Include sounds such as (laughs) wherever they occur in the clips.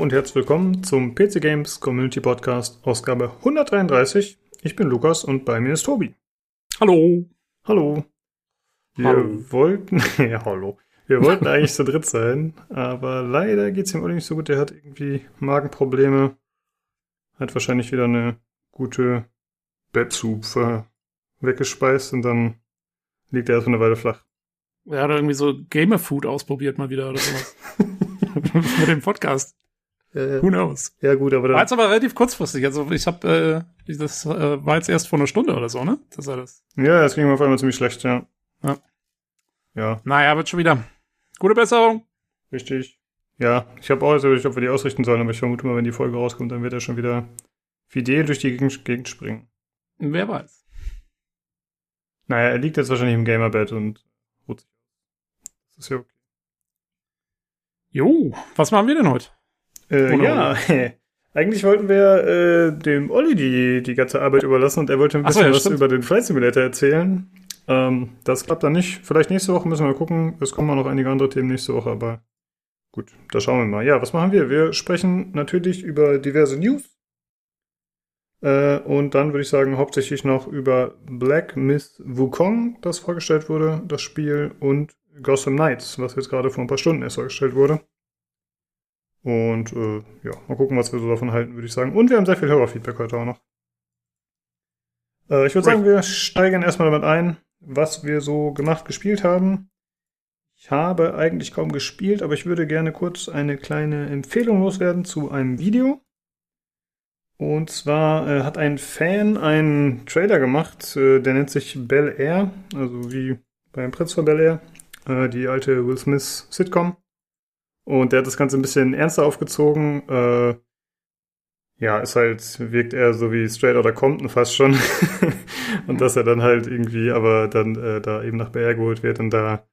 und herzlich willkommen zum PC Games Community Podcast, Ausgabe 133. Ich bin Lukas und bei mir ist Tobi. Hallo. Hallo. Wir Hallo. wollten, (laughs) ja, hallo. Wir wollten (laughs) eigentlich zu dritt sein, aber leider geht's ihm auch nicht so gut. Der hat irgendwie Magenprobleme. Hat wahrscheinlich wieder eine gute Bettsup äh, weggespeist und dann liegt er erstmal eine Weile flach. Er hat irgendwie so Gamer Food ausprobiert mal wieder oder sowas. (laughs) Mit dem Podcast. Who knows? ja gut, aber War dann, jetzt aber relativ kurzfristig. Also ich habe, äh, das äh, war jetzt erst vor einer Stunde oder so, ne? Das war das. ja, es ging mir auf einmal ziemlich schlecht, ja. Ja. Ja, Naja, wird schon wieder. Gute Besserung. Richtig. Ja, ich habe auch jetzt überlegt, ob wir die ausrichten sollen, aber ich vermute mal, wenn die Folge rauskommt, dann wird er schon wieder fidel durch die Gegend, Gegend springen. Wer weiß. Naja, er liegt jetzt wahrscheinlich im Gamerbett und ruht sich aus. Das ist ja okay. Jo, was machen wir denn heute? Äh, ja, (laughs) eigentlich wollten wir äh, dem Olli die, die ganze Arbeit überlassen und er wollte ein Ach so, bisschen ja, was stimmt. über den Flight Simulator erzählen. Ähm, das klappt dann nicht. Vielleicht nächste Woche müssen wir gucken. Es kommen auch noch einige andere Themen nächste Woche, aber gut, da schauen wir mal. Ja, was machen wir? Wir sprechen natürlich über diverse News. Äh, und dann würde ich sagen, hauptsächlich noch über Black Myth Wukong, das vorgestellt wurde, das Spiel, und Gotham Knights, was jetzt gerade vor ein paar Stunden erst vorgestellt wurde. Und äh, ja, mal gucken, was wir so davon halten, würde ich sagen. Und wir haben sehr viel Hörerfeedback heute auch noch. Äh, ich würde sagen, wir steigen erstmal damit ein, was wir so gemacht, gespielt haben. Ich habe eigentlich kaum gespielt, aber ich würde gerne kurz eine kleine Empfehlung loswerden zu einem Video. Und zwar äh, hat ein Fan einen Trailer gemacht, äh, der nennt sich Bel Air, also wie beim Prinz von Bel Air, äh, die alte Will Smith Sitcom. Und der hat das Ganze ein bisschen ernster aufgezogen. Äh, ja, ist halt, wirkt eher so wie Straight Outta Compton fast schon. (laughs) und dass er dann halt irgendwie, aber dann äh, da eben nach BR geholt wird und da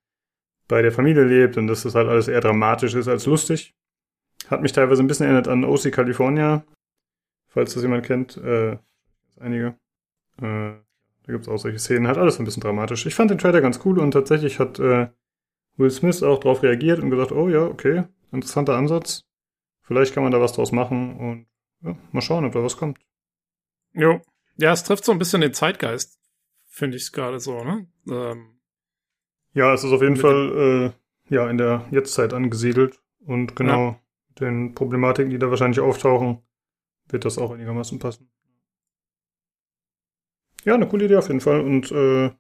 bei der Familie lebt und dass das halt alles eher dramatisch ist als lustig. Hat mich teilweise ein bisschen erinnert an OC California, falls das jemand kennt. Äh, einige. Äh, da gibt's auch solche Szenen. Hat alles ein bisschen dramatisch. Ich fand den Trailer ganz cool und tatsächlich hat äh, Will Smith auch darauf reagiert und gesagt, oh ja, okay, interessanter Ansatz. Vielleicht kann man da was draus machen und ja, mal schauen, ob da was kommt. Jo. Ja, es trifft so ein bisschen den Zeitgeist, finde ich gerade so, ne? Ähm, Ja, es ist auf jeden Fall äh, ja in der Jetztzeit angesiedelt und genau den Problematiken, die da wahrscheinlich auftauchen, wird das auch einigermaßen passen. Ja, eine coole Idee auf jeden Fall und äh,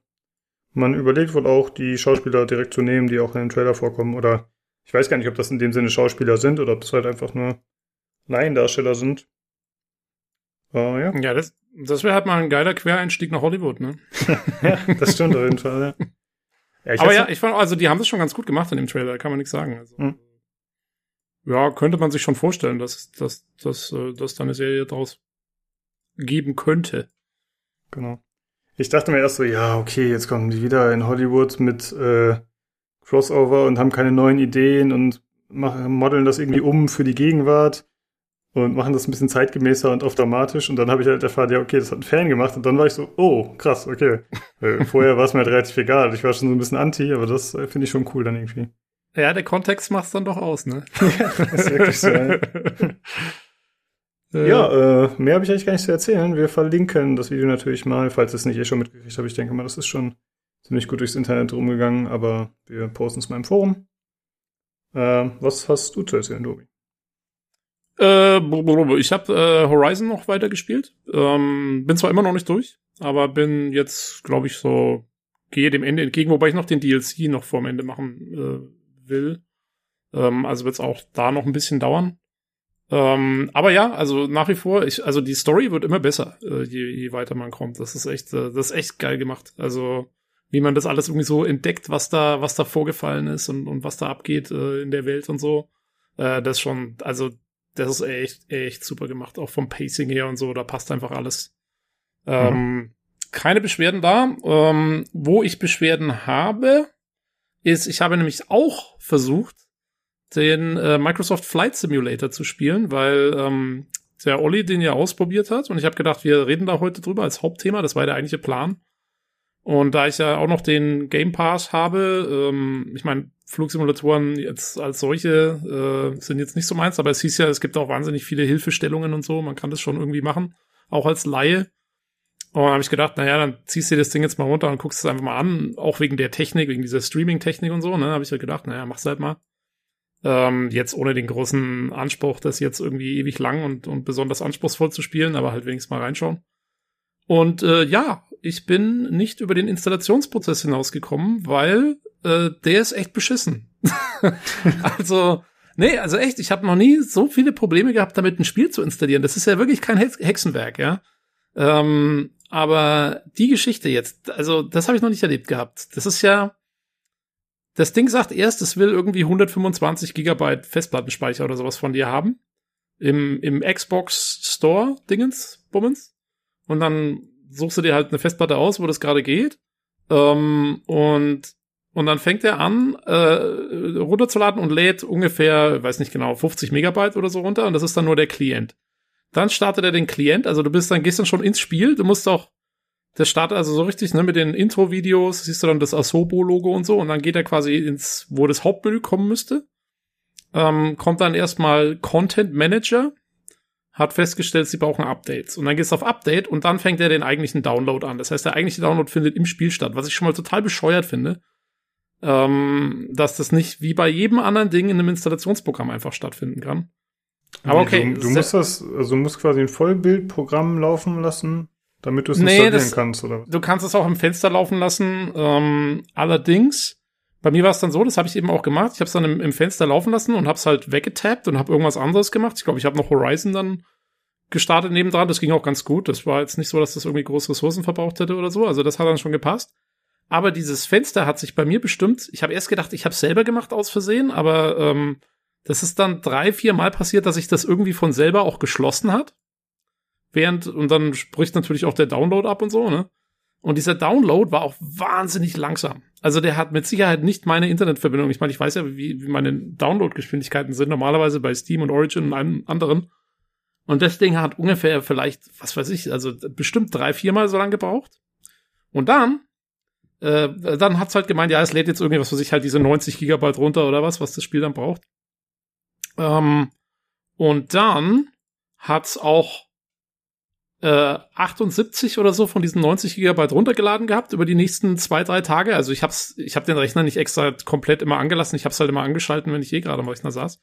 man überlegt wohl auch, die Schauspieler direkt zu nehmen, die auch in dem Trailer vorkommen oder ich weiß gar nicht, ob das in dem Sinne Schauspieler sind oder ob das halt einfach nur Laiendarsteller sind. Äh, ja. ja, das, das wäre halt mal ein geiler Quereinstieg nach Hollywood, ne? (laughs) ja, das stimmt auf jeden Fall. Ja. Ja, Aber ja, ich fand, also die haben das schon ganz gut gemacht in dem Trailer, kann man nichts sagen. Also, Hm. Ja, könnte man sich schon vorstellen, dass, dass, dass, äh, dass da eine Serie draus geben könnte. Genau. Ich dachte mir erst so, ja, okay, jetzt kommen die wieder in Hollywood mit äh, Crossover und haben keine neuen Ideen und machen, modeln das irgendwie um für die Gegenwart und machen das ein bisschen zeitgemäßer und oft dramatisch. Und dann habe ich halt erfahren, ja, okay, das hat ein Fan gemacht. Und dann war ich so, oh, krass, okay. (laughs) Äh, Vorher war es mir halt relativ egal. Ich war schon so ein bisschen anti, aber das äh, finde ich schon cool dann irgendwie. Ja, der Kontext macht's dann doch aus, ne? (laughs) das ist wirklich so. (laughs) Ja, Äh, ja äh, mehr habe ich eigentlich gar nicht zu erzählen. Wir verlinken das Video natürlich mal, falls ihr es nicht eh schon mitgekriegt habt. Ich denke mal, das ist schon ziemlich gut durchs Internet rumgegangen, aber wir posten es mal im Forum. Äh, was hast du zu erzählen, Dobi? Äh, ich habe äh, Horizon noch weiter gespielt. Ähm, bin zwar immer noch nicht durch, aber bin jetzt, glaube ich, so gehe dem Ende entgegen, wobei ich noch den DLC noch vorm Ende machen äh, will. Ähm, also wird es auch da noch ein bisschen dauern. Ähm, aber ja, also nach wie vor, ich, also die Story wird immer besser, äh, je, je weiter man kommt. Das ist echt, äh, das ist echt geil gemacht. Also wie man das alles irgendwie so entdeckt, was da, was da vorgefallen ist und, und was da abgeht äh, in der Welt und so. Äh, das ist schon, also das ist echt, echt super gemacht, auch vom Pacing her und so, da passt einfach alles. Ähm, keine Beschwerden da. Ähm, wo ich Beschwerden habe, ist, ich habe nämlich auch versucht, den äh, Microsoft Flight Simulator zu spielen, weil ähm, der Olli den ja ausprobiert hat und ich habe gedacht, wir reden da heute drüber als Hauptthema, das war der eigentliche Plan. Und da ich ja auch noch den Game Pass habe, ähm, ich meine, Flugsimulatoren jetzt als solche äh, sind jetzt nicht so meins, aber es hieß ja, es gibt auch wahnsinnig viele Hilfestellungen und so, man kann das schon irgendwie machen, auch als Laie. Und dann habe ich gedacht, naja, dann ziehst du dir das Ding jetzt mal runter und guckst es einfach mal an, auch wegen der Technik, wegen dieser Streaming-Technik und so, ne, habe ich halt gedacht, naja, mach's halt mal. Ähm, jetzt ohne den großen Anspruch, das jetzt irgendwie ewig lang und, und besonders anspruchsvoll zu spielen, aber halt wenigstens mal reinschauen. Und äh, ja, ich bin nicht über den Installationsprozess hinausgekommen, weil äh, der ist echt beschissen. (laughs) also, nee, also echt, ich habe noch nie so viele Probleme gehabt, damit ein Spiel zu installieren. Das ist ja wirklich kein Hexenwerk, ja. Ähm, aber die Geschichte jetzt, also das habe ich noch nicht erlebt gehabt. Das ist ja, das Ding sagt erst, es will irgendwie 125 Gigabyte Festplattenspeicher oder sowas von dir haben. Im, im Xbox Store Dingens, Bummens. Und dann suchst du dir halt eine Festplatte aus, wo das gerade geht. Ähm, und, und dann fängt er an, äh, runterzuladen und lädt ungefähr, weiß nicht genau, 50 Megabyte oder so runter. Und das ist dann nur der Klient. Dann startet er den Klient, also du bist dann, gehst dann schon ins Spiel, du musst auch der startet also so richtig, ne, mit den Intro-Videos, siehst du dann das Asobo-Logo und so, und dann geht er quasi ins, wo das Hauptmenü kommen müsste. Ähm, kommt dann erstmal Content Manager, hat festgestellt, sie brauchen Updates. Und dann gehst du auf Update und dann fängt er den eigentlichen Download an. Das heißt, der eigentliche Download findet im Spiel statt, was ich schon mal total bescheuert finde. Ähm, dass das nicht wie bei jedem anderen Ding in einem Installationsprogramm einfach stattfinden kann. Aber okay. Du, du musst das, also du musst quasi ein Vollbildprogramm laufen lassen, damit du es installieren nee, das, kannst, oder? Du kannst es auch im Fenster laufen lassen. Ähm, allerdings, bei mir war es dann so, das habe ich eben auch gemacht. Ich habe es dann im, im, Fenster laufen lassen und habe es halt weggetappt und habe irgendwas anderes gemacht. Ich glaube, ich habe noch Horizon dann gestartet nebendran. Das ging auch ganz gut. Das war jetzt nicht so, dass das irgendwie große Ressourcen verbraucht hätte oder so. Also das hat dann schon gepasst. Aber dieses Fenster hat sich bei mir bestimmt, ich habe erst gedacht, ich habe es selber gemacht aus Versehen, aber ähm, das ist dann drei, vier Mal passiert, dass sich das irgendwie von selber auch geschlossen hat während, und dann spricht natürlich auch der Download ab und so, ne? Und dieser Download war auch wahnsinnig langsam. Also der hat mit Sicherheit nicht meine Internetverbindung. Ich meine, ich weiß ja, wie, wie meine Downloadgeschwindigkeiten sind, normalerweise bei Steam und Origin und einem anderen. Und das Ding hat ungefähr vielleicht, was weiß ich, also bestimmt drei, viermal so lange gebraucht. Und dann, äh, dann hat's halt gemeint, ja, es lädt jetzt irgendwie, was weiß ich, halt diese 90 Gigabyte runter oder was, was das Spiel dann braucht. Ähm, und dann hat's auch äh, 78 oder so von diesen 90 Gigabyte runtergeladen gehabt über die nächsten zwei, drei Tage. Also ich hab's, ich hab den Rechner nicht extra komplett immer angelassen. Ich hab's halt immer angeschalten, wenn ich eh gerade am Rechner saß.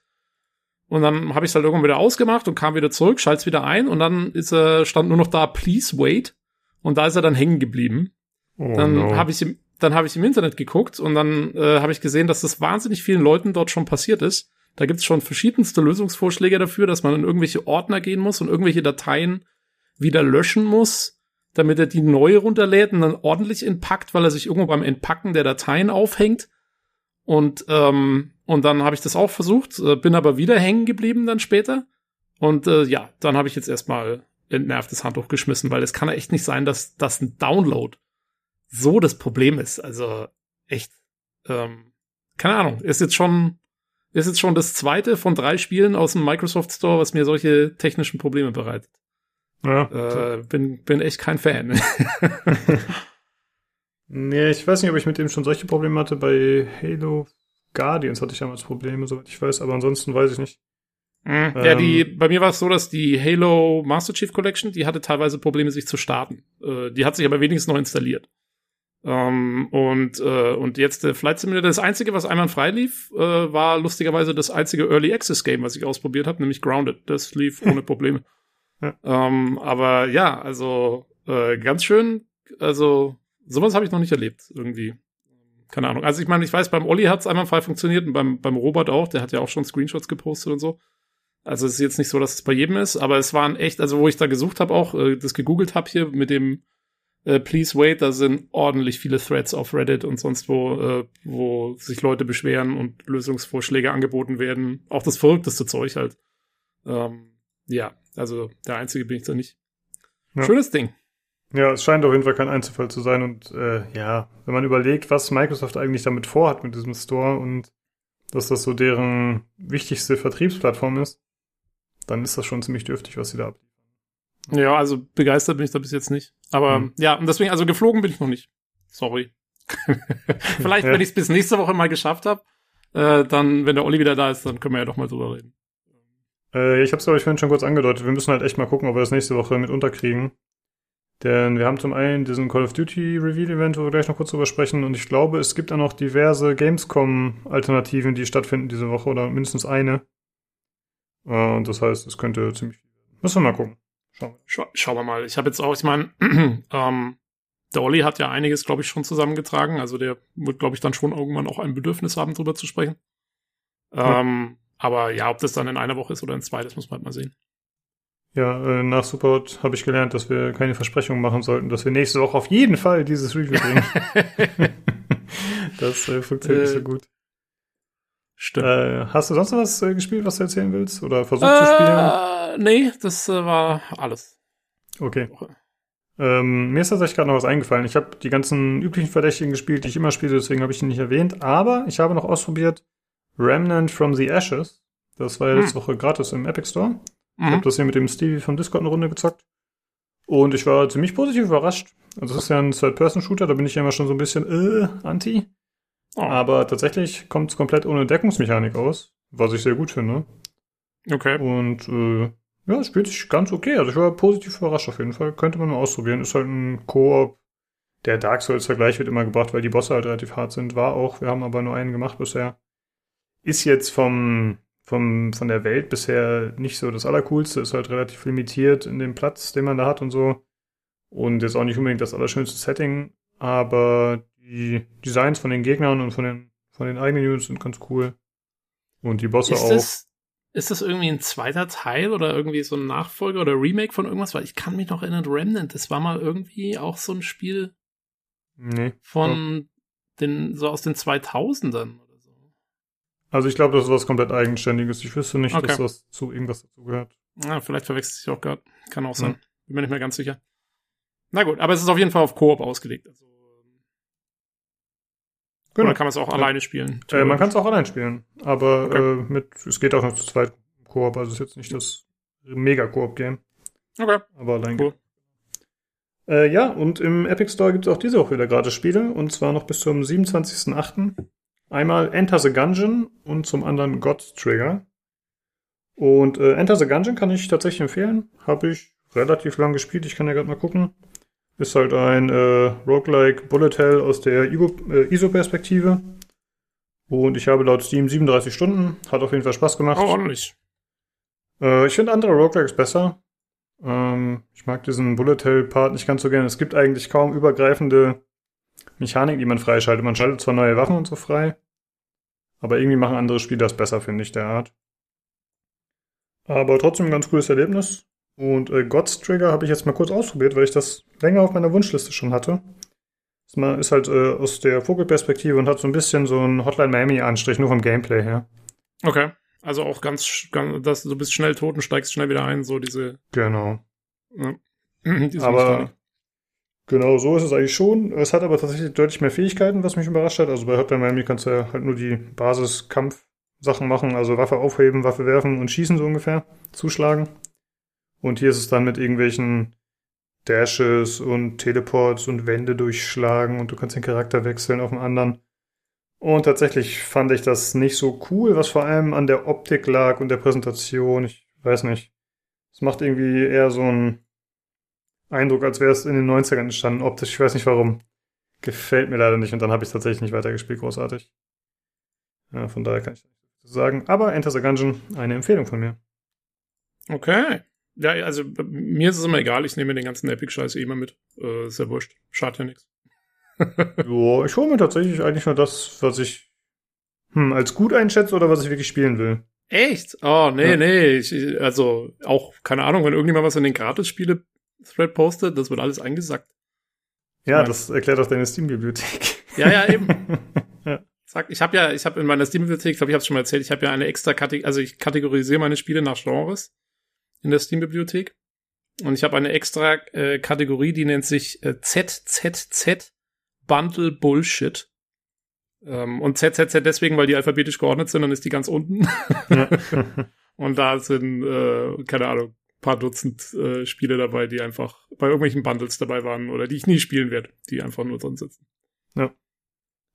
Und dann habe ich es halt irgendwann wieder ausgemacht und kam wieder zurück, schalt's wieder ein und dann ist er, stand nur noch da, please wait. Und da ist er dann hängen geblieben. Oh, dann no. habe ich im, dann habe ich im Internet geguckt und dann äh, habe ich gesehen, dass das wahnsinnig vielen Leuten dort schon passiert ist. Da gibt's schon verschiedenste Lösungsvorschläge dafür, dass man in irgendwelche Ordner gehen muss und irgendwelche Dateien wieder löschen muss, damit er die neue runterlädt und dann ordentlich entpackt, weil er sich irgendwo beim Entpacken der Dateien aufhängt. Und, ähm, und dann habe ich das auch versucht, äh, bin aber wieder hängen geblieben dann später. Und äh, ja, dann habe ich jetzt erstmal entnervtes Handtuch geschmissen, weil es kann ja echt nicht sein, dass das ein Download so das Problem ist. Also echt, ähm, keine Ahnung, ist jetzt schon, ist jetzt schon das zweite von drei Spielen aus dem Microsoft Store, was mir solche technischen Probleme bereitet. Ja. Äh, bin, bin echt kein Fan. (laughs) nee, ich weiß nicht, ob ich mit dem schon solche Probleme hatte. Bei Halo Guardians hatte ich damals Probleme, soweit ich weiß, aber ansonsten weiß ich nicht. Mhm. Ja, die, ähm. bei mir war es so, dass die Halo Master Chief Collection, die hatte teilweise Probleme, sich zu starten. Äh, die hat sich aber wenigstens noch installiert. Ähm, und, äh, und jetzt der Flight Simulator, das einzige, was einmal frei lief, äh, war lustigerweise das einzige Early Access Game, was ich ausprobiert habe, nämlich Grounded. Das lief (laughs) ohne Probleme. Ähm, aber ja, also äh, ganz schön, also sowas habe ich noch nicht erlebt, irgendwie. Keine Ahnung. Also ich meine, ich weiß, beim Olli hat es einmal frei funktioniert und beim, beim Robert auch, der hat ja auch schon Screenshots gepostet und so. Also es ist jetzt nicht so, dass es bei jedem ist, aber es waren echt, also wo ich da gesucht habe, auch äh, das gegoogelt habe hier mit dem äh, Please Wait, da sind ordentlich viele Threads auf Reddit und sonst wo, äh, wo sich Leute beschweren und Lösungsvorschläge angeboten werden. Auch das verrückteste Zeug halt. Ähm, ja, also der Einzige bin ich da nicht. Ja. Schönes Ding. Ja, es scheint auf jeden Fall kein Einzelfall zu sein. Und äh, ja, wenn man überlegt, was Microsoft eigentlich damit vorhat mit diesem Store und dass das so deren wichtigste Vertriebsplattform ist, dann ist das schon ziemlich dürftig, was sie da abliefern. Ja, also begeistert bin ich da bis jetzt nicht. Aber mhm. ja, und deswegen, also geflogen bin ich noch nicht. Sorry. (laughs) Vielleicht, ja. wenn ich es bis nächste Woche mal geschafft habe, äh, dann, wenn der Olli wieder da ist, dann können wir ja doch mal drüber reden. Äh, ich habe es, glaube ich, vorhin schon kurz angedeutet. Wir müssen halt echt mal gucken, ob wir das nächste Woche mit unterkriegen. Denn wir haben zum einen diesen Call of Duty Reveal Event, wo wir gleich noch kurz drüber sprechen. Und ich glaube, es gibt auch noch diverse Gamescom-Alternativen, die stattfinden diese Woche oder mindestens eine. Äh, und das heißt, es könnte ziemlich viel werden. Müssen wir mal gucken. Schauen wir, Schau, schauen wir mal. Ich habe jetzt auch, ich meine, (clears throat) ähm, der Olli hat ja einiges, glaube ich, schon zusammengetragen. Also der wird, glaube ich, dann schon irgendwann auch ein Bedürfnis haben, drüber zu sprechen. Ja. Ähm, aber ja, ob das dann in einer Woche ist oder in zwei, das muss man halt mal sehen. Ja, äh, nach Support habe ich gelernt, dass wir keine Versprechungen machen sollten, dass wir nächste Woche auf jeden Fall dieses Review bringen. (laughs) das äh, funktioniert äh, nicht so gut. Stimmt. Äh, hast du sonst noch was äh, gespielt, was du erzählen willst? Oder versucht zu spielen? Nee, das äh, war alles. Okay. Ähm, mir ist tatsächlich gerade noch was eingefallen. Ich habe die ganzen üblichen Verdächtigen gespielt, die ich immer spiele, deswegen habe ich ihn nicht erwähnt. Aber ich habe noch ausprobiert Remnant from the Ashes. Das war ja letzte hm. Woche gratis im Epic Store. Ich habe mhm. das hier mit dem Stevie von Discord eine Runde gezockt. Und ich war ziemlich positiv überrascht. Also es ist ja ein Third-Person-Shooter, da bin ich ja immer schon so ein bisschen äh, anti. Oh. Aber tatsächlich kommt es komplett ohne Deckungsmechanik aus, was ich sehr gut finde. Okay. Und äh, ja, es spielt sich ganz okay. Also ich war positiv überrascht auf jeden Fall. Könnte man mal ausprobieren. Ist halt ein Koop. Der Dark Souls-Vergleich wird immer gebracht, weil die Bosse halt relativ hart sind. War auch. Wir haben aber nur einen gemacht bisher. Ist jetzt vom, vom, von der Welt bisher nicht so das Allercoolste. Ist halt relativ limitiert in dem Platz, den man da hat und so. Und jetzt auch nicht unbedingt das allerschönste Setting. Aber die Designs von den Gegnern und von den, von den eigenen Units sind ganz cool. Und die Bosse ist auch. Das, ist das irgendwie ein zweiter Teil oder irgendwie so ein Nachfolger oder Remake von irgendwas? Weil ich kann mich noch erinnern, Remnant, das war mal irgendwie auch so ein Spiel nee, von doch. den, so aus den 2000ern oder so. Also ich glaube, das ist was komplett Eigenständiges. Ich wüsste nicht, okay. dass das zu irgendwas dazu gehört. Ja, vielleicht verwechselt sich auch gerade. Kann auch sein. Ja. Bin mir nicht mehr ganz sicher. Na gut, aber es ist auf jeden Fall auf Koop ausgelegt. Also Genau. Oder kann man es auch ja. alleine spielen? Äh, man kann es auch alleine spielen. Aber okay. äh, mit, es geht auch noch zu zweit Koop, also ist jetzt nicht das Mega-Koop-Game. Okay. Aber allein cool. Äh, ja, und im Epic Store gibt es auch diese Woche wieder gratis Spiele. Und zwar noch bis zum 27.08. Einmal Enter the Gungeon und zum anderen God Trigger. Und äh, Enter the Gungeon kann ich tatsächlich empfehlen. Habe ich relativ lang gespielt. Ich kann ja gerade mal gucken. Ist halt ein äh, Roguelike Bullet Hell aus der äh, ISO-Perspektive. Und ich habe laut Steam 37 Stunden. Hat auf jeden Fall Spaß gemacht. Oh, ordentlich. Äh, ich finde andere Roguelikes besser. Ähm, ich mag diesen Bullet Hell-Part nicht ganz so gerne. Es gibt eigentlich kaum übergreifende Mechaniken, die man freischaltet. Man schaltet zwar neue Waffen und so frei, aber irgendwie machen andere Spiele das besser, finde ich, der Art. Aber trotzdem ein ganz cooles Erlebnis. Und äh, God's Trigger habe ich jetzt mal kurz ausprobiert, weil ich das länger auf meiner Wunschliste schon hatte. Das ist halt äh, aus der Vogelperspektive und hat so ein bisschen so einen Hotline Miami-Anstrich, nur vom Gameplay her. Okay. Also auch ganz, ganz dass du bist schnell tot und steigst schnell wieder ein, so diese. Genau. Ja. (clears throat) diese aber Mechanik. Genau, so ist es eigentlich schon. Es hat aber tatsächlich deutlich mehr Fähigkeiten, was mich überrascht hat. Also bei Hotline Miami kannst du ja halt nur die Basiskampf-Sachen machen, also Waffe aufheben, Waffe werfen und schießen so ungefähr, zuschlagen. Und hier ist es dann mit irgendwelchen Dashes und Teleports und Wände durchschlagen und du kannst den Charakter wechseln auf einen anderen. Und tatsächlich fand ich das nicht so cool, was vor allem an der Optik lag und der Präsentation. Ich weiß nicht. Es macht irgendwie eher so einen Eindruck, als wäre es in den 90ern entstanden, optisch. Ich weiß nicht warum. Gefällt mir leider nicht und dann habe ich tatsächlich nicht weitergespielt, großartig. Ja, von daher kann ich nicht sagen. Aber Enter the Gungeon, eine Empfehlung von mir. Okay. Ja, also mir ist es immer egal, ich nehme den ganzen Epic-Scheiß eh immer mit. Äh, ist ja wurscht. Schadet ja nichts. (laughs) ja, ich hole mir tatsächlich eigentlich nur das, was ich hm, als gut einschätze oder was ich wirklich spielen will. Echt? Oh, nee, ja. nee. Ich, also auch, keine Ahnung, wenn irgendjemand was in den Gratis-Spiele-Thread postet, das wird alles eingesackt. Ja, das erklärt auch deine Steam-Bibliothek. Ja, ja, eben. (laughs) ja. Sag, ich habe ja, ich habe in meiner Steam-Bibliothek, ich glaube, ich habe schon mal erzählt, ich habe ja eine extra Kategorie, also ich kategorisiere meine Spiele nach Genres in der Steam-Bibliothek. Und ich habe eine extra äh, Kategorie, die nennt sich äh, ZZZ Bundle Bullshit. Ähm, und ZZZ deswegen, weil die alphabetisch geordnet sind, dann ist die ganz unten. (laughs) Und da sind, äh, keine Ahnung, paar Dutzend äh, Spiele dabei, die einfach bei irgendwelchen Bundles dabei waren oder die ich nie spielen werde, die einfach nur drin sitzen. Ja.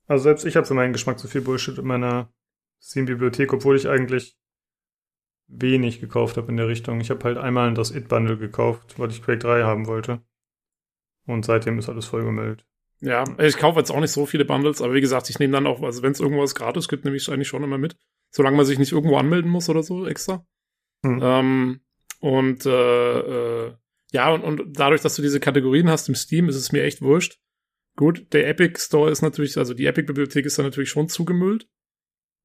Also selbst ich habe für meinen Geschmack zu viel Bullshit in meiner Steam-Bibliothek, obwohl ich eigentlich wenig gekauft habe in der Richtung. Ich habe halt einmal das It-Bundle gekauft, weil ich Quake 3 haben wollte. Und seitdem ist alles vollgemeldet. Ja, ich kaufe jetzt auch nicht so viele Bundles, aber wie gesagt, ich nehme dann auch, also wenn es irgendwas gratis gibt, nehme ich es eigentlich schon immer mit. Solange man sich nicht irgendwo anmelden muss oder so extra. Hm. Ähm, und äh, äh, ja, und, und dadurch, dass du diese Kategorien hast im Steam, ist es mir echt wurscht. Gut, der Epic Store ist natürlich, also die Epic-Bibliothek ist dann natürlich schon zugemüllt.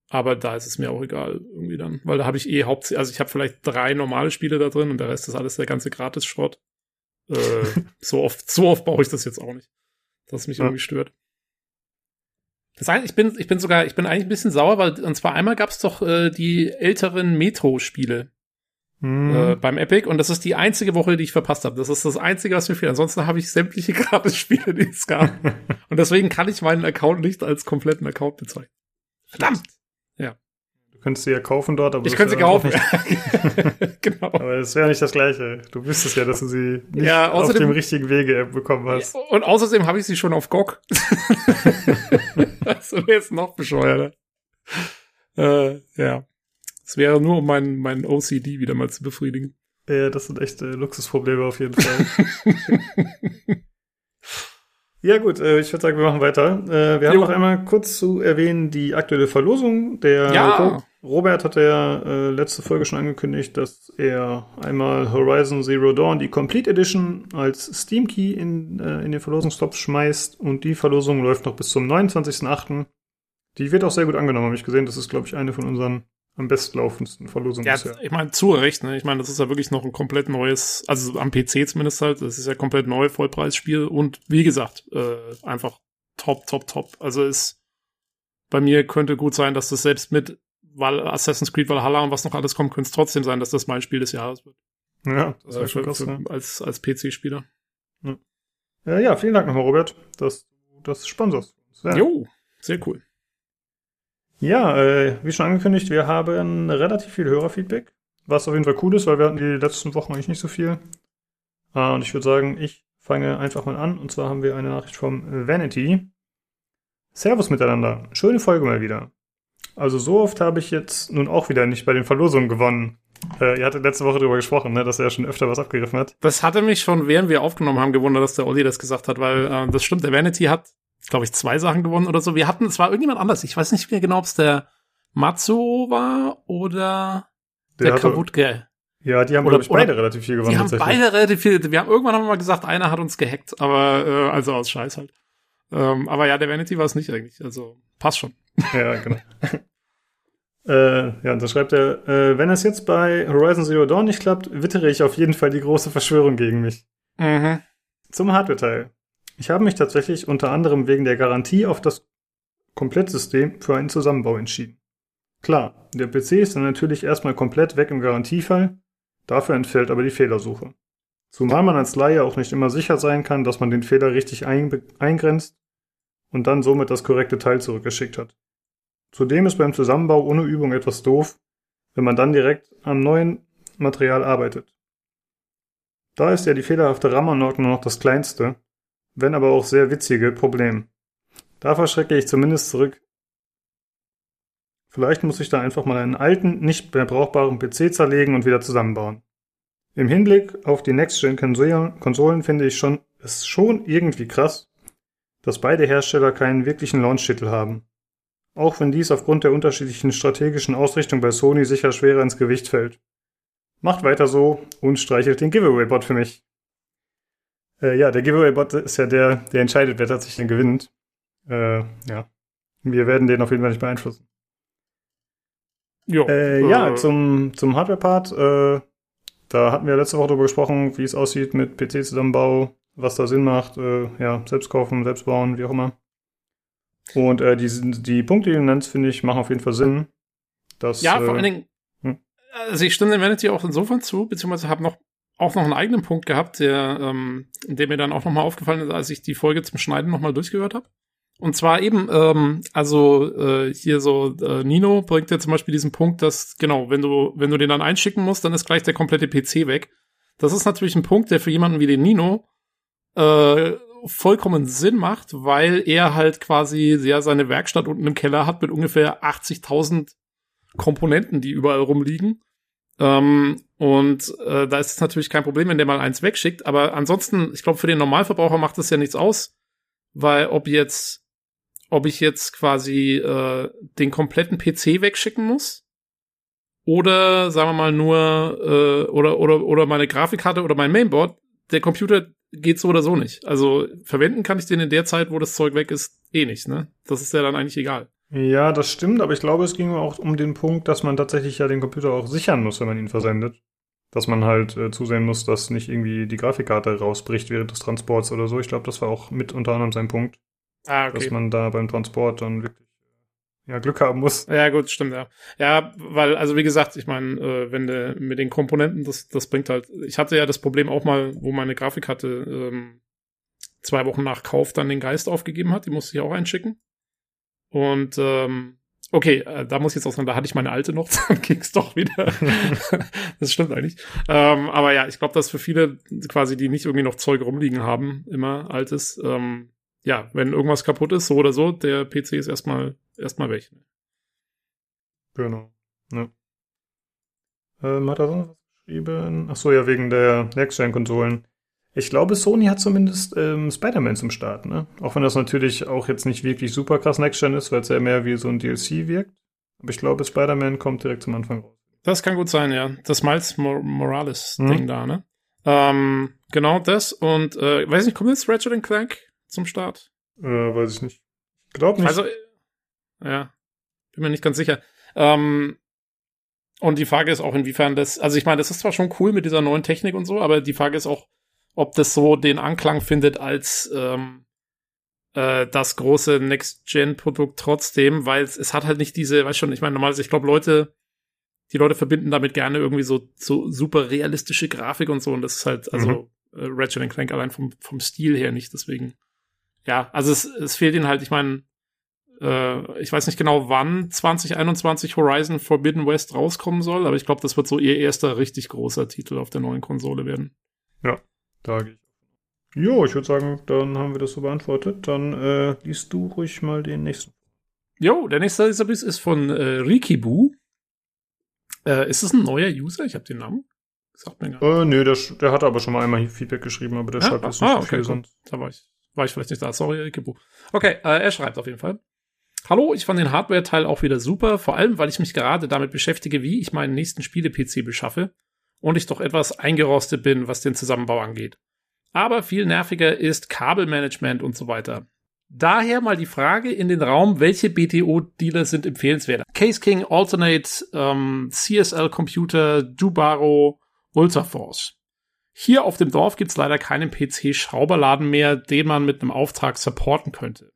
Aber da ist es mir auch egal, irgendwie dann. Weil da habe ich eh hauptsächlich, also ich habe vielleicht drei normale Spiele da drin und der Rest ist alles der ganze Gratis-Schrott. Äh, (laughs) so oft, so oft baue ich das jetzt auch nicht. Dass mich ja. irgendwie stört. Das heißt, ich bin, ich bin sogar, ich bin eigentlich ein bisschen sauer, weil, und zwar einmal gab es doch äh, die älteren Metro-Spiele äh, beim Epic und das ist die einzige Woche, die ich verpasst habe. Das ist das Einzige, was mir fehlt. Ansonsten habe ich sämtliche (laughs) Gratis-Spiele, die es gab. (laughs) und deswegen kann ich meinen Account nicht als kompletten Account bezeichnen. Verdammt! Ja. Du könntest sie ja kaufen dort, aber ich könnte sie kaufen. (laughs) genau. Aber es wäre nicht das Gleiche. Du wüsstest ja, dass du sie nicht ja, außerdem, auf dem richtigen Wege bekommen hast. Und außerdem habe ich sie schon auf GOG. das wäre jetzt noch bescheuerter. Äh, ja. Es wäre nur, um meinen mein OCD wieder mal zu befriedigen. Ja, das sind echte Luxusprobleme auf jeden Fall. (laughs) Ja, gut, äh, ich würde sagen, wir machen weiter. Äh, wir haben noch einmal kurz zu erwähnen die aktuelle Verlosung. Der ja. Robert hatte ja äh, letzte Folge schon angekündigt, dass er einmal Horizon Zero Dawn, die Complete Edition, als Steam Key in, äh, in den Verlosungstopf schmeißt und die Verlosung läuft noch bis zum 29.08. Die wird auch sehr gut angenommen, habe ich gesehen. Das ist, glaube ich, eine von unseren am bestlaufendsten Verlosung ja. Ich meine, zu Recht, ne? Ich meine, das ist ja wirklich noch ein komplett neues, also am PC zumindest halt, das ist ja komplett neu, Vollpreisspiel und wie gesagt, äh, einfach top, top, top. Also ist bei mir könnte gut sein, dass das selbst mit weil Assassin's Creed Valhalla und was noch alles kommt, könnte es trotzdem sein, dass das mein Spiel des Jahres wird. Ja, das äh, schon krass, für, als, als PC-Spieler. Ja. Äh, ja, vielen Dank nochmal, Robert, dass du das sponsorst. Jo, sehr cool. Ja, äh, wie schon angekündigt, wir haben relativ viel Hörerfeedback, was auf jeden Fall cool ist, weil wir hatten die letzten Wochen eigentlich nicht so viel. Äh, und ich würde sagen, ich fange einfach mal an. Und zwar haben wir eine Nachricht vom Vanity. Servus miteinander. Schöne Folge mal wieder. Also so oft habe ich jetzt nun auch wieder nicht bei den Verlosungen gewonnen. Äh, ihr hattet letzte Woche darüber gesprochen, ne, dass er schon öfter was abgegriffen hat. Das hatte mich schon, während wir aufgenommen haben, gewundert, dass der Olli das gesagt hat, weil äh, das stimmt, der Vanity hat glaube ich, zwei Sachen gewonnen oder so. Wir hatten, es war irgendjemand anders. Ich weiß nicht mehr genau, ob es der Matsuo war oder der, der Kabutke. Ja, die haben, glaube ich, beide relativ viel gewonnen. Die haben beide relativ viel. Wir haben irgendwann haben wir mal gesagt, einer hat uns gehackt, aber äh, also aus Scheiß halt. Ähm, aber ja, der Vanity war es nicht eigentlich. Also passt schon. Ja, genau. (laughs) äh, ja, und da schreibt er, äh, wenn es jetzt bei Horizon Zero Dawn nicht klappt, wittere ich auf jeden Fall die große Verschwörung gegen mich. Mhm. Zum Hardware-Teil. Ich habe mich tatsächlich unter anderem wegen der Garantie auf das Komplettsystem für einen Zusammenbau entschieden. Klar, der PC ist dann natürlich erstmal komplett weg im Garantiefall, dafür entfällt aber die Fehlersuche. Zumal man als Laie auch nicht immer sicher sein kann, dass man den Fehler richtig eingrenzt und dann somit das korrekte Teil zurückgeschickt hat. Zudem ist beim Zusammenbau ohne Übung etwas doof, wenn man dann direkt am neuen Material arbeitet. Da ist ja die fehlerhafte RAM-Anordnung noch das kleinste, wenn aber auch sehr witzige Problem. Da verschrecke ich zumindest zurück. Vielleicht muss ich da einfach mal einen alten, nicht mehr brauchbaren PC zerlegen und wieder zusammenbauen. Im Hinblick auf die Next-Gen-Konsolen finde ich schon, es schon irgendwie krass, dass beide Hersteller keinen wirklichen Launch-Titel haben. Auch wenn dies aufgrund der unterschiedlichen strategischen Ausrichtung bei Sony sicher schwerer ins Gewicht fällt. Macht weiter so und streichelt den Giveaway-Bot für mich. Äh, ja, der Giveaway-Bot ist ja der, der entscheidet, wer tatsächlich den gewinnt. Äh, ja. Wir werden den auf jeden Fall nicht beeinflussen. Jo, äh, äh, ja, zum, zum Hardware-Part. Äh, da hatten wir letzte Woche darüber gesprochen, wie es aussieht mit PC-Zusammenbau, was da Sinn macht. Äh, ja, selbst kaufen, selbst bauen, wie auch immer. Und äh, die, die Punkte, die du nennst, finde ich, machen auf jeden Fall Sinn. Dass, ja, vor allen Dingen, hm? also ich stimme dem Vanity auch insofern zu, beziehungsweise habe noch auch noch einen eigenen Punkt gehabt, der, ähm, der mir dann auch nochmal aufgefallen ist, als ich die Folge zum Schneiden nochmal durchgehört habe. Und zwar eben, ähm, also äh, hier so, äh, Nino bringt ja zum Beispiel diesen Punkt, dass, genau, wenn du, wenn du den dann einschicken musst, dann ist gleich der komplette PC weg. Das ist natürlich ein Punkt, der für jemanden wie den Nino äh, vollkommen Sinn macht, weil er halt quasi ja seine Werkstatt unten im Keller hat mit ungefähr 80.000 Komponenten, die überall rumliegen. Ähm, und äh, da ist es natürlich kein Problem, wenn der mal eins wegschickt. Aber ansonsten, ich glaube, für den Normalverbraucher macht das ja nichts aus, weil ob jetzt, ob ich jetzt quasi äh, den kompletten PC wegschicken muss oder sagen wir mal nur äh, oder oder oder meine Grafikkarte oder mein Mainboard, der Computer geht so oder so nicht. Also verwenden kann ich den in der Zeit, wo das Zeug weg ist, eh nicht. Ne, das ist ja dann eigentlich egal. Ja, das stimmt, aber ich glaube, es ging auch um den Punkt, dass man tatsächlich ja den Computer auch sichern muss, wenn man ihn versendet. Dass man halt äh, zusehen muss, dass nicht irgendwie die Grafikkarte rausbricht während des Transports oder so. Ich glaube, das war auch mit unter anderem sein Punkt. Ah, okay. Dass man da beim Transport dann wirklich äh, ja, Glück haben muss. Ja, gut, stimmt, ja. Ja, weil, also wie gesagt, ich meine, äh, wenn du mit den Komponenten, das, das bringt halt, ich hatte ja das Problem auch mal, wo meine Grafikkarte ähm, zwei Wochen nach Kauf dann den Geist aufgegeben hat, die musste ich auch einschicken. Und ähm, okay, äh, da muss ich jetzt aussagen, da hatte ich meine alte noch, (laughs) dann ging's doch wieder. (laughs) das stimmt eigentlich. Ähm, aber ja, ich glaube, dass für viele quasi, die nicht irgendwie noch Zeug rumliegen haben, immer altes, ähm, ja, wenn irgendwas kaputt ist, so oder so, der PC ist erstmal erstmal weg. Genau. Ja. Ähm, hat er sonst was geschrieben? Ach so, ja, wegen der Next-Gen-Konsolen. Ich glaube, Sony hat zumindest ähm, Spider-Man zum Start, ne? Auch wenn das natürlich auch jetzt nicht wirklich super krass Next-Gen ist, weil es ja mehr wie so ein DLC wirkt. Aber ich glaube, Spider-Man kommt direkt zum Anfang raus. Das kann gut sein, ja. Das Miles Morales-Ding mhm. da, ne? Ähm, genau das und, äh, weiß nicht, kommt jetzt Ratchet Clank zum Start? Äh, weiß ich nicht. Glaub nicht. Also, ja. Bin mir nicht ganz sicher. Ähm, und die Frage ist auch, inwiefern das, also ich meine, das ist zwar schon cool mit dieser neuen Technik und so, aber die Frage ist auch, ob das so den Anklang findet als ähm, äh, das große Next-Gen-Produkt trotzdem, weil es, es hat halt nicht diese, weiß schon, ich meine, normalerweise, ich glaube, Leute, die Leute verbinden damit gerne irgendwie so, so super realistische Grafik und so und das ist halt, also mhm. äh, Ratchet Clank allein vom, vom Stil her nicht, deswegen, ja, also es, es fehlt ihnen halt, ich meine, äh, ich weiß nicht genau, wann 2021 Horizon Forbidden West rauskommen soll, aber ich glaube, das wird so ihr erster richtig großer Titel auf der neuen Konsole werden. Ja. Da gehe ich. Jo, ich würde sagen, dann haben wir das so beantwortet. Dann äh, liest du ruhig mal den nächsten. Jo, der nächste Service ist von äh, Rikibu. Äh, ist es ein neuer User? Ich habe den Namen. Sagt mir gar nicht. Äh, nee, der, der hat aber schon mal einmal Feedback geschrieben, aber der ah, schreibt jetzt nicht ah, okay, viel sonst. Da war ich, war ich vielleicht nicht da. Sorry, Rikibu. Okay, äh, er schreibt auf jeden Fall. Hallo, ich fand den Hardware-Teil auch wieder super, vor allem, weil ich mich gerade damit beschäftige, wie ich meinen nächsten Spiele-PC beschaffe und ich doch etwas eingerostet bin, was den Zusammenbau angeht. Aber viel nerviger ist Kabelmanagement und so weiter. Daher mal die Frage in den Raum, welche BTO-Dealer sind empfehlenswert? Case King, Alternate, ähm, CSL Computer, Dubaro, Ultraforce. Hier auf dem Dorf gibt's leider keinen PC-Schrauberladen mehr, den man mit einem Auftrag supporten könnte.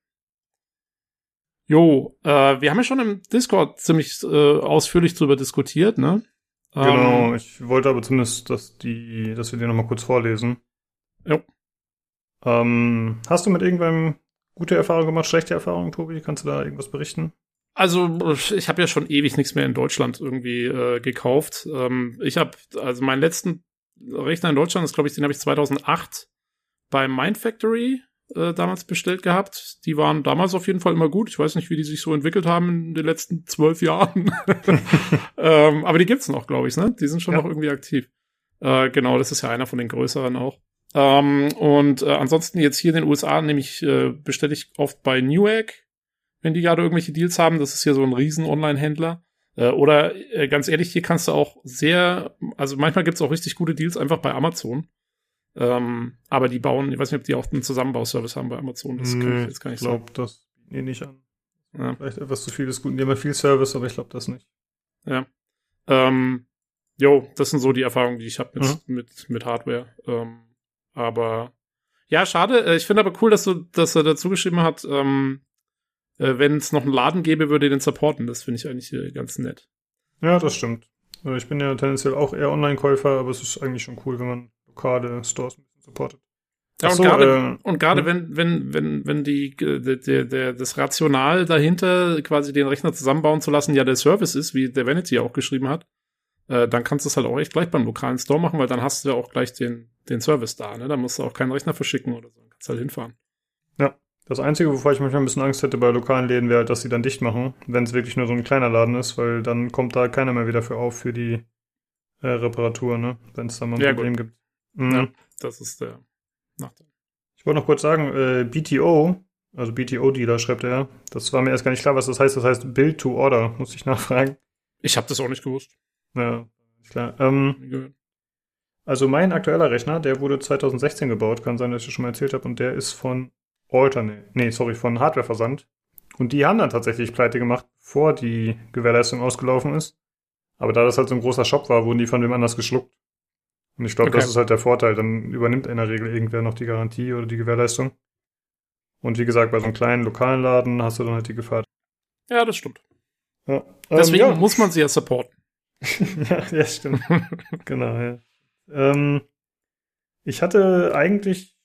Jo, äh, wir haben ja schon im Discord ziemlich äh, ausführlich drüber diskutiert, ne? Genau, ähm, ich wollte aber zumindest, dass die, dass wir die nochmal kurz vorlesen. Ja. Ähm, hast du mit irgendwann gute Erfahrungen gemacht, schlechte Erfahrungen, Tobi? Kannst du da irgendwas berichten? Also ich habe ja schon ewig nichts mehr in Deutschland irgendwie äh, gekauft. Ähm, ich habe also meinen letzten Rechner in Deutschland, das glaube ich, den habe ich 2008 bei Mind Factory äh, damals bestellt gehabt. Die waren damals auf jeden Fall immer gut. Ich weiß nicht, wie die sich so entwickelt haben in den letzten zwölf Jahren. (laughs) ähm, aber die gibt's noch, glaube ich, ne? Die sind schon ja. noch irgendwie aktiv. Äh, genau, das ist ja einer von den größeren auch. Ähm, und äh, ansonsten jetzt hier in den USA nämlich äh, bestelle ich oft bei Newegg, wenn die gerade irgendwelche Deals haben. Das ist hier so ein riesen Online-Händler. Äh, oder äh, ganz ehrlich, hier kannst du auch sehr, also manchmal gibt's auch richtig gute Deals einfach bei Amazon. Ähm, aber die bauen, ich weiß nicht, ob die auch einen Zusammenbauservice haben bei Amazon. Das nee, kann ich jetzt gar nicht ich glaub, sagen. Ich glaube, das bieten die nicht an. Ja. Vielleicht etwas zu viel ist gut. Die haben ja viel Service, aber ich glaube das nicht. Ja. Ähm, jo, das sind so die Erfahrungen, die ich habe mit, mhm. mit, mit Hardware. Ähm, aber ja, schade. Äh, ich finde aber cool, dass du, dass er dazu geschrieben hat, ähm, äh, wenn es noch einen Laden gäbe, würde er den supporten. Das finde ich eigentlich äh, ganz nett. Ja, das stimmt. Also ich bin ja tendenziell auch eher Online-Käufer, aber es ist eigentlich schon cool, wenn man lokale Stores ein bisschen supportet. Ja, so, und gerade, äh, und gerade wenn, wenn, wenn, wenn die, der, der, der, das Rational dahinter, quasi den Rechner zusammenbauen zu lassen, ja der Service ist, wie der Vanity auch geschrieben hat, äh, dann kannst du es halt auch echt gleich beim lokalen Store machen, weil dann hast du ja auch gleich den, den Service da, ne? Da musst du auch keinen Rechner verschicken oder so, dann kannst du halt hinfahren. Ja. Das Einzige, wovor ich manchmal ein bisschen Angst hätte bei lokalen Läden, wäre, dass sie dann dicht machen, wenn es wirklich nur so ein kleiner Laden ist, weil dann kommt da keiner mehr wieder für auf für die äh, Reparatur, ne? Wenn es da mal ein Ja, Problem gibt. Mhm. Ja, das ist der Nachteil. Ich wollte noch kurz sagen, äh, BTO, also BTO-Dealer schreibt er, das war mir erst gar nicht klar, was das heißt. Das heißt Build to Order, muss ich (laughs) nachfragen. Ich habe das auch nicht gewusst. Ja, ist klar. Ähm, also mein aktueller Rechner, der wurde 2016 gebaut, kann sein, dass ich das schon mal erzählt habe, und der ist von Alternate, nee, sorry, von Hardwareversand. Und die haben dann tatsächlich pleite gemacht, bevor die Gewährleistung ausgelaufen ist. Aber da das halt so ein großer Shop war, wurden die von wem anders geschluckt. Und ich glaube, Okay. das ist halt der Vorteil. Dann übernimmt in der Regel irgendwer noch die Garantie oder die Gewährleistung. Und wie gesagt, bei so einem kleinen lokalen Laden hast du dann halt die Gefahr. Ja, das stimmt. Ja. Deswegen ähm, ja. muss man sie ja supporten. (laughs) ja, ja, stimmt. (laughs) genau, ja. Ähm, ich hatte eigentlich,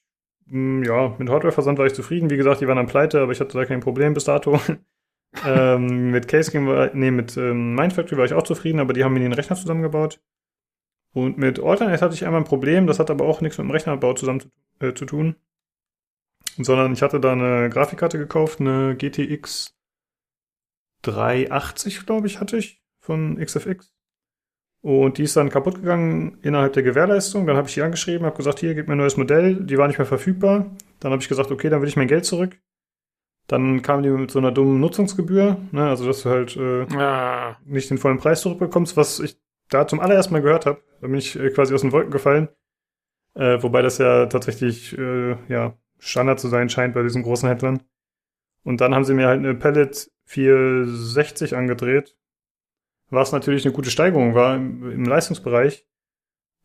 mh, ja, mit Hardware-Versand war ich zufrieden. Wie gesagt, die waren am Pleite, aber ich hatte da kein Problem bis dato. (laughs) ähm, mit Case Game war, nee, mit ähm, Mindfactory war ich auch zufrieden, aber die haben mir den Rechner zusammengebaut. Und mit Alternate hatte ich einmal ein Problem, das hat aber auch nichts mit dem Rechnerbau zusammen zu, äh, zu tun. Sondern ich hatte da eine Grafikkarte gekauft, eine GTX 380, glaube ich, hatte ich von XFX. Und die ist dann kaputt gegangen innerhalb der Gewährleistung. Dann habe ich die angeschrieben, habe gesagt, hier, gib mir ein neues Modell. Die war nicht mehr verfügbar. Dann habe ich gesagt, okay, dann will ich mein Geld zurück. Dann kam die mit so einer dummen Nutzungsgebühr, ne, also dass du halt äh, Ja, nicht den vollen Preis zurückbekommst, was ich da zum allerersten Mal gehört habe. Da bin ich äh, quasi aus den Wolken gefallen. Äh, wobei das ja tatsächlich äh, ja, Standard zu sein scheint bei diesen großen Händlern. Und dann haben sie mir halt eine Pellet 460 angedreht, was natürlich eine gute Steigerung war im, im Leistungsbereich.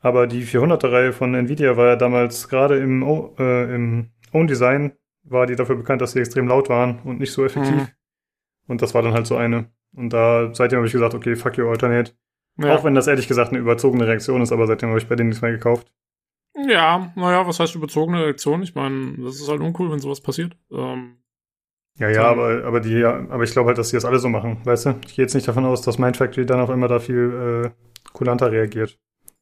Aber die 400er-Reihe von Nvidia war ja damals gerade im, O- äh, im Own-Design, war die dafür bekannt, dass sie extrem laut waren und nicht so effektiv. Mhm. Und das war dann halt so eine. Und da seitdem habe ich gesagt, okay, fuck you, Alternate. Ja. Auch wenn das ehrlich gesagt eine überzogene Reaktion ist, aber seitdem habe ich bei denen nichts mehr gekauft. Ja, naja, was heißt überzogene Reaktion? Ich meine, das ist halt uncool, wenn sowas passiert. Ähm, Ja, ja, aber, aber die, ja, aber ich glaube halt, dass die das alle so machen, weißt du? Ich gehe jetzt nicht davon aus, dass Mindfactory dann auf einmal da viel äh, kulanter reagiert.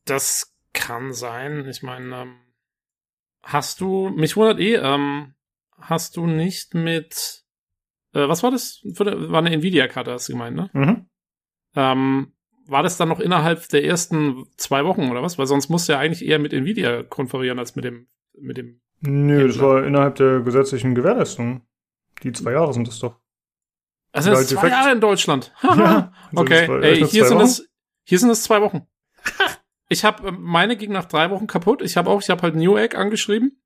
das kann sein. Ich meine, ähm, hast du, mich wundert eh, ähm, hast du nicht mit, äh, was war das? Für war eine Nvidia-Karte, hast du gemeint, ne? Mhm. Ähm, war das dann noch innerhalb der ersten zwei Wochen oder was? Weil sonst musst du ja eigentlich eher mit Nvidia konferieren als mit dem, mit dem. Nö, das war innerhalb der gesetzlichen Gewährleistung. Die zwei Jahre sind das doch. Also das ist zwei Jahre in Deutschland. (laughs) Ja, (laughs) also okay, war ey, hier zwei sind Wochen. es, hier sind es zwei Wochen. (laughs) Ich habe meine ging nach drei Wochen kaputt. Ich habe auch, ich habe halt Newegg angeschrieben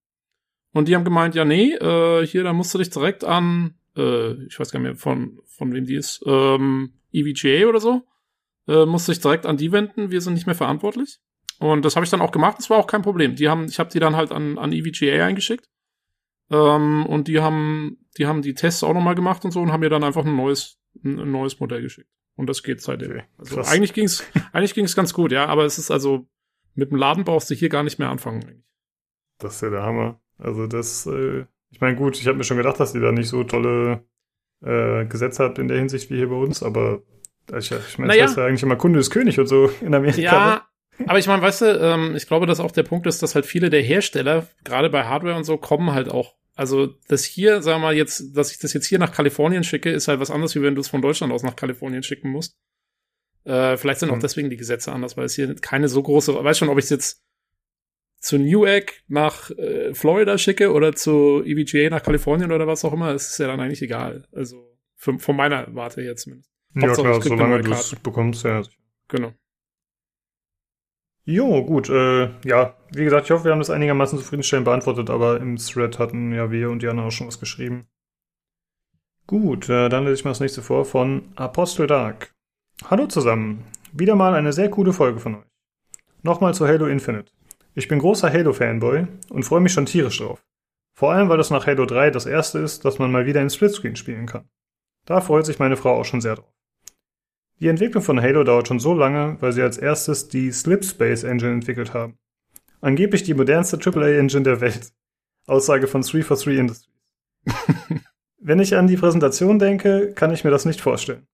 und die haben gemeint, ja nee, äh, hier da musst du dich direkt an, äh, ich weiß gar nicht mehr von von wem die ist, ähm, EVGA oder so, äh, musst du dich direkt an die wenden. Wir sind nicht mehr verantwortlich. Und das habe ich dann auch gemacht. Das war auch kein Problem. Die haben, ich habe die dann halt an an EVGA eingeschickt. Ähm, und die haben, die haben die Tests auch nochmal gemacht und so und haben mir dann einfach ein neues, ein, ein neues Modell geschickt. Und das geht seitdem. Okay, also krass. eigentlich ging's, eigentlich ging's ganz gut, ja, aber es ist also, mit dem Laden brauchst du hier gar nicht mehr anfangen. Eigentlich. Das ist ja der Hammer. Also das, äh, ich meine, gut, ich habe mir schon gedacht, dass die da nicht so tolle äh, Gesetze hat in der Hinsicht wie hier bei uns, aber ich, ich meine, Naja. das heißt ja eigentlich immer Kunde ist König und so in Amerika. ne? Ja, aber ich meine, weißt du, ähm, ich glaube, dass auch der Punkt ist, dass halt viele der Hersteller, gerade bei Hardware und so, kommen halt auch. Also das hier, sagen wir mal jetzt, dass ich das jetzt hier nach Kalifornien schicke, ist halt was anderes, wie wenn du es von Deutschland aus nach Kalifornien schicken musst. Äh, vielleicht sind auch Hm. deswegen die Gesetze anders, weil es hier keine so große, weiß schon, ob ich es jetzt zu Newegg nach äh, Florida schicke oder zu EVGA nach Kalifornien oder was auch immer, es ist ja dann eigentlich egal. Also für, von meiner Warte her zumindest. Ja, klar, solange du es bekommst, ja. Genau. Jo, gut, äh, ja, wie gesagt, ich hoffe, wir haben das einigermaßen zufriedenstellend beantwortet, aber im Thread hatten ja wir und Jana auch schon was geschrieben. Gut, äh, dann lese ich mal das nächste vor von Apostel Dark. Hallo zusammen, wieder mal eine sehr coole Folge von euch. Nochmal zu Halo Infinite. Ich bin großer Halo-Fanboy und freue mich schon tierisch drauf. Vor allem, weil das nach Halo 3 das erste ist, dass man mal wieder in Splitscreen spielen kann. Da freut sich meine Frau auch schon sehr drauf. Die Entwicklung von Halo dauert schon so lange, weil sie als erstes die Slipspace Engine entwickelt haben. Angeblich die modernste AAA-Engine der Welt. Aussage von 343 Industries. (laughs) Wenn ich an die Präsentation denke, kann ich mir das nicht vorstellen.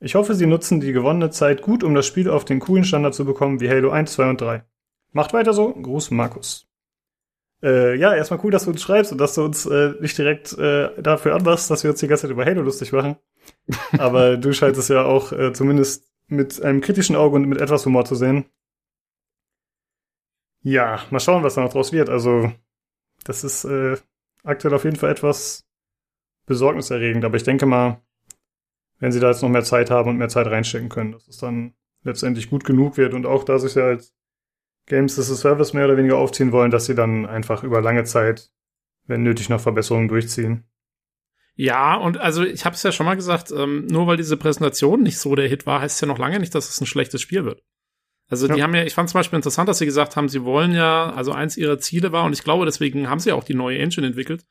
Ich hoffe, sie nutzen die gewonnene Zeit gut, um das Spiel auf den coolen Standard zu bekommen wie Halo 1, 2 und 3. Macht weiter so. Gruß, Markus. Äh, ja, erstmal cool, dass du uns schreibst und dass du uns äh, nicht direkt äh, dafür anmachst, dass wir uns die ganze Zeit über Halo lustig machen. (laughs) Aber du scheinst es ja auch äh, zumindest mit einem kritischen Auge und mit etwas Humor zu sehen. Ja, mal schauen, was da noch draus wird. Also, das ist äh, aktuell auf jeden Fall etwas besorgniserregend. Aber ich denke mal, wenn sie da jetzt noch mehr Zeit haben und mehr Zeit reinstecken können, dass es dann letztendlich gut genug wird und auch, da sie es ja als Games as a Service mehr oder weniger aufziehen wollen, dass sie dann einfach über lange Zeit, wenn nötig, noch Verbesserungen durchziehen. Ja, und also ich habe es ja schon mal gesagt, ähm, nur weil diese Präsentation nicht so der Hit war, heißt es ja noch lange nicht, dass es ein schlechtes Spiel wird. Also ja. die haben ja, ich fand zum Beispiel interessant, dass sie gesagt haben, sie wollen ja, also eins ihrer Ziele war, und ich glaube, deswegen haben sie auch die neue Engine entwickelt,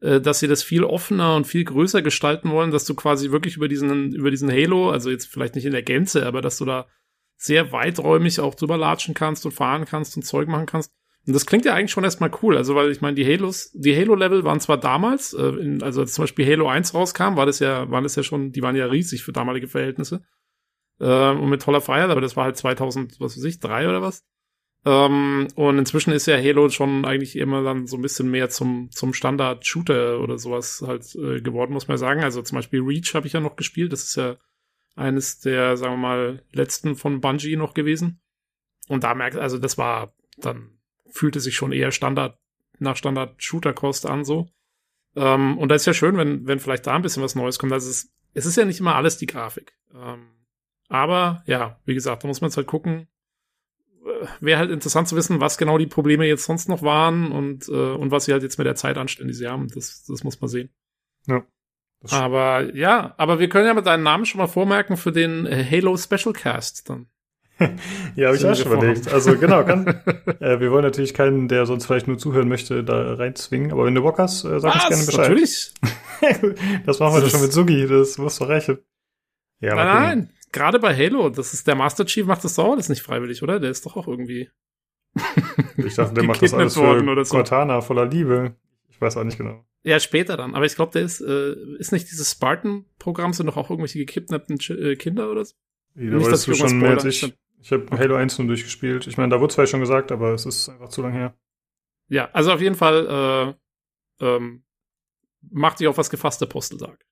äh, dass sie das viel offener und viel größer gestalten wollen, dass du quasi wirklich über diesen, über diesen Halo, also jetzt vielleicht nicht in der Gänze, aber dass du da sehr weiträumig auch drüber latschen kannst und fahren kannst und Zeug machen kannst. Und das klingt ja eigentlich schon erstmal cool. Also, weil ich meine, die Halos, die Halo-Level waren zwar damals, äh, in, also als zum Beispiel Halo 1 rauskam, war das ja, waren das ja schon, die waren ja riesig für damalige Verhältnisse. Äh, und mit toller Freiheit, aber das war halt 2000, was weiß ich, drei oder was. Ähm, und inzwischen ist ja Halo schon eigentlich immer dann so ein bisschen mehr zum, zum Standard-Shooter oder sowas halt äh, geworden, muss man sagen. Also zum Beispiel Reach habe ich ja noch gespielt. Das ist ja eines der, sagen wir mal, letzten von Bungie noch gewesen. Und da merkt, also das war dann fühlte sich schon eher Standard, nach Standard-Shooter-Kost an, so. Ähm, und da ist ja schön, wenn, wenn vielleicht da ein bisschen was Neues kommt. Also es, es ist ja nicht immer alles die Grafik. Ähm, aber ja, wie gesagt, da muss man jetzt halt gucken. Äh, Wäre halt interessant zu wissen, was genau die Probleme jetzt sonst noch waren und, äh, und was sie halt jetzt mit der Zeit anstellen, die sie haben. Das, das muss man sehen. Ja. Aber ja, aber wir können ja mit deinem Namen schon mal vormerken für den Halo Special Cast dann. (laughs) ja, habe ich auch schon überlegt. Also genau, kann, (laughs) äh, wir wollen natürlich keinen, der sonst vielleicht nur zuhören möchte, da reinzwingen. Aber wenn du Bock hast, äh, sag Was? uns gerne Bescheid. Natürlich. (laughs) das machen wir doch schon mit Sugi, das muss doch reichen. Ja, nein, nein, gerade bei Halo, das ist der Master Chief macht das doch alles nicht freiwillig, oder? Der ist doch auch irgendwie. ich dachte, der macht das alles für so. Cortana voller Liebe. Ich weiß auch nicht genau. Ja, später dann. Aber ich glaube, der ist, äh, ist nicht dieses Spartan-Programm, sind doch auch irgendwelche gekidnappten äh, Kinder oder so? Ja, nicht, dass du schon mehr als ich. Ich habe Halo 1 nun durchgespielt. Ich meine, da wurde zwar schon gesagt, aber es ist einfach zu lang her. Ja, also auf jeden Fall äh, ähm, macht sich auf was gefasste Posteltag.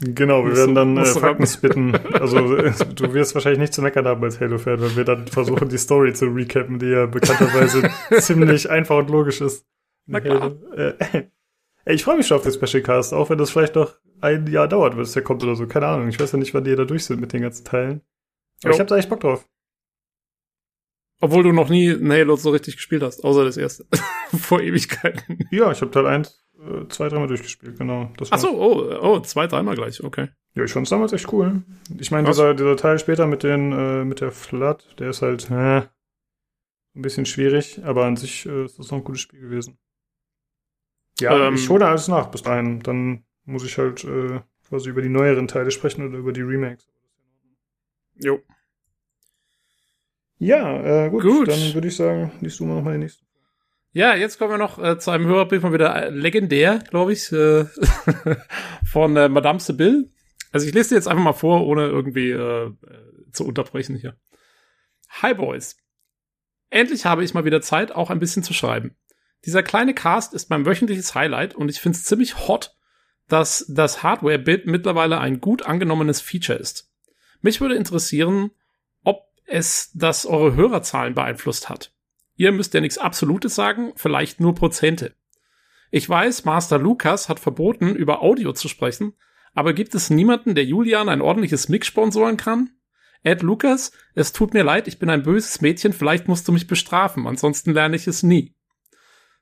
Genau, wir werden dann äh, Fakten spitten. (laughs) Also du wirst wahrscheinlich nicht zu meckern haben als Halo-Fan, wenn wir dann versuchen, die Story zu recappen, die ja bekannterweise (laughs) ziemlich einfach und logisch ist. Na klar. Äh, ich freue mich schon auf den Special Cast, auch wenn das vielleicht noch ein Jahr dauert, bis der kommt oder so. Keine Ahnung. Ich weiß ja nicht, wann die da durch sind mit den ganzen Teilen. Aber jo. ich habe da echt Bock drauf. Obwohl du noch nie ein Halo so richtig gespielt hast, außer das erste. (laughs) Vor Ewigkeiten. Ja, ich habe Teil 1 äh, zwei, dreimal durchgespielt, genau. Das Ach so, oh, oh, zwei, dreimal gleich, okay. Ja, ich fand's damals echt cool. Ich meine, dieser, dieser Teil später mit den, äh, mit der Flood, der ist halt, äh, ein bisschen schwierig, aber an sich äh, ist das noch ein gutes Spiel gewesen. Ja, ähm, ich hole alles nach bis dahin. Dann muss ich halt äh, quasi über die neueren Teile sprechen oder über die Remakes. Jo. Ja, äh, gut, gut. Dann würde ich sagen, liest du mal noch mal den nächsten. Ja, jetzt kommen wir noch äh, zu einem Hörerbrief mal wieder äh, legendär, glaube ich, äh, (laughs) von äh, Madame Sibylle. Also ich lese dir jetzt einfach mal vor, ohne irgendwie äh, zu unterbrechen hier. Hi Boys. Endlich habe ich mal wieder Zeit, auch ein bisschen zu schreiben. Dieser kleine Cast ist mein wöchentliches Highlight und ich finde es ziemlich hot, dass das Hardware-Bit mittlerweile ein gut angenommenes Feature ist. Mich würde interessieren, es das eure Hörerzahlen beeinflusst hat. Ihr müsst ja nichts Absolutes sagen, vielleicht nur Prozente. Ich weiß, Master Lucas hat verboten, über Audio zu sprechen, aber gibt es niemanden, der Julian ein ordentliches Mix sponsoren kann? Ed Lucas, es tut mir leid, ich bin ein böses Mädchen, vielleicht musst du mich bestrafen, ansonsten lerne ich es nie.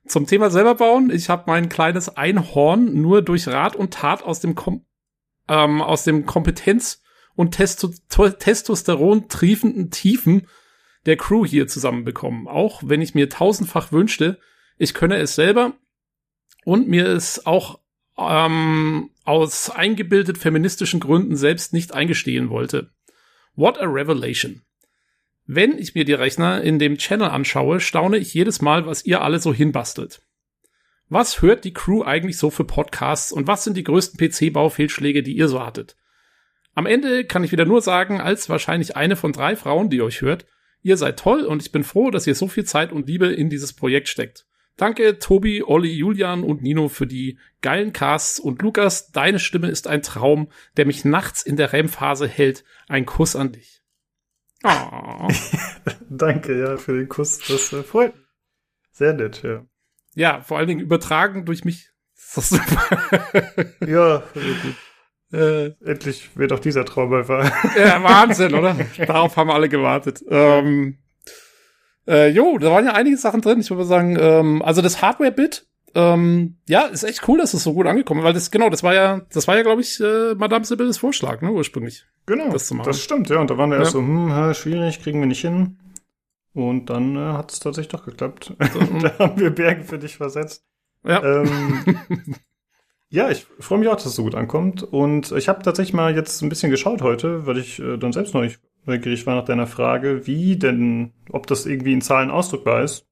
Zum Thema selber bauen. Ich habe mein kleines Einhorn nur durch Rat und Tat aus dem Kom ähm, aus dem Kompetenz und Testo Testosteron triefenden Tiefen der Crew hier zusammenbekommen. Auch wenn ich mir tausendfach wünschte, ich könne es selber und mir es auch ähm, aus eingebildet feministischen Gründen selbst nicht eingestehen wollte. What a revelation. Wenn ich mir die Rechner in dem Channel anschaue, staune ich jedes Mal, was ihr alle so hinbastelt. Was hört die Crew eigentlich so für Podcasts und was sind die größten PC-Baufehlschläge, die ihr so hattet? Am Ende kann ich wieder nur sagen, als wahrscheinlich eine von drei Frauen, die euch hört, ihr seid toll und ich bin froh, dass ihr so viel Zeit und Liebe in dieses Projekt steckt. Danke Tobi, Olli, Julian und Nino für die geilen Casts und Lukas, deine Stimme ist ein Traum, der mich nachts in der REM-Phase hält. Ein Kuss an dich. Oh. (laughs) Danke, ja, für den Kuss. Das äh, freut mich. Sehr nett, ja. Ja, vor allen Dingen übertragen durch mich. Das ist super. ja, gut. Äh, Endlich wird auch dieser Traum wahr. (laughs) ja, Wahnsinn, oder? Darauf haben alle gewartet. Ähm, äh, jo, da waren ja einige Sachen drin. Ich würde sagen, ähm, also das Hardware-Bit, ähm, ja, ist echt cool, dass es so gut angekommen ist, weil das, genau, das war ja, das war ja, glaube ich, äh, Madame Sibylles Vorschlag, ne, ursprünglich. Genau, das, das stimmt, ja. Und da waren wir ja. erst so, hm, schwierig, kriegen wir nicht hin. Und dann äh, hat es tatsächlich doch geklappt. (laughs) da haben wir Berge für dich versetzt. Ja. Ähm, (laughs) ja, ich freue mich auch, dass es so gut ankommt. Und ich habe tatsächlich mal jetzt ein bisschen geschaut heute, weil ich äh, dann selbst noch nicht neugierig war nach deiner Frage, wie denn, ob das irgendwie in Zahlen ausdrückbar ist.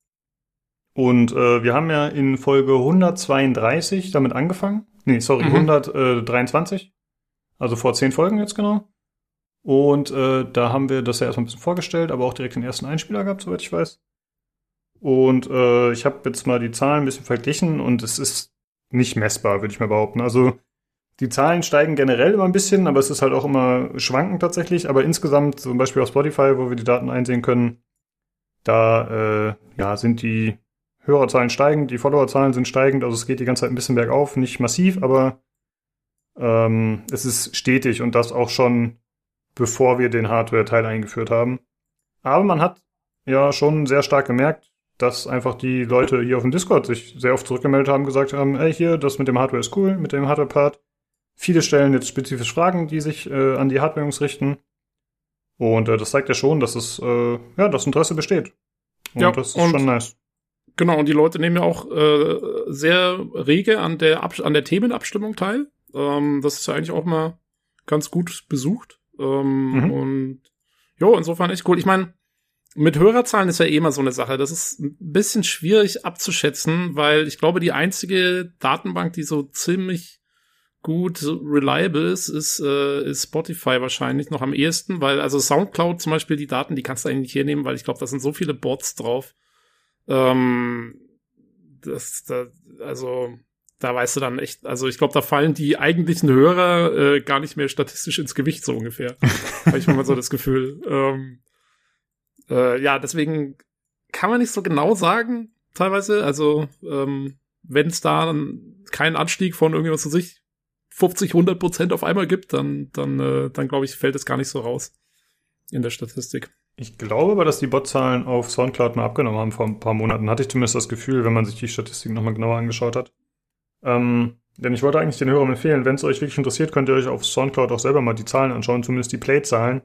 Und äh, wir haben ja in Folge 132 damit angefangen. Nee, sorry, mhm. 123. Also vor zehn Folgen jetzt genau. Und äh, da haben wir das ja erstmal ein bisschen vorgestellt, aber auch direkt den ersten Einspieler gehabt, soweit ich weiß. Und äh, ich habe jetzt mal die Zahlen ein bisschen verglichen und es ist nicht messbar, würde ich mal behaupten. Also die Zahlen steigen generell immer ein bisschen, aber es ist halt auch immer schwankend tatsächlich. Aber insgesamt, zum Beispiel auf Spotify, wo wir die Daten einsehen können, da äh, ja, sind die Hörerzahlen steigend, die Followerzahlen sind steigend, also es geht die ganze Zeit ein bisschen bergauf, nicht massiv, aber ähm, es ist stetig und das auch schon bevor wir den Hardware-Teil eingeführt haben. Aber man hat ja schon sehr stark gemerkt, dass einfach die Leute hier auf dem Discord sich sehr oft zurückgemeldet haben, gesagt haben, ey, hier, das mit dem Hardware ist cool, mit dem Hardware-Part. Viele stellen jetzt spezifisch Fragen, die sich äh, an die Hardware-Jungs richten. Und äh, das zeigt ja schon, dass es, äh, ja, das Interesse besteht. Und ja, das ist und schon nice. Genau, und die Leute nehmen ja auch äh, sehr rege an der, Ab an der Themenabstimmung teil. Ähm, das ist ja eigentlich auch mal ganz gut besucht. Ähm, mhm. Und jo, insofern echt cool. Ich meine, mit Hörerzahlen ist ja eh immer so eine Sache. Das ist ein bisschen schwierig abzuschätzen, weil ich glaube, die einzige Datenbank, die so ziemlich gut reliable ist, ist, äh, ist Spotify wahrscheinlich noch am ehesten, weil also Soundcloud zum Beispiel die Daten, die kannst du eigentlich nicht hernehmen, weil ich glaube, da sind so viele Bots drauf. Ähm, das, da, also da weißt du dann echt, also ich glaube, da fallen die eigentlichen Hörer äh, gar nicht mehr statistisch ins Gewicht, so ungefähr. (laughs) Habe ich mal so das Gefühl. Ähm, äh, ja, deswegen kann man nicht so genau sagen, teilweise. Also, ähm, wenn es da keinen Anstieg von irgendwas zu sich 50, 100 Prozent auf einmal gibt, dann, dann, äh, dann glaube ich, fällt es gar nicht so raus in der Statistik. Ich glaube aber, dass die Botzahlen auf Soundcloud mal abgenommen haben vor ein paar Monaten. Hatte ich zumindest das Gefühl, wenn man sich die Statistiken nochmal genauer angeschaut hat. Ähm, denn ich wollte eigentlich den Hörern empfehlen, wenn es euch wirklich interessiert, könnt ihr euch auf Soundcloud auch selber mal die Zahlen anschauen, zumindest die Play-Zahlen.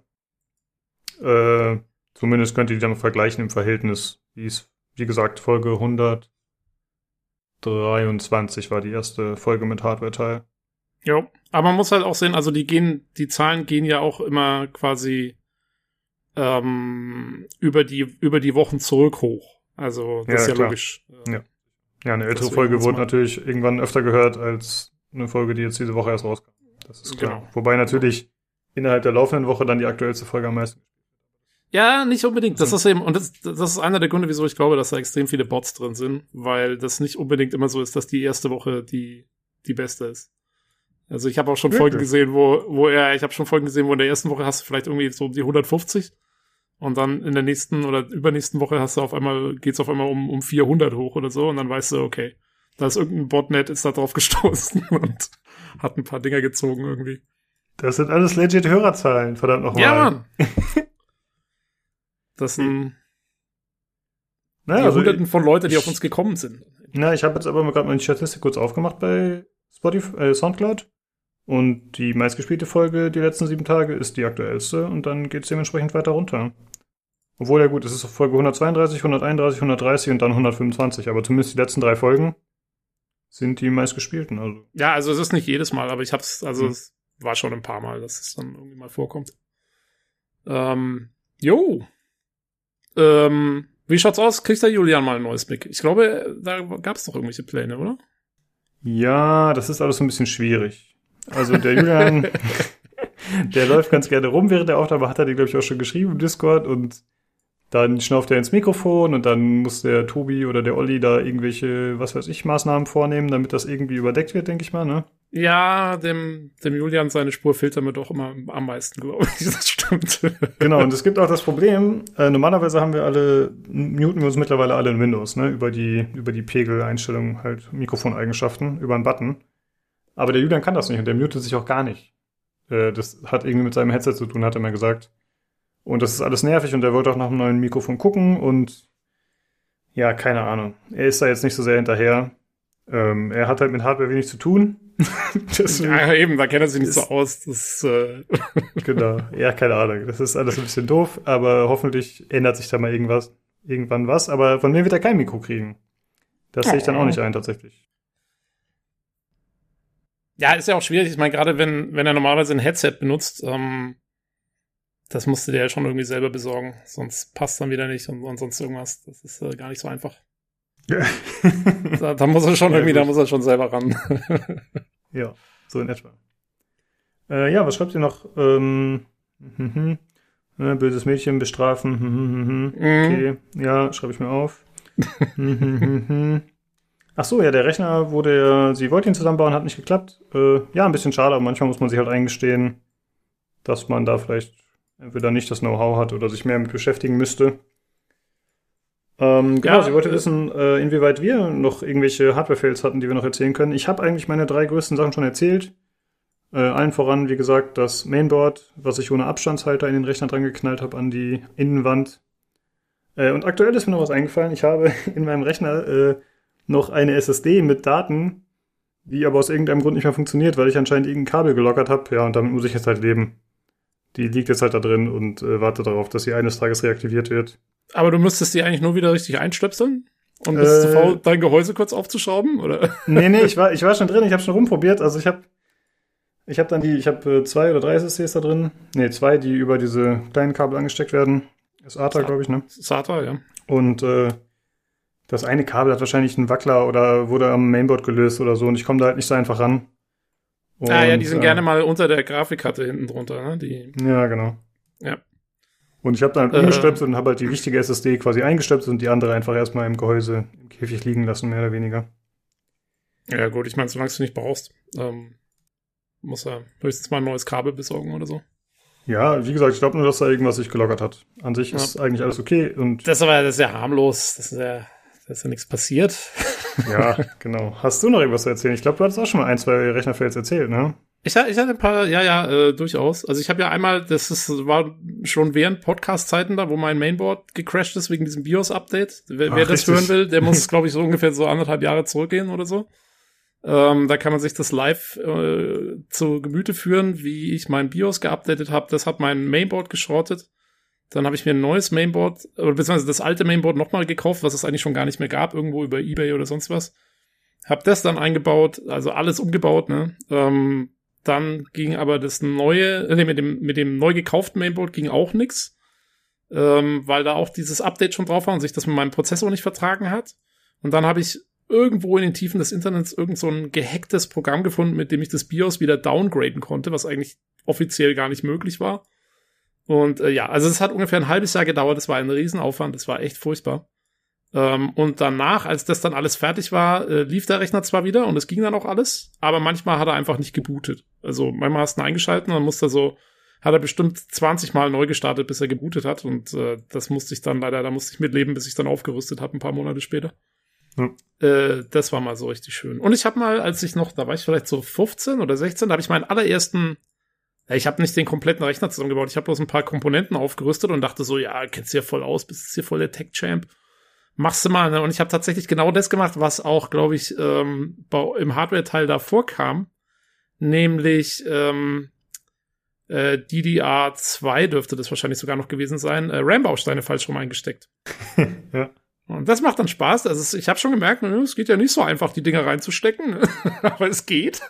Äh, zumindest könnt ihr die dann vergleichen im Verhältnis. Wie ist, wie gesagt, Folge 123 war die erste Folge mit Hardware-Teil. Ja, aber man muss halt auch sehen, also die gehen, die Zahlen gehen ja auch immer quasi ähm, über die über die Wochen zurück hoch. Also das ja, ist ja klar. logisch. Ja. Ja, eine ältere Folge wurde natürlich irgendwann öfter gehört als eine Folge, die jetzt diese Woche erst rauskam. Das ist klar. Genau. Wobei natürlich innerhalb der laufenden Woche dann die aktuellste Folge am meisten. Ja, nicht unbedingt. Das ist eben, und das, das ist einer der Gründe, wieso ich glaube, dass da extrem viele Bots drin sind, weil das nicht unbedingt immer so ist, dass die erste Woche die, die beste ist. Also ich habe auch schon? Folgen gesehen, wo, wo er, ich habe schon Folgen gesehen, wo in der ersten Woche hast du vielleicht irgendwie so um die 150 und dann in der nächsten oder übernächsten Woche hast du auf einmal, geht's auf einmal um, um 400 hoch oder so und dann weißt du, okay, da ist irgendein Botnet, ist da drauf gestoßen (laughs) und hat ein paar Dinger gezogen irgendwie. Das sind alles legit Hörerzahlen, verdammt nochmal. Ja, Mann. (laughs) das sind naja, also Hunderten von Leuten, die auf uns gekommen sind. Na, ich habe jetzt aber mal gerade die Statistik kurz aufgemacht bei Spotify, äh, Soundcloud. Und die meistgespielte Folge die letzten sieben Tage ist die aktuellste und dann geht's dementsprechend weiter runter. Obwohl, ja gut, es ist Folge 132, 131, 130 und dann 125, aber zumindest die letzten drei Folgen sind die meistgespielten. Also. Ja, also es ist nicht jedes Mal, aber ich hab's, also hm. es war schon ein paar Mal, dass es dann irgendwie mal vorkommt. Ähm, jo. Ähm, wie schaut's aus? Kriegt der Julian mal ein neues Mic? Ich glaube, da gab's doch irgendwelche Pläne, oder? Ja, das ist alles so ein bisschen schwierig. Also der Julian, (laughs) der läuft ganz gerne rum während der Aufnahme, hat er die, glaube ich, auch schon geschrieben im Discord und dann schnauft er ins Mikrofon und dann muss der Tobi oder der Olli da irgendwelche, was weiß ich, Maßnahmen vornehmen, damit das irgendwie überdeckt wird, denke ich mal, ne? Ja, dem, dem Julian seine Spur filtern wir doch immer am meisten, glaube ich. (laughs) Das stimmt. Genau, und es gibt auch das Problem, äh, normalerweise haben wir alle, muten wir uns mittlerweile alle in Windows, ne? Über die, über die Pegeleinstellungen, halt Mikrofoneigenschaften, über einen Button. Aber der Julian kann das nicht und der mutet sich auch gar nicht. Äh, das hat irgendwie mit seinem Headset zu tun, hat er mir gesagt. Und das ist alles nervig und er wollte auch nach einem neuen Mikrofon gucken und ja, keine Ahnung. Er ist da jetzt nicht so sehr hinterher. Ähm, er hat halt mit Hardware wenig zu tun. (laughs) ja, eben, da kennt er sich nicht so aus. Das, äh (laughs) genau. Ja, keine Ahnung. Das ist alles ein bisschen doof, aber hoffentlich ändert sich da mal irgendwas, irgendwann was. Aber von mir wird er kein Mikro kriegen. Das sehe ich dann auch nicht ein, tatsächlich. Ja, ist ja auch schwierig. Ich meine, gerade wenn, wenn er normalerweise ein Headset benutzt, ähm, das musst du dir ja schon irgendwie selber besorgen. Sonst passt dann wieder nicht und, und sonst irgendwas. Das ist äh, gar nicht so einfach. Ja. (laughs) da, da, muss er schon ja, irgendwie, gut. da muss er schon selber ran. Ja, so in etwa. Äh, ja, was schreibt ihr noch? Ähm, mhm. (laughs) äh, böses Mädchen bestrafen. (laughs) Mhm. Okay, ja, schreibe ich mir auf. (laughs) Ach so, ja, der Rechner wurde sie wollte ihn zusammenbauen, hat nicht geklappt. Äh, ja, ein bisschen schade, aber manchmal muss man sich halt eingestehen, dass man da vielleicht entweder nicht das Know-how hat oder sich mehr mit beschäftigen müsste. Ähm, genau, ja, sie wollte äh, wissen, äh, inwieweit wir noch irgendwelche Hardware-Fails hatten, die wir noch erzählen können. Ich habe eigentlich meine drei größten Sachen schon erzählt. Äh, allen voran, wie gesagt, das Mainboard, was ich ohne Abstandshalter in den Rechner dran geknallt habe an die Innenwand. Äh, und aktuell ist mir noch was eingefallen. Ich habe (laughs) in meinem Rechner äh, noch eine SSD mit Daten, die aber aus irgendeinem Grund nicht mehr funktioniert, weil ich anscheinend irgendein Kabel gelockert habe. Ja, und damit muss ich jetzt halt leben. Die liegt jetzt halt da drin und äh, wartet darauf, dass sie eines Tages reaktiviert wird. Aber du müsstest die eigentlich nur wieder richtig einstöpseln? Und bist äh, zu faul, dein Gehäuse kurz aufzuschrauben, oder? Nee, nee, ich (laughs) war, ich war schon drin, ich habe schon rumprobiert. Also ich habe ich habe dann die, ich habe äh, zwei oder drei SSDs da drin. Nee, zwei, die über diese kleinen Kabel angesteckt werden. SATA, glaube ich, ne? SATA, ja. Und äh, das eine Kabel hat wahrscheinlich einen Wackler oder wurde am Mainboard gelöst oder so und ich komme da halt nicht so einfach ran. Und, ah ja, die sind äh, gerne mal unter der Grafikkarte hinten drunter, ne? Die, ja, genau. Ja. Und ich habe dann halt umgestöpselt und habe halt die wichtige SSD quasi eingestöpselt und die andere einfach erstmal im Gehäuse im Käfig liegen lassen, mehr oder weniger. Ja, gut, ich meine, solange du nicht brauchst, ähm, muss er höchstens mal ein neues Kabel besorgen oder so. Ja, wie gesagt, ich glaube nur, dass da irgendwas sich gelockert hat. An sich ja. ist eigentlich alles okay und. Das ist aber das ist ja harmlos. Das ist ja da ist ja nichts passiert. Ja, genau. Hast du noch irgendwas zu erzählen? Ich glaube, du hattest auch schon mal ein, zwei Rechnerfails erzählt, ne? Ich, ich hatte ein paar, ja, ja, äh, durchaus. Also ich habe ja einmal, das ist, war schon während Podcast-Zeiten da, wo mein Mainboard gecrashed ist wegen diesem BIOS-Update. Wer, Ach, wer das hören will, der muss, (laughs) glaube ich, so ungefähr so anderthalb Jahre zurückgehen oder so. Ähm, da kann man sich das live äh, zu Gemüte führen, wie ich mein BIOS geupdatet habe. Das hat mein Mainboard geschrottet. Dann habe ich mir ein neues Mainboard, oder beziehungsweise das alte Mainboard nochmal gekauft, was es eigentlich schon gar nicht mehr gab, irgendwo über Ebay oder sonst was. Hab das dann eingebaut, also alles umgebaut, ne? Ähm, dann ging aber das neue, äh, mit dem, mit dem neu gekauften Mainboard ging auch nix, ähm, weil da auch dieses Update schon drauf war und sich das mit meinem Prozessor nicht vertragen hat. Und dann habe ich irgendwo in den Tiefen des Internets irgend so ein gehacktes Programm gefunden, mit dem ich das BIOS wieder downgraden konnte, was eigentlich offiziell gar nicht möglich war. Und äh, ja, also es hat ungefähr ein halbes Jahr gedauert, es war ein Riesenaufwand, es war echt furchtbar. Ähm, und danach, als das dann alles fertig war, äh, lief der Rechner zwar wieder und es ging dann auch alles, aber manchmal hat er einfach nicht gebootet. Also manchmal hast du ihn eingeschalten und dann musste er so, hat er bestimmt 20 Mal neu gestartet, bis er gebootet hat. Und äh, das musste ich dann leider, da musste ich mitleben, bis ich dann aufgerüstet habe, ein paar Monate später. Hm. Äh, das war mal so richtig schön. Und ich habe mal, als ich noch, da war ich vielleicht so 15 oder 16, da habe ich meinen allerersten ja, ich habe nicht den kompletten Rechner zusammengebaut. Ich habe bloß ein paar Komponenten aufgerüstet und dachte so, ja, kennst du ja voll aus, bist hier voll der Tech-Champ. Machst du mal. Ne? Und ich habe tatsächlich genau das gemacht, was auch, glaube ich, ähm, im Hardware-Teil davor kam. Nämlich ähm, äh, DDR2 dürfte das wahrscheinlich sogar noch gewesen sein, äh, RAM-Bausteine falsch rum eingesteckt. (laughs) ja. Und das macht dann Spaß. Also ich habe schon gemerkt, ne, es geht ja nicht so einfach, die Dinger reinzustecken, (laughs) aber es geht.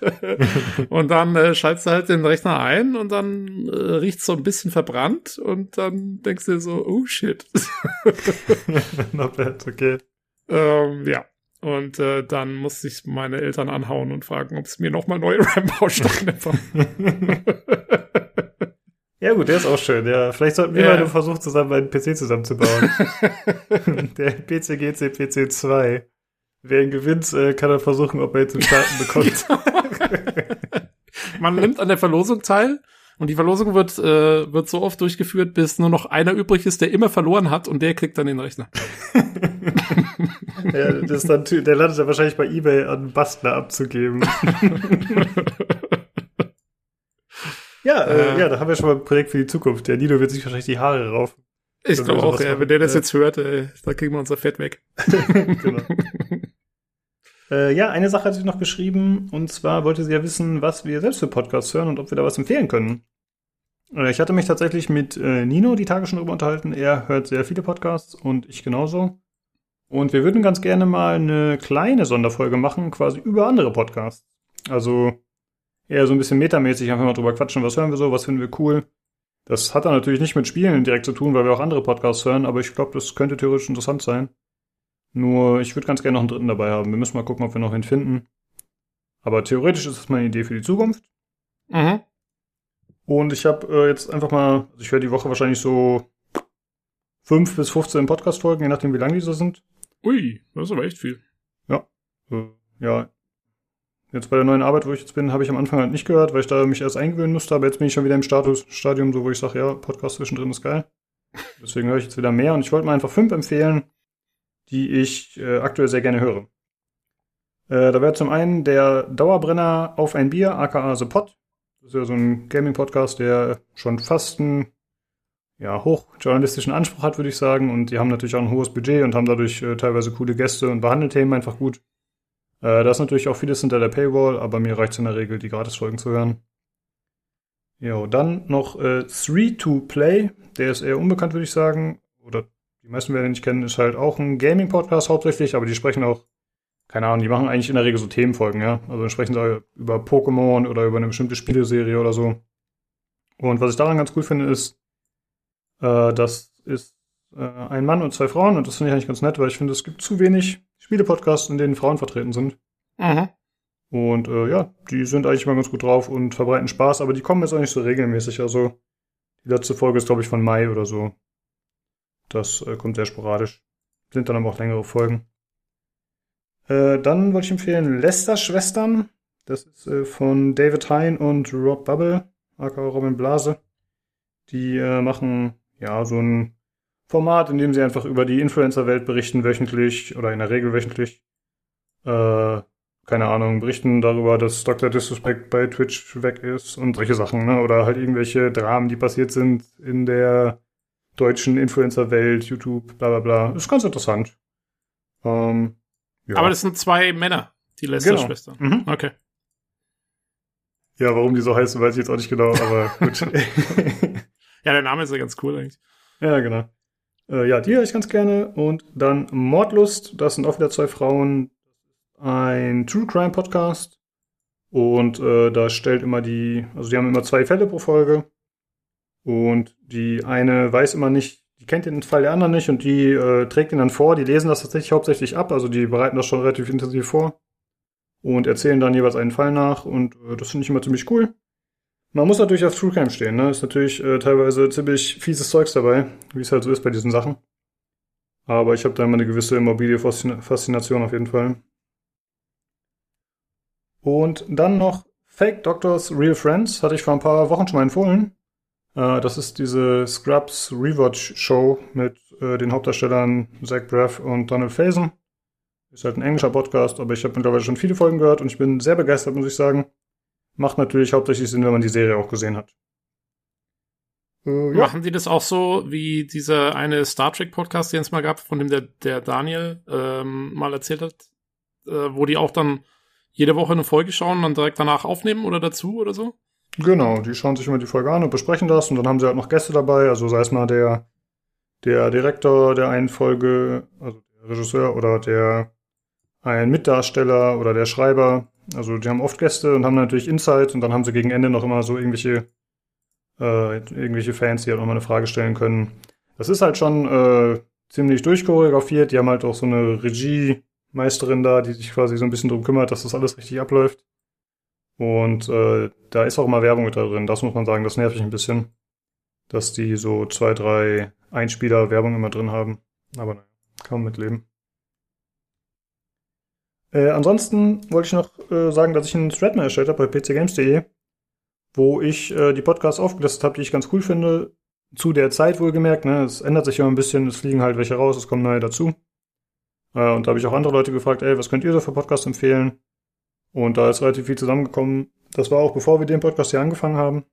(laughs) und dann äh, schaltest du halt den Rechner ein und dann äh, riecht so ein bisschen verbrannt und dann denkst du dir so, oh shit. (laughs) Not bad, okay. Ähm, ja. Und äh, dann musste ich meine Eltern anhauen und fragen, ob es mir nochmal neue RAM-Bausteine Ja gut, der ist auch schön. Ja, vielleicht sollten wir Ja. mal einen Versuch zusammen einen PC zusammenzubauen. (laughs) der PC GC PC 2. Wer ihn gewinnt, äh, kann er versuchen, ob er jetzt einen Starten bekommt. (laughs) Man nimmt an der Verlosung teil und die Verlosung wird, äh, wird so oft durchgeführt, bis nur noch einer übrig ist, der immer verloren hat und der kriegt dann den Rechner. ja, das ist dann, der landet ja wahrscheinlich bei Ebay an einen Bastler abzugeben. (laughs) ja, äh, Äh. ja, da haben wir schon mal ein Projekt für die Zukunft. Der Nino wird sich wahrscheinlich die Haare raufen. Ich glaube auch, ja, wenn der das jetzt hört, äh, da kriegen wir unser Fett weg. (laughs) genau. Äh, ja, eine Sache hatte ich noch geschrieben, und zwar wollte sie ja wissen, was wir selbst für Podcasts hören und ob wir da was empfehlen können. Äh, ich hatte mich tatsächlich mit äh, Nino die Tage schon drüber unterhalten. Er hört sehr viele Podcasts und ich genauso. Und wir würden ganz gerne mal eine kleine Sonderfolge machen, quasi über andere Podcasts. Also eher so ein bisschen metamäßig einfach mal drüber quatschen, was hören wir so, was finden wir cool. Das hat dann natürlich nicht mit Spielen direkt zu tun, weil wir auch andere Podcasts hören, aber ich glaube, das könnte theoretisch interessant sein. Nur, ich würde ganz gerne noch einen dritten dabei haben. Wir müssen mal gucken, ob wir noch einen finden. Aber theoretisch ist das meine Idee für die Zukunft. Mhm. Und ich habe äh, jetzt einfach mal, also ich höre die Woche wahrscheinlich so 5 bis 15 Podcast-Folgen, je nachdem, wie lang die so sind. Ui, das ist aber echt viel. Äh, ja. Jetzt bei der neuen Arbeit, wo ich jetzt bin, habe ich am Anfang halt nicht gehört, weil ich da mich erst eingewöhnen musste, aber jetzt bin ich schon wieder im Status, Stadium, so wo ich sage, ja, Podcast zwischendrin ist geil. Deswegen höre ich jetzt wieder mehr und ich wollte mal einfach fünf empfehlen, die ich äh, aktuell sehr gerne höre. Äh, da wäre zum einen der Dauerbrenner auf ein Bier, aka The Pod. Das ist ja so ein Gaming-Podcast, der schon fast einen ja, hochjournalistischen Anspruch hat, würde ich sagen. Und die haben natürlich auch ein hohes Budget und haben dadurch äh, teilweise coole Gäste und behandeln Themen einfach gut. Äh, da ist natürlich auch vieles hinter der Paywall, aber mir reicht es in der Regel, die Gratisfolgen zu hören. Jo, dann noch äh, 3-to-Play. Der ist eher unbekannt, würde ich sagen. Oder die meisten werden ihn nicht kennen, ist halt auch ein Gaming-Podcast hauptsächlich, aber die sprechen auch, keine Ahnung, die machen eigentlich in der Regel so Themenfolgen, ja. Also dann sprechen sie über Pokémon oder über eine bestimmte Spieleserie oder so. Und was ich daran ganz cool finde, ist, äh, das ist äh, ein Mann und zwei Frauen und das finde ich eigentlich ganz nett, weil ich finde, es gibt zu wenig Spielepodcasts, in denen Frauen vertreten sind. Mhm. Und äh, ja, die sind eigentlich mal ganz gut drauf und verbreiten Spaß, aber die kommen jetzt auch nicht so regelmäßig. Also die letzte Folge ist, glaube ich, von Mai oder so. Das äh, kommt sehr sporadisch. Sind dann aber auch längere Folgen. Äh, dann wollte ich empfehlen Lester Schwestern. Das ist äh, von David Hein und Rob Bubble, aka Robin Blase. Die äh, machen ja so ein Format, in dem sie einfach über die Influencer-Welt berichten wöchentlich oder in der Regel wöchentlich. Äh, keine Ahnung, berichten darüber, dass Dr. Disrespect bei Twitch weg ist und solche Sachen, ne? Oder halt irgendwelche Dramen, die passiert sind in der deutschen Influencer-Welt, YouTube, bla bla bla. Ist ganz interessant. Ähm, ja. Aber das sind zwei Männer, die Genau. Lester-Schwestern. Mhm. Okay. Ja, warum die so heißen, weiß ich jetzt auch nicht genau, aber gut. (laughs) Ja, der Name ist ja ganz cool eigentlich. ja, genau. Äh, ja, die höre ich ganz gerne. Und dann Mordlust, das sind auch wieder zwei Frauen. Ein True Crime Podcast. Und äh, da stellt immer die, also die haben immer zwei Fälle pro Folge. Und die eine weiß immer nicht, die kennt den Fall der anderen nicht und die äh, trägt ihn dann vor. Die lesen das tatsächlich hauptsächlich ab, also die bereiten das schon relativ intensiv vor. Und erzählen dann jeweils einen Fall nach und äh, das finde ich immer ziemlich cool. Man muss natürlich auf True Crime stehen, ne? Ist natürlich äh, teilweise ziemlich fieses Zeugs dabei, wie es halt so ist bei diesen Sachen. Aber ich habe da immer eine gewisse mobile Faszina- Faszination auf jeden Fall. Und dann noch Fake Doctors, Real Friends, hatte ich vor ein paar Wochen schon mal empfohlen. Äh, das ist diese Scrubs Rewatch Show mit äh, den Hauptdarstellern Zach Braff und Donald Faison. Ist halt ein englischer Podcast, aber ich habe mittlerweile schon viele Folgen gehört und ich bin sehr begeistert, muss ich sagen. Macht natürlich hauptsächlich Sinn, wenn man die Serie auch gesehen hat. Äh, ja. Machen die das auch so wie dieser eine Star Trek Podcast, den es mal gab, von dem der, der Daniel ähm, mal erzählt hat, äh, wo die auch dann jede Woche eine Folge schauen und dann direkt danach aufnehmen oder dazu oder so? Genau, die schauen sich immer die Folge an und besprechen das und dann haben sie halt noch Gäste dabei, also sei es mal der, der Direktor der einen Folge, also der Regisseur oder der ein Mitdarsteller oder der Schreiber. Also die haben oft Gäste und haben natürlich Insights und dann haben sie gegen Ende noch immer so irgendwelche äh, irgendwelche Fans, die halt nochmal eine Frage stellen können. Das ist halt schon äh, ziemlich durchchoreografiert. Die haben halt auch so eine Regiemeisterin da, die sich quasi so ein bisschen drum kümmert, dass das alles richtig abläuft. Und äh, da ist auch immer Werbung mit da drin. Das muss man sagen, das nervt mich ein bisschen. dass die so zwei, drei Einspieler Werbung immer drin haben. Aber naja, kann man mitleben. Äh, ansonsten wollte ich noch äh, sagen, dass ich einen Thread mal erstellt habe bei pcgames.de, wo ich äh, die Podcasts aufgelistet habe, die ich ganz cool finde. Zu der Zeit wohlgemerkt, ne? Es ändert sich ja ein bisschen, es fliegen halt welche raus, es kommen neue dazu. Äh, und da habe ich auch andere Leute gefragt, ey, was könnt ihr so für Podcasts empfehlen? Und da ist relativ viel zusammengekommen. Das war auch bevor wir den Podcast hier angefangen haben.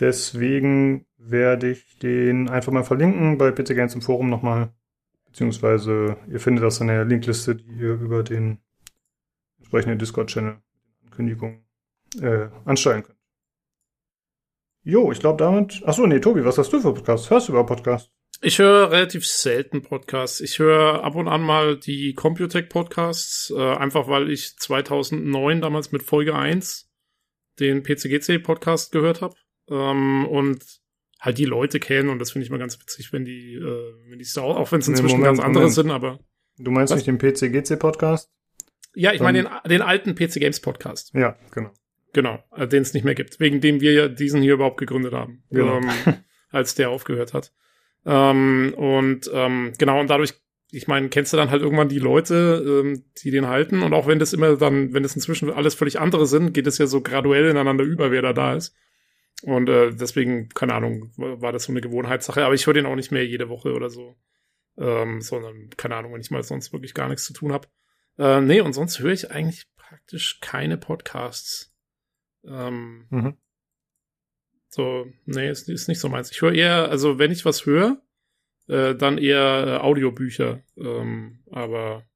Deswegen werde ich den einfach mal verlinken bei PC Games im Forum nochmal. Beziehungsweise ihr findet das in der Linkliste, die ihr über den entsprechenden Discord-Channel Ankündigung äh, ansteuern könnt. Jo, ich glaube damit. Achso, nee, Tobi, was hast du für Podcasts? Hörst du über Podcasts? Ich höre relativ selten Podcasts. Ich höre ab und an mal die Computech Podcasts, äh, einfach weil ich 2009 damals mit Folge 1 den PCGC Podcast gehört habe ähm, und halt die Leute kennen und das finde ich mal ganz witzig, wenn die, äh, wenn die auch, auch wenn es inzwischen nee, Moment, ganz andere Moment. sind, aber. Du meinst was? nicht den PC-GC Podcast? Ja, ich meine den, den alten PC Games Podcast. Ja, genau. Genau, äh, den es nicht mehr gibt, wegen dem wir ja diesen hier überhaupt gegründet haben, genau. ähm, (laughs) als der aufgehört hat. Ähm, und ähm, genau, und dadurch, ich meine, kennst du dann halt irgendwann die Leute, ähm, die den halten, und auch wenn das immer dann, wenn das inzwischen alles völlig andere sind, geht es ja so graduell ineinander über, wer da da ist. Und äh, deswegen, keine Ahnung, war das so eine Gewohnheitssache. Aber ich höre den auch nicht mehr jede Woche oder so. Ähm, sondern, keine Ahnung, wenn ich mal sonst wirklich gar nichts zu tun habe. Äh, nee, und sonst höre ich eigentlich praktisch keine Podcasts. Ähm, mhm. So, nee, ist, ist nicht so meins. Ich höre eher, also wenn ich was höre, äh, dann eher äh, Audiobücher. Ähm, aber,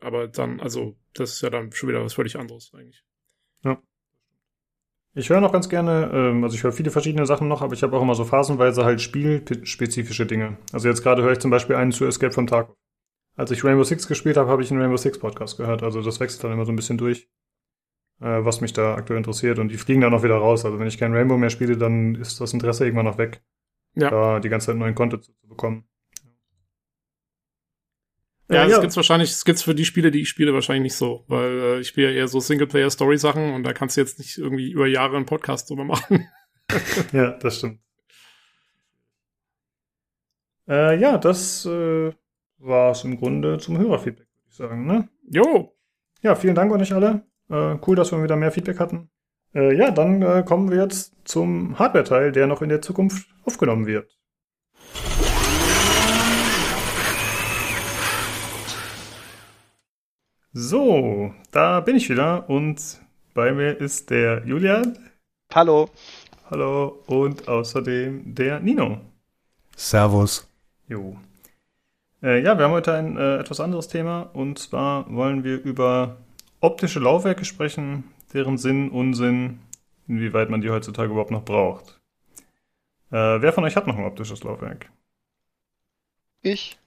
aber dann, also, das ist ja dann schon wieder was völlig anderes eigentlich. Ja. Ich höre noch ganz gerne, ähm, also ich höre viele verschiedene Sachen noch, aber ich habe auch immer so phasenweise halt spielspezifische Dinge. Also jetzt gerade höre ich zum Beispiel einen zu Escape from Tarkov. Als ich Rainbow Six gespielt habe, habe ich einen Rainbow Six Podcast gehört. Also das wechselt dann immer so ein bisschen durch, äh, was mich da aktuell interessiert. Und die fliegen dann auch wieder raus. Also wenn ich kein Rainbow mehr spiele, dann ist das Interesse irgendwann noch weg, ja. da die ganze Zeit neuen Content zu bekommen. Ja, ja, das gibt's wahrscheinlich, das gibt's für die Spiele, die ich spiele, wahrscheinlich nicht so, weil äh, ich spiele ja eher so Singleplayer-Story-Sachen und da kannst du jetzt nicht irgendwie über Jahre einen Podcast drüber machen. (laughs) ja, das stimmt. Äh, ja, das äh, war's im Grunde zum Hörerfeedback, würde ich sagen, ne? Jo! Ja, vielen Dank an euch alle. Äh, cool, dass wir wieder mehr Feedback hatten. Äh, ja, dann äh, kommen wir jetzt zum Hardware-Teil, der noch in der Zukunft aufgenommen wird. So, da bin ich wieder und bei mir ist der Julian. Hallo. Hallo und außerdem der Nino. Servus. Jo. Äh, ja, wir haben heute ein äh, etwas anderes Thema und zwar wollen wir über optische Laufwerke sprechen, deren Sinn, Unsinn, inwieweit man die heutzutage überhaupt noch braucht. Äh, wer von euch hat noch ein optisches Laufwerk? Ich.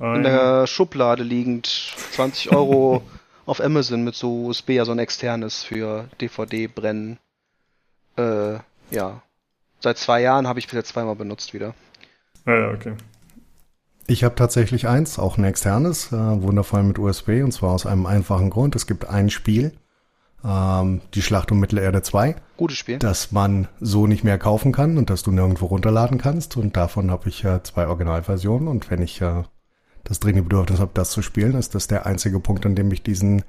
Ein in der Schublade liegend 20 Euro (laughs) auf Amazon mit so USB, ja so ein externes für DVD-Brennen. Äh, ja. Seit zwei Jahren habe ich bis jetzt zweimal benutzt wieder. Ja, ja, okay. Ich habe tatsächlich eins, auch ein externes, äh, wundervoll mit USB, und zwar aus einem einfachen Grund. Es gibt ein Spiel, ähm, die Schlacht um Mittelerde 2. Gutes Spiel. Das man so nicht mehr kaufen kann und das du nirgendwo runterladen kannst. Und davon habe ich äh, zwei Originalversionen. Und wenn ich äh, das dringende Bedürfnis habe, das zu spielen, ist das der einzige Punkt, an dem ich diesen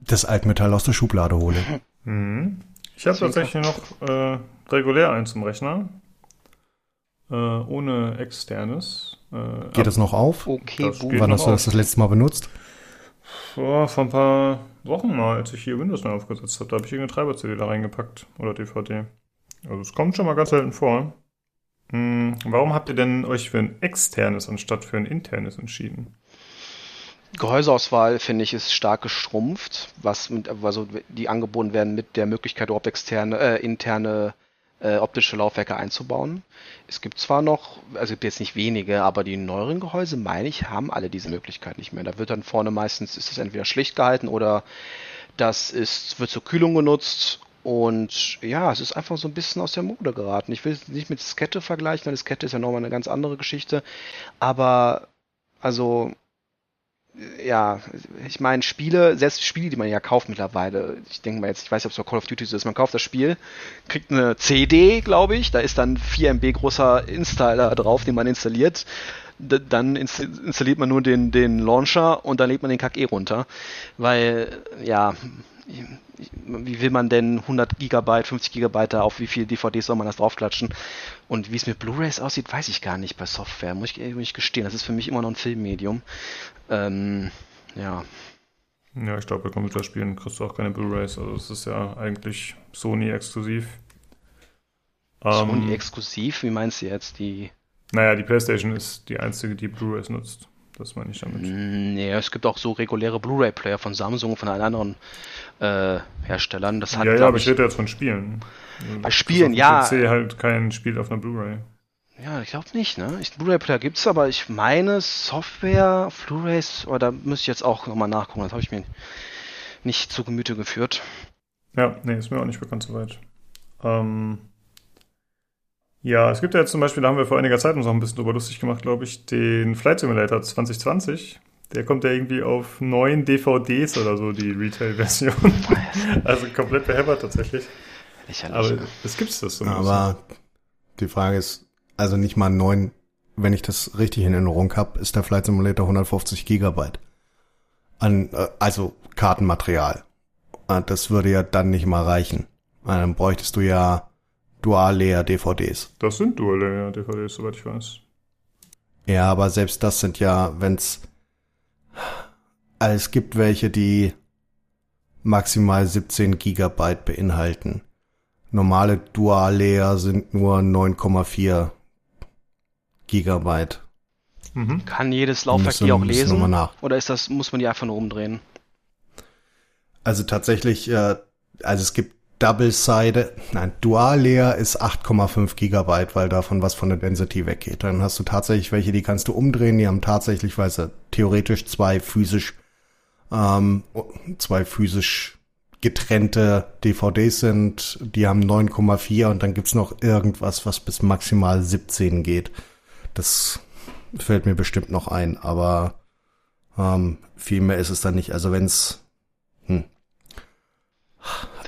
das Altmetall aus der Schublade hole. Mhm. Ich habe tatsächlich noch äh, regulär eins im Rechner. Äh, ohne externes. Äh, geht das noch auf? Okay, das Wann hast du das das letzte Mal benutzt? Vor, vor ein paar Wochen mal, als ich hier Windows neu aufgesetzt habe. Da habe ich irgendeine Treiber-CD da reingepackt. Oder DVD. Also es kommt schon mal ganz selten vor. Hm, warum habt ihr denn euch für ein externes anstatt für ein internes entschieden? Gehäuseauswahl finde ich ist stark geschrumpft, was mit, also die angeboten werden mit der Möglichkeit überhaupt externe, äh, interne äh, optische Laufwerke einzubauen. Es gibt zwar noch, also es gibt jetzt nicht wenige, aber die neueren Gehäuse, meine ich, haben alle diese Möglichkeit nicht mehr. Da wird dann vorne meistens ist es entweder schlicht gehalten oder das ist, wird zur Kühlung genutzt und ja, es ist einfach so ein bisschen aus der Mode geraten. Ich will es nicht mit Diskette vergleichen, weil Diskette ist ja nochmal eine ganz andere Geschichte. Aber, also, ja, ich meine, Spiele, selbst Spiele, die man ja kauft mittlerweile, ich denke mal jetzt, ich weiß nicht, ob es bei Call of Duty so ist, man kauft das Spiel, kriegt eine CD, glaube ich, da ist dann 4 MB großer Installer drauf, den man installiert. Dann installiert man nur den, den Launcher und dann lädt man den Kack eh runter. Weil, ja, wie will man denn 100 Gigabyte, 50 Gigabyte auf wie viele DVDs soll man das draufklatschen? Und wie es mit Blu-rays aussieht, weiß ich gar nicht bei Software, muss ich, muss ich gestehen. Das ist für mich immer noch ein Filmmedium. Ähm, ja. Ja, ich glaube, bei Computerspielen kriegst du auch keine Blu-rays. Also es ist ja eigentlich Sony exklusiv. Sony ähm, exklusiv? Wie meinst du jetzt die? Naja, die PlayStation ist die einzige, die Blu-rays nutzt. Das meine ich damit. Nee, es gibt auch so reguläre Blu-ray-Player von Samsung und von allen anderen äh, Herstellern. Das hat, ja, ja, aber ich rede jetzt von Spielen. Bei Spielen, ja. PC halt kein Spiel auf einer Blu-ray. Ja, ich glaube nicht, ne? Blu-ray-Player gibt es, aber ich meine Software, Blu-rays, oder da müsste ich jetzt auch nochmal nachgucken. Das habe ich mir nicht zu Gemüte geführt. Ja, nee, ist mir auch nicht bekannt soweit. Ähm, ja, es gibt ja jetzt zum Beispiel, da haben wir vor einiger Zeit uns noch ein bisschen drüber lustig gemacht, glaube ich, den Flight Simulator 2020. Der kommt ja irgendwie auf neun DVDs oder so, die Retail-Version. (laughs) also komplett behämmert tatsächlich. Lächerlich. Aber es gibt's das so. Aber die Frage ist, also nicht mal neun, wenn ich das richtig in Erinnerung habe, ist der Flight Simulator 150 Gigabyte. An, äh, also Kartenmaterial. Äh, das würde ja dann nicht mal reichen. Dann bräuchtest du ja Dual-Layer-DVDs. Das sind Dual-Layer-DVDs, soweit ich weiß. Ja, aber selbst das sind ja, wenn's also es gibt welche, die maximal 17 Gigabyte beinhalten. Normale Dual-Layer sind nur 9,4 Gigabyte. Mhm. Kann jedes Laufwerk die auch lesen? Oder ist das, muss man die einfach nur umdrehen? Also tatsächlich, äh, also es gibt Double-Sided, nein, Dual-Layer ist 8,5 Gigabyte, weil davon was von der Density weggeht. Dann hast du tatsächlich welche, die kannst du umdrehen, die haben tatsächlich, weil sie theoretisch zwei physisch, ähm, zwei physisch getrennte DVDs sind, die haben 9,4 und dann gibt's noch irgendwas, was bis maximal 17 geht. Das fällt mir bestimmt noch ein, aber ähm, viel mehr ist es dann nicht. Also wenn's hm,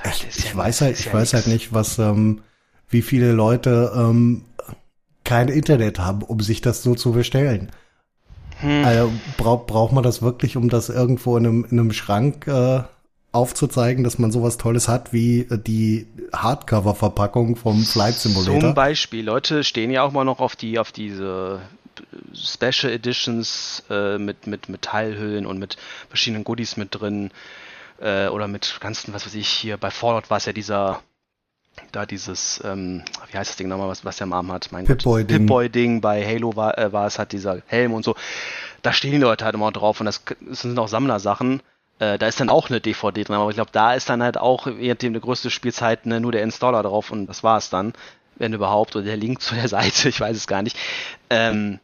ich, ich ja weiß halt, ich ja weiß halt nicht, was, ähm, wie viele Leute ähm, kein Internet haben, um sich das so zu bestellen. Hm. Also braucht braucht man das wirklich, um das irgendwo in einem, in einem Schrank äh, aufzuzeigen, dass man sowas Tolles hat wie äh, die Hardcover-Verpackung vom Flight Simulator? Zum Beispiel, Leute stehen ja auch mal noch auf die, auf diese Special Editions äh, mit, mit Metallhüllen und mit verschiedenen Goodies mit drin äh, oder mit ganzen, was weiß ich, hier bei Fallout war es ja dieser, da dieses, ähm, wie heißt das Ding nochmal, was, was der im Arm hat? Mein Pip-Boy-Ding. Pip-Boy-Ding, bei Halo war, äh, war es halt dieser Helm und so. Da stehen die Leute halt immer drauf und das, das sind auch Sammlersachen. Äh, da ist dann auch eine DVD drin, aber ich glaube, da ist dann halt auch, je nachdem, eine größte Spielzeit, ne, nur der Installer drauf und das war es dann, wenn überhaupt, oder der Link (laughs) zu der Seite, ich weiß es gar nicht. Ähm,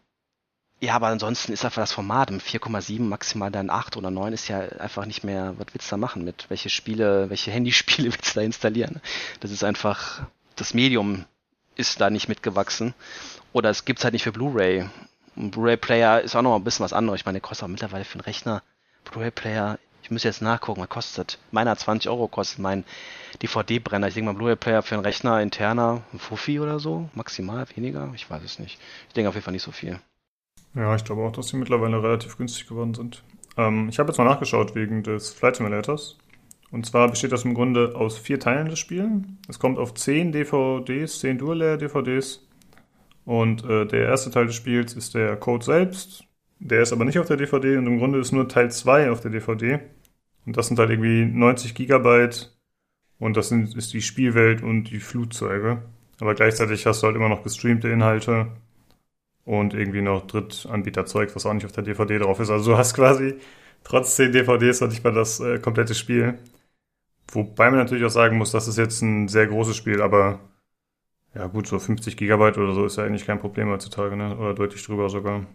ja, aber ansonsten ist einfach das Format im 4,7 maximal dann 8 oder 9 ist ja einfach nicht mehr, was willst du da machen mit? Welche Spiele, welche Handyspiele (laughs) willst du da installieren? Das ist einfach, das Medium ist da nicht mitgewachsen. Oder es gibt's halt nicht für Blu-ray. Blu-ray-Player ist auch noch ein bisschen was anderes. Ich meine, der kostet auch mittlerweile für einen Rechner. Blu-ray-Player, ich muss jetzt nachgucken, was kostet. Meiner 20 Euro kostet mein DVD-Brenner. Ich denke mal, Blu-ray-Player für einen Rechner interner, ein Fuffi oder so, maximal, weniger, ich weiß es nicht. Ich denke auf jeden Fall nicht so viel. Ja, ich glaube auch, dass die mittlerweile relativ günstig geworden sind. Ähm, ich habe jetzt mal nachgeschaut wegen des Flight Simulators. Und zwar besteht das im Grunde aus vier Teilen des Spiels. Es kommt auf zehn DVDs, zehn Dual-Layer-DVDs. Und äh, der erste Teil des Spiels ist der Code selbst. Der ist aber nicht auf der DVD und im Grunde ist nur Teil 2 auf der DVD. Und das sind halt irgendwie 90 Gigabyte. Und das sind, ist die Spielwelt und die Flugzeuge. Aber gleichzeitig hast du halt immer noch gestreamte Inhalte und irgendwie noch Drittanbieterzeug, was auch nicht auf der DVD drauf ist. Also du hast quasi trotz 10 DVDs noch nicht mal das äh, komplette Spiel. Wobei man natürlich auch sagen muss, das ist jetzt ein sehr großes Spiel, aber ja gut, so 50 Gigabyte oder so ist ja eigentlich kein Problem heutzutage, ne? Oder deutlich drüber sogar.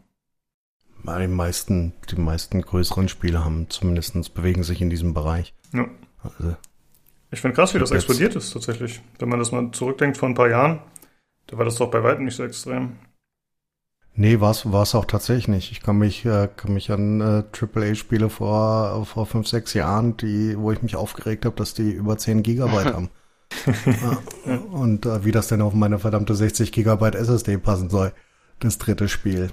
Die meisten, die meisten größeren Spiele haben zumindestens bewegen sich in diesem Bereich. Ja. Also, ich finde krass, wie das explodiert ist tatsächlich. Wenn man das mal zurückdenkt vor ein paar Jahren, da war das doch bei weitem nicht so extrem. Nee, war es auch tatsächlich nicht. Ich kann mich, äh, kann mich an äh, AAA-Spiele vor, vor fünf, sechs Jahren, die, wo ich mich aufgeregt habe, dass die über 10 Gigabyte (laughs) haben. und äh, wie das denn auf meine verdammte 60 Gigabyte SSD passen soll. Das dritte Spiel.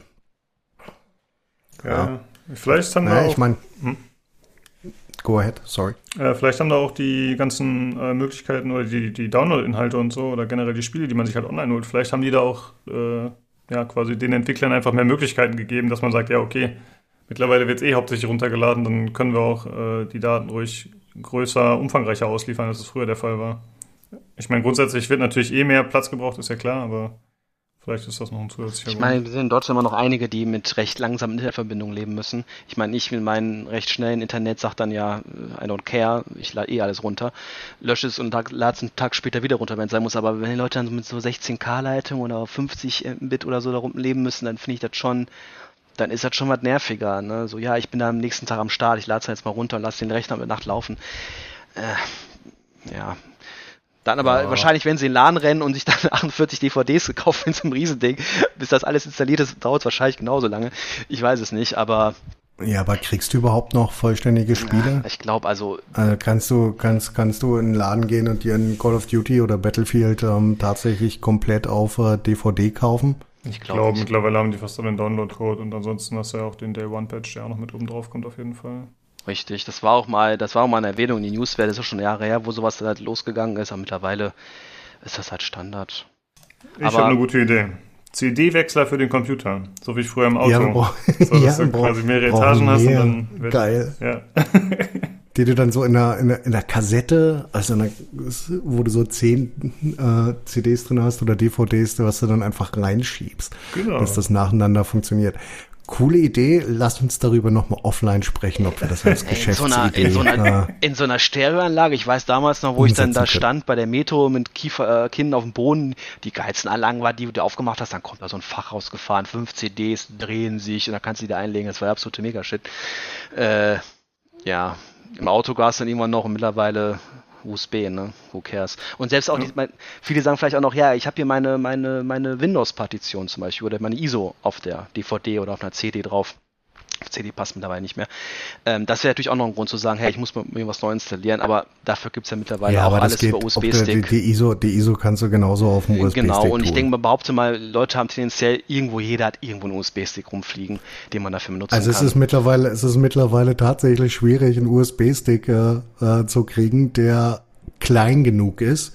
Ja. ja. Vielleicht haben naja, wir auch, ich meine, hm? go ahead, sorry. Äh, vielleicht haben da auch die ganzen äh, Möglichkeiten oder die, die Download-Inhalte und so oder generell die Spiele, die man sich halt online holt, vielleicht haben die da auch äh, ja, quasi den Entwicklern einfach mehr Möglichkeiten gegeben, dass man sagt, ja, okay, mittlerweile wird es eh hauptsächlich runtergeladen, dann können wir auch äh, die Daten ruhig größer, umfangreicher ausliefern, als es früher der Fall war. Ich meine, grundsätzlich wird natürlich eh mehr Platz gebraucht, ist ja klar, aber Vielleicht ist das noch ein zusätzlicher Ich meine, wir sind in Deutschland immer noch einige, die mit recht langsamen Internetverbindungen leben müssen. Ich meine, ich mit meinem recht schnellen Internet sagt dann ja, I don't care, ich lade eh alles runter, lösche es und lade es einen Tag später wieder runter, wenn es sein muss. Aber wenn die Leute dann mit so 16K-Leitung oder 50 Mbit oder so da leben müssen, dann finde ich das schon, dann ist das schon was nerviger. Ne? So, ja, ich bin da am nächsten Tag am Start, ich lade es jetzt mal runter und lasse den Rechner mit Nacht laufen. Äh, ja, dann aber ja. wahrscheinlich, wenn sie in den Laden rennen und sich dann 48 DVDs gekauft in so einem Riesending, bis das alles installiert ist, dauert es wahrscheinlich genauso lange. Ich weiß es nicht, aber. Ja, aber kriegst du überhaupt noch vollständige Spiele? ich glaube, also, also. kannst du, kannst, kannst du in den Laden gehen und dir ein Call of Duty oder Battlefield ähm, tatsächlich komplett auf äh, DVD kaufen? Ich glaube, glaub, mittlerweile haben die fast alle den Download-Code und ansonsten hast du ja auch den Day One-Patch, der auch noch mit oben drauf kommt, auf jeden Fall. Richtig, das war auch mal, das war auch mal eine Erwähnung in die Newswelt, das ist schon Jahre her, wo sowas halt losgegangen ist, aber mittlerweile ist das halt Standard. Ich habe eine gute Idee. CD-Wechsler für den Computer, so wie ich früher im Auto. Ja, so, dass (laughs) ja, du quasi mehrere Etagen hast mehr. und dann geil. Ja. (laughs) die du dann so in der, in der, in der Kassette, also in der, wo du so zehn äh, CDs drin hast oder DVDs, was du dann einfach reinschiebst, genau. dass das nacheinander funktioniert. Coole Idee. Lass uns darüber nochmal offline sprechen, ob wir das als Geschäftsidee... In so einer, in so einer, in so einer Stereoanlage. Ich weiß damals noch, wo ich dann da stand bei der Metro mit Kiefer, äh, Kindern auf dem Boden. Die geilsten Anlagen war, die du aufgemacht hast. Dann kommt da so ein Fach rausgefahren. Fünf CDs drehen sich und dann kannst du die da einlegen. Das war absolute Megashit. Äh, ja, im Auto gab es dann immer noch und mittlerweile USB, ne? Who cares? Und selbst auch, ja. die, mein, viele sagen vielleicht auch noch, ja, ich habe hier meine, meine, meine Windows-Partition zum Beispiel oder meine ISO auf der DVD oder auf einer CD drauf. CD passt mittlerweile nicht mehr. Ähm, das wäre natürlich auch noch ein Grund zu sagen, hey, ich muss mir was neu installieren, aber dafür gibt es ja mittlerweile ja, auch alles über USB-Stick. Die, die, ISO, die ISO kannst du genauso auf dem USB-Stick Genau, und ich denke mal, behaupte mal, Leute haben tendenziell irgendwo, jeder hat irgendwo einen USB-Stick rumfliegen, den man dafür benutzen also kann. Also es ist mittlerweile, es ist mittlerweile tatsächlich schwierig, einen USB-Stick äh, äh, zu kriegen, der klein genug ist,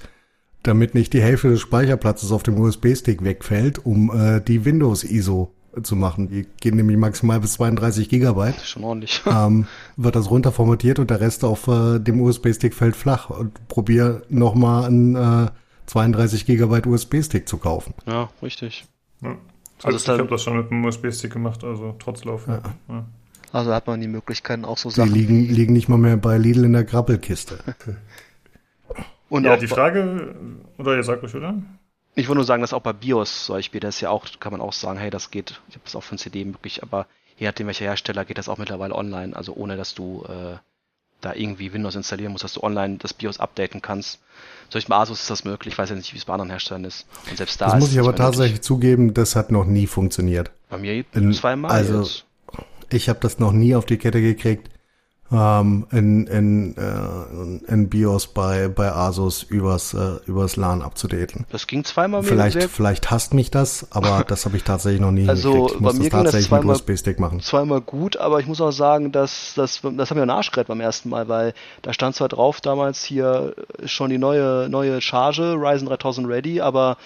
damit nicht die Hälfte des Speicherplatzes auf dem USB-Stick wegfällt, um äh, die Windows-ISO zu machen. Die gehen nämlich maximal bis 32 Gigabyte. Schon ordentlich. (laughs) (laughs) Ähm, wird das runterformatiert und der Rest auf äh, dem USB-Stick fällt flach. Und probier nochmal einen äh, 32 Gigabyte USB-Stick zu kaufen. Ja, richtig. Ja. Also ich habe das schon mit einem USB-Stick gemacht, also trotz Laufwerk. Ja. Ja. Also hat man die Möglichkeiten auch so Sachen. Die liegen, liegen nicht mal mehr bei Lidl in der Grabbelkiste. (laughs) Und ja, die Frage, oder ihr sagt euch, oder? Ich wollte nur sagen, dass auch bei BIOS zum Beispiel, das ist ja auch, kann man auch sagen, hey, das geht, ich habe das auch ein CD möglich, aber je nachdem welcher Hersteller geht das auch mittlerweile online, also ohne dass du äh, da irgendwie Windows installieren musst, dass du online das BIOS updaten kannst. Solch bei Asus ist das möglich, ich weiß ja nicht, wie es bei anderen Herstellern ist. Und selbst da das muss ich aber tatsächlich möglich. zugeben, das hat noch nie funktioniert. Bei mir In, zweimal. Also jetzt. ich habe das noch nie auf die Kette gekriegt ähm, in, in, äh, in BIOS bei, bei Asus übers, äh, übers LAN abzudaten. Das ging zweimal Vielleicht, vielleicht hasst mich das, aber (laughs) das habe ich tatsächlich noch nie also hingekriegt. Ich muss das tatsächlich das zweimal, mit USB-Stick machen. Zweimal gut, aber ich muss auch sagen, dass das, das haben wir nachgerettet beim ersten Mal, weil da stand zwar drauf damals hier schon die neue, neue Charge, Ryzen 3000 Ready, aber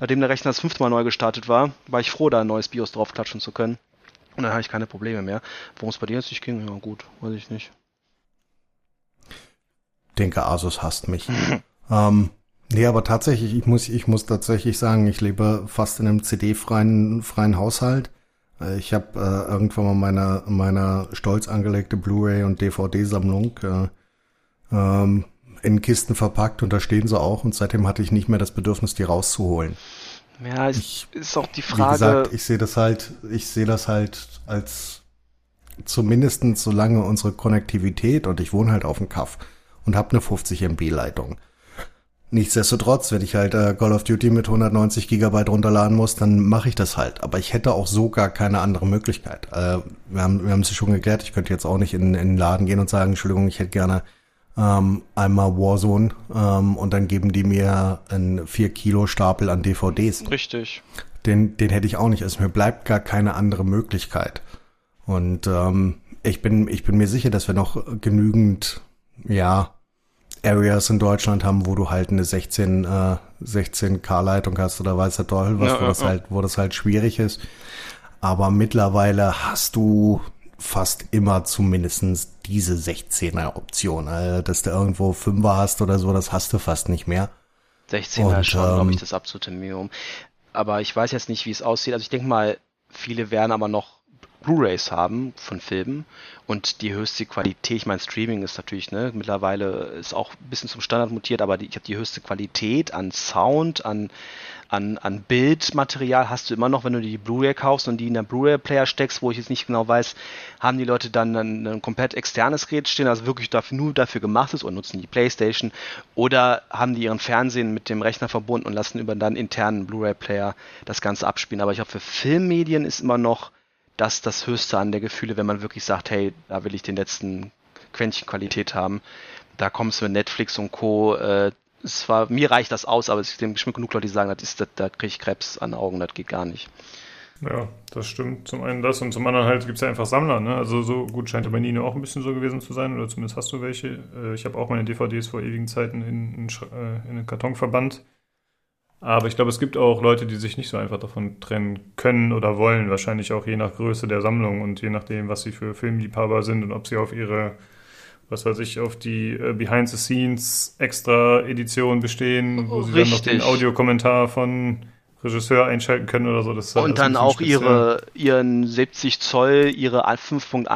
nachdem der Rechner das fünfte Mal neu gestartet war, war ich froh, da ein neues BIOS draufklatschen zu können. Und dann habe ich keine Probleme mehr. Worum es bei dir jetzt nicht ging, ja gut, weiß ich nicht. Denke, Asus hasst mich. (laughs) ähm, nee, aber tatsächlich, ich muss, ich muss tatsächlich sagen, ich lebe fast in einem CD-freien freien Haushalt. Äh, ich habe äh, irgendwann mal meine, meine stolz angelegte Blu-ray und DVD-Sammlung äh, ähm, in Kisten verpackt und da stehen sie auch und seitdem hatte ich nicht mehr das Bedürfnis, die rauszuholen. Ja, ich, ist auch die Frage. Wie gesagt, ich sehe das halt, ich sehe das halt als zumindestens solange unsere Konnektivität und ich wohne halt auf dem Kaff und habe eine 50 MB Leitung. Nichtsdestotrotz, wenn ich halt äh, Call of Duty mit 190 Gigabyte runterladen muss, dann mache ich das halt. Aber ich hätte auch so gar keine andere Möglichkeit. Äh, wir haben wir haben es schon geklärt. Ich könnte jetzt auch nicht in, in den Laden gehen und sagen, Entschuldigung, ich hätte gerne ähm, einmal Warzone ähm, und dann geben die mir einen 4 Kilo Stapel an DVDs. Richtig. Den, den hätte ich auch nicht. Also mir bleibt gar keine andere Möglichkeit. Und ähm, ich bin ich bin mir sicher, dass wir noch genügend ja Areas in Deutschland haben, wo du halt eine 16, äh, 16K-Leitung hast oder weiß der Teufel was, Ja, wo, ja, das ja. halt, wo das halt schwierig ist. Aber mittlerweile hast du fast immer zumindestens diese 16er Option. Also, dass du irgendwo 5er hast oder so, das hast du fast nicht mehr. 16er Und, ist schon, glaube ich, ähm, das absolute Minimum. Aber ich weiß jetzt nicht, wie es aussieht. Also ich denke mal, viele werden aber noch Blu-rays haben von Filmen und die höchste Qualität, ich meine, Streaming ist natürlich, ne, mittlerweile ist auch ein bisschen zum Standard mutiert, aber die, ich habe die höchste Qualität an Sound, an, an, an Bildmaterial hast du immer noch, wenn du die Blu-ray kaufst und die in der Blu-ray-Player steckst, wo ich jetzt nicht genau weiß, haben die Leute dann ein, ein komplett externes Gerät stehen, das wirklich dafür, nur dafür gemacht ist und nutzen die Playstation oder haben die ihren Fernsehen mit dem Rechner verbunden und lassen über dann internen Blu-ray-Player das Ganze abspielen. Aber ich glaube, für Filmmedien ist immer noch das das Höchste an der Gefühle, wenn man wirklich sagt, hey, da will ich den letzten Quäntchen Qualität haben. Da kommst du mit Netflix und Co. Äh, es war, mir reicht das aus, aber es gibt bestimmt genug Leute, die sagen, das ist, das, da kriege ich Krebs an den Augen, das geht gar nicht. Ja, das stimmt. Zum einen das und zum anderen halt gibt es ja einfach Sammler. Ne? Also so gut scheint bei Nino auch ein bisschen so gewesen zu sein oder zumindest hast du welche. Äh, Ich habe auch meine DVDs vor ewigen Zeiten in, in, äh, in einen Karton verbannt. Aber ich glaube, es gibt auch Leute, die sich nicht so einfach davon trennen können oder wollen. Wahrscheinlich auch je nach Größe der Sammlung und je nachdem, was sie für Filmliebhaber sind und ob sie auf ihre, was weiß ich, auf die äh, Behind-the-Scenes Extra-Edition bestehen, wo sie dann noch den Richtig. Audiokommentar von Regisseur einschalten können oder so. Das halt Und dann auch speziell. ihre, ihren 70 Zoll, ihre 5.1,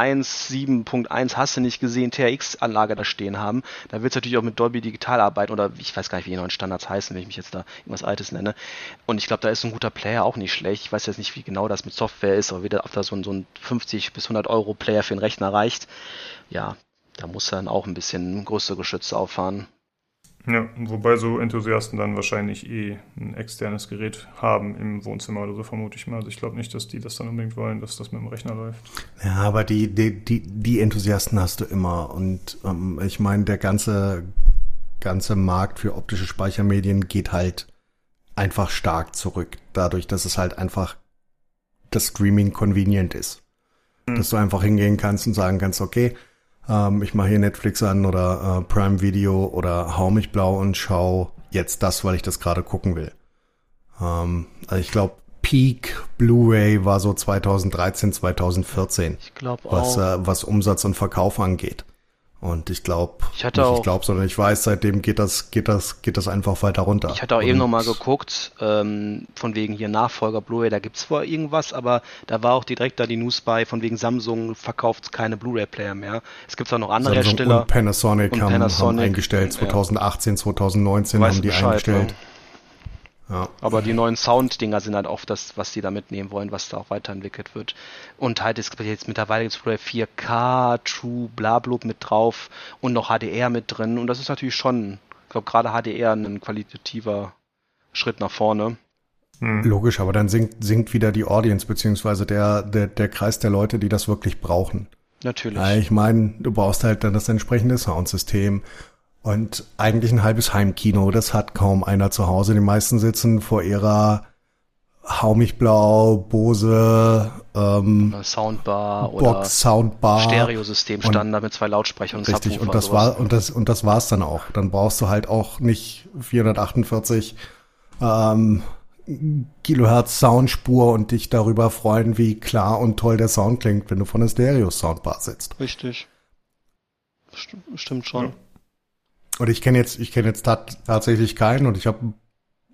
7.1, hast du nicht gesehen, TRX-Anlage da stehen haben. Da wird es natürlich auch mit Dolby Digital arbeiten oder ich weiß gar nicht, wie die neuen Standards heißen, wenn ich mich jetzt da irgendwas Altes nenne. Und ich glaube, da ist ein guter Player auch nicht schlecht. Ich weiß jetzt nicht, wie genau das mit Software ist, aber wieder, ob da so ein, so ein 50 bis 100 Euro Player für den Rechner reicht. Ja, da muss er dann auch ein bisschen größere Geschütze auffahren. Ja, wobei so Enthusiasten dann wahrscheinlich eh ein externes Gerät haben im Wohnzimmer oder so, vermute ich mal. Also ich glaube nicht, dass die das dann unbedingt wollen, dass das mit dem Rechner läuft. Ja, aber die, die, die, die Enthusiasten hast du immer. Und ähm, ich meine, der ganze, ganze Markt für optische Speichermedien geht halt einfach stark zurück. Dadurch, dass es halt einfach das Streaming convenient ist. Dass du einfach hingehen kannst und sagen kannst, okay, ähm, ich mache hier Netflix an oder äh, Prime Video oder hau mich blau und schau jetzt das, weil ich das gerade gucken will. Ähm, also ich glaube, Peak Blu-ray war so 2013, 2014 Ich glaube was, auch. äh, was Umsatz und Verkauf angeht. Und ich glaube, Ich hatte nicht auch- ich glaube, sondern ich weiß, seitdem geht das, geht das, geht das einfach weiter runter. Ich hatte auch und eben nochmal geguckt, ähm, von wegen hier Nachfolger Blu-ray, da gibt's zwar irgendwas, aber da war auch direkt da die News bei, von wegen Samsung verkauft keine Blu-ray-Player mehr. Es gibt auch noch andere Samsung Hersteller. und Panasonic, und haben, Panasonic, haben eingestellt. ja. 2018, 2019 Weiß haben die Bescheid, eingestellt. ne? Ja. Aber die neuen Sound-Dinger sind halt oft das, was die da mitnehmen wollen, was da auch weiterentwickelt wird. Und halt ist jetzt mittlerweile gibt's Blu-ray 4K, True, Blablub mit drauf und noch HDR mit drin. Und das ist natürlich schon, ich glaube gerade HDR ein qualitativer Schritt nach vorne. Hm. Logisch, aber dann sinkt, sinkt wieder die Audience, beziehungsweise der, der, der Kreis der Leute, die das wirklich brauchen. Natürlich. Ja, ich meine, du brauchst halt dann das entsprechende Soundsystem. Und eigentlich ein halbes Heimkino, das hat kaum einer zu Hause. Die meisten sitzen vor ihrer Hau mich blau, Bose, ähm, Oder Soundbar oder Box, Soundbar. Stereosystem Und- Standard mit zwei Lautsprechern und Richtig, und das sowas. war, und das, und das war's dann auch. Dann brauchst du halt auch nicht 448, ähm, Kilohertz Soundspur und dich darüber freuen, wie klar und toll der Sound klingt, wenn du von der Stereo-Soundbar sitzt. Richtig. Stimmt, stimmt schon. Ja. Und ich kenne jetzt, ich kenne jetzt tat, tatsächlich keinen und ich habe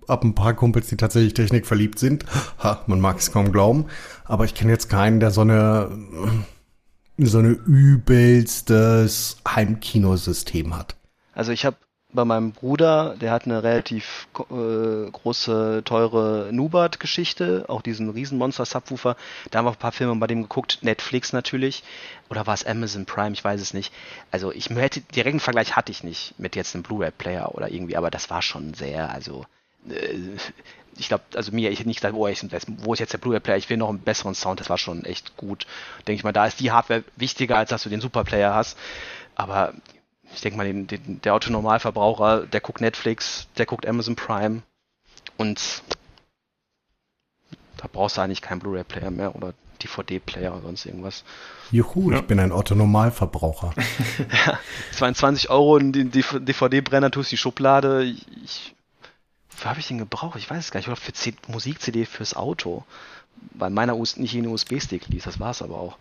hab ein paar Kumpels, die tatsächlich Technik verliebt sind. Ha, man mag es kaum glauben. Aber ich kenne jetzt keinen, der so eine, so eine übelstes Heimkinosystem hat. Also ich habe bei meinem Bruder, der hat eine relativ äh, große, teure Nubat-Geschichte, auch diesen Riesenmonster-Subwoofer. Da haben wir ein paar Filme bei dem geguckt, Netflix natürlich. Oder war es Amazon Prime, ich weiß es nicht. Also ich hätte, direkten Vergleich hatte ich nicht mit jetzt einem Blu-ray-Player oder irgendwie, aber das war schon sehr, also äh, ich glaube, also mir, ich hätte nicht gesagt, oh, ich, wo ist jetzt der Blu-ray-Player? Ich will noch einen besseren Sound, das war schon echt gut. Denke ich mal, da ist die Hardware wichtiger, als dass du den Super-Player hast. Aber ich denke mal, den, den, der Autonormalverbraucher, der guckt Netflix, der guckt Amazon Prime und da brauchst du eigentlich keinen Blu-ray-Player mehr oder DVD-Player oder sonst irgendwas. Juhu, ja. ich bin ein Autonormalverbraucher. (laughs) ja, 22 Euro in den DVD-Brenner tust die Schublade. Ich, wofür habe ich den gebraucht? Ich weiß es gar nicht. Oder für Musik-CD fürs Auto. Weil meiner nicht in den USB-Stick ließ. Das war es aber auch.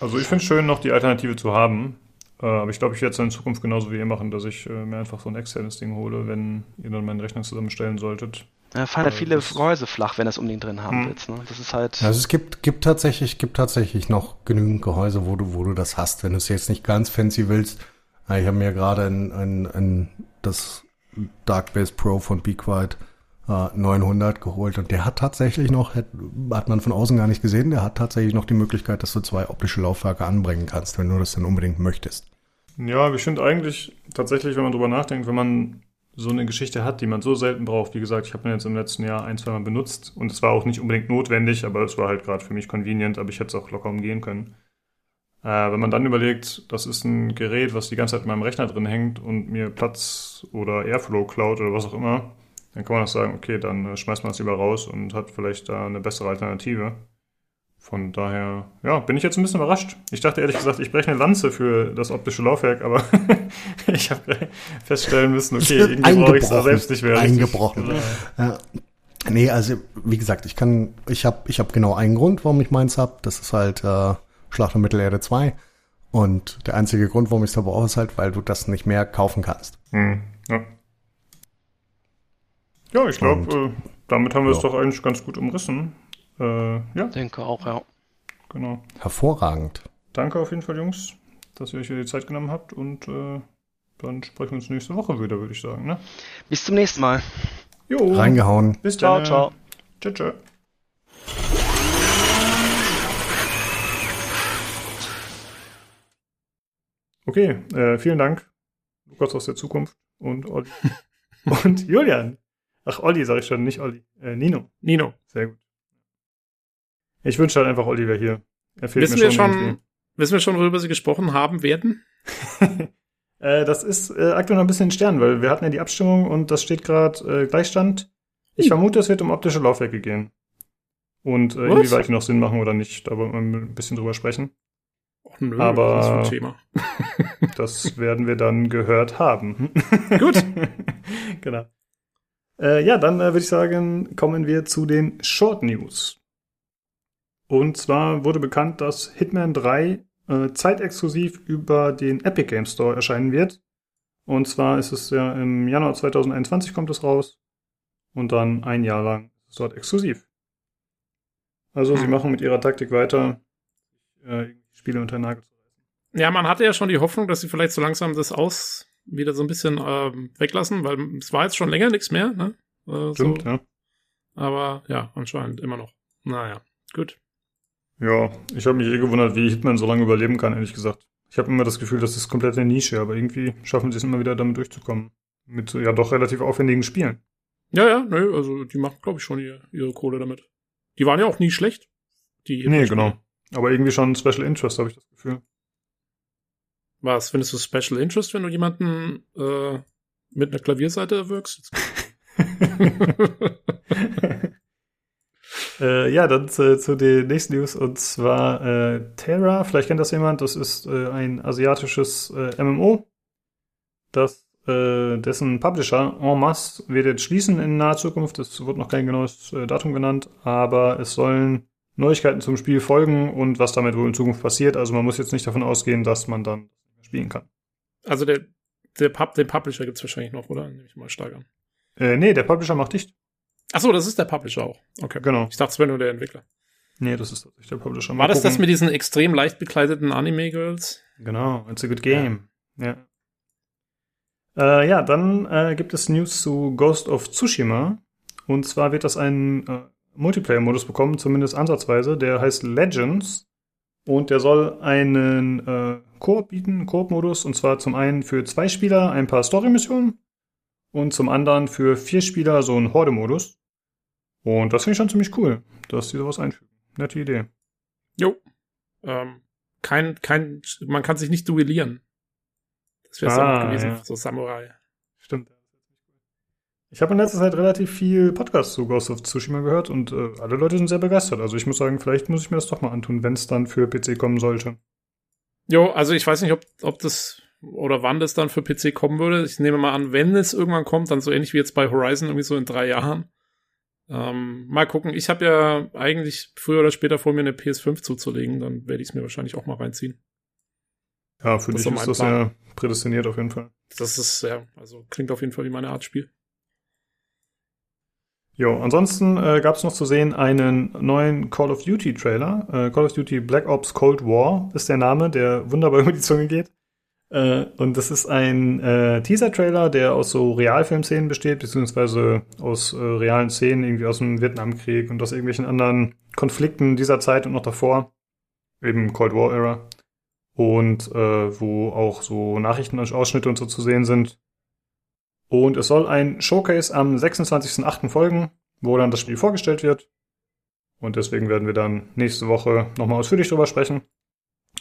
Also ich finde es schön, noch die Alternative zu haben. Äh, aber ich glaube, ich werde es in Zukunft genauso wie ihr machen, dass ich äh, mir einfach so ein externes Ding hole, wenn ihr dann meinen Rechner zusammenstellen solltet. Ja, fallen halt viele Gehäuse flach, wenn du es unbedingt drin haben hm. willst. Ne? Das ist halt. Also es gibt, gibt tatsächlich, gibt tatsächlich noch genügend Gehäuse, wo du, wo du das hast, wenn du es jetzt nicht ganz fancy willst. Ich habe mir gerade ein, ein, ein, das Darkbase Pro von Be Quiet äh, 900 geholt und der hat tatsächlich noch, hat, hat man von außen gar nicht gesehen, der hat tatsächlich noch die Möglichkeit, dass du zwei optische Laufwerke anbringen kannst, wenn du das dann unbedingt möchtest. Ja, ich finde eigentlich tatsächlich, wenn man drüber nachdenkt, wenn man so eine Geschichte hat, die man so selten braucht. Wie gesagt, ich habe ihn jetzt im letzten Jahr ein, zwei Mal benutzt und es war auch nicht unbedingt notwendig, aber es war halt gerade für mich convenient, aber ich hätte es auch locker umgehen können. Äh, wenn man dann überlegt, das ist ein Gerät, was die ganze Zeit in meinem Rechner drin hängt und mir Platz oder Airflow klaut oder was auch immer, dann kann man auch sagen, okay, dann äh, schmeißt man es lieber raus und hat vielleicht da eine bessere Alternative. Von daher, ja, bin ich jetzt ein bisschen überrascht. Ich dachte ehrlich gesagt, ich breche eine Lanze für das optische Laufwerk, aber (laughs) ich habe feststellen müssen, okay, (laughs) irgendwie brauche ich es da selbst nicht mehr. Eingebrochen. Ja. Nee, also wie gesagt, ich kann, ich habe ich hab genau einen Grund, warum ich meins habe. Das ist halt äh, Schlacht um Mittelerde 2. Und der einzige Grund, warum ich es da brauche, ist halt, weil du das nicht mehr kaufen kannst. Hm, ja. Ja, ich glaube, äh, damit haben wir es doch eigentlich ganz gut umrissen. Äh, ja. Denke auch, ja. Genau. Hervorragend. Danke auf jeden Fall, Jungs, dass ihr euch hier die Zeit genommen habt und äh, dann sprechen wir uns nächste Woche wieder, würde ich sagen. Ne? Bis zum nächsten Mal. Jo. Reingehauen. Bis ciao, dann. Ciao, ciao. Tschö, Okay, äh, vielen Dank, Lukas aus der Zukunft und (laughs) und Julian. Ach, Olli sage ich schon, nicht Olli. Äh, Nino. Nino. Sehr gut. Ich wünsche halt einfach Oliver hier. Er fehlt wissen mir schon. Wir schon wissen wir schon, worüber Sie gesprochen haben werden? (laughs) äh, das ist äh, aktuell noch ein bisschen Stern, weil wir hatten ja die Abstimmung und das steht gerade äh, Gleichstand. Ich hm. vermute, es wird um optische Laufwerke gehen. Und äh, inwieweit die noch Sinn machen oder nicht, da wollen wir ein bisschen drüber sprechen. Och, nö, Aber das, (laughs) das werden wir dann gehört haben. Gut. (laughs) genau. Äh, ja, dann äh, würde ich sagen, kommen wir zu den Short News. Und zwar wurde bekannt, dass Hitman 3 äh, zeitexklusiv über den Epic Game Store erscheinen wird. Und zwar ist es ja im Januar 2021 kommt es raus. Und dann ein Jahr lang ist es dort exklusiv. Also hm. sie machen mit ihrer Taktik weiter, äh, Spiele unter den Nagel zu reißen. Ja, man hatte ja schon die Hoffnung, dass sie vielleicht so langsam das aus wieder so ein bisschen ähm, weglassen, weil es war jetzt schon länger nichts mehr. Ne? Äh, Stimmt, so. ja. Aber ja, anscheinend immer noch. Naja, gut. Ja, ich habe mich eh gewundert, wie Hitman so lange überleben kann, ehrlich gesagt. Ich habe immer das Gefühl, das ist komplett eine Nische, aber irgendwie schaffen sie es immer wieder damit durchzukommen. Mit ja doch relativ aufwendigen Spielen. Ja, ja, nö, also die machen, glaube ich, schon ihre, ihre Kohle damit. Die waren ja auch nie schlecht. Die nee, genau. Aber irgendwie schon Special Interest, habe ich das Gefühl. Was, findest du Special Interest, wenn du jemanden äh, mit einer Klavierseite erwirkst? (laughs) Äh, ja, dann zu, zu, den nächsten News und zwar äh, Terra. Vielleicht kennt das jemand. Das ist äh, ein asiatisches äh, MMO, das äh, dessen Publisher en masse wird jetzt schließen in naher Zukunft. Es wird noch kein genaues äh, Datum genannt, aber es sollen Neuigkeiten zum Spiel folgen und was damit wohl in Zukunft passiert. Also man muss jetzt nicht davon ausgehen, dass man dann spielen kann. Also der, der Pub, den Publisher gibt's wahrscheinlich noch, oder? Nehme ich mal stark an. Äh, nee, der Publisher macht dicht. Ach so, das ist der Publisher auch. Okay. Genau. Ich dachte, es wäre nur der Entwickler. Nee, das ist tatsächlich der Publisher. Mal War das gucken. das mit diesen extrem leicht bekleideten Anime-Girls? Genau, it's a good game. Ja. Äh, ja, dann äh, gibt es News zu Ghost of Tsushima. Und zwar wird das einen äh, Multiplayer-Modus bekommen, zumindest ansatzweise. Der heißt Legends. Und der soll einen äh, Koop bieten, Koop-Modus. Und zwar zum einen für zwei Spieler ein paar Story-Missionen. Und zum anderen für vier Spieler so ein Horde-Modus. Und das finde ich schon ziemlich cool, dass die sowas einfügen. Nette Idee. Jo. Ähm, kein, kein, man kann sich nicht duellieren. Das wäre Ah, so gewesen, ja. so Samurai. Ich habe in letzter Zeit relativ viel Podcasts zu Ghost of Tsushima gehört und äh, alle Leute sind sehr begeistert. Also ich muss sagen, vielleicht muss ich mir das doch mal antun, wenn es dann für PC kommen sollte. Jo, also ich weiß nicht, ob, ob das oder wann das dann für PC kommen würde. Ich nehme mal an, wenn es irgendwann kommt, dann so ähnlich wie jetzt bei Horizon, irgendwie so in drei Jahren. Ähm, mal gucken. Ich habe ja eigentlich früher oder später vor, mir eine PS5 zuzulegen. Dann werde ich es mir wahrscheinlich auch mal reinziehen. Ja, für Das dich ist das Plan. ja prädestiniert auf jeden Fall. Das ist, ja, also klingt auf jeden Fall wie meine Art Spiel. Jo, ansonsten äh, gab es noch zu sehen einen neuen Call of Duty Trailer. Äh, Call of Duty Black Ops Cold War ist der Name, der wunderbar (laughs) über die Zunge geht. Äh, und das ist ein äh, Teaser-Trailer, der aus so Realfilmszenen besteht, beziehungsweise aus äh, realen Szenen, irgendwie aus dem Vietnamkrieg und aus irgendwelchen anderen Konflikten dieser Zeit und noch davor. Eben Cold War-Era. Und äh, wo auch so Nachrichtenausschnitte und so zu sehen sind. Und es soll ein Showcase am 26.08. folgen, wo dann das Spiel vorgestellt wird. Und deswegen werden wir dann nächste Woche nochmal ausführlich drüber sprechen.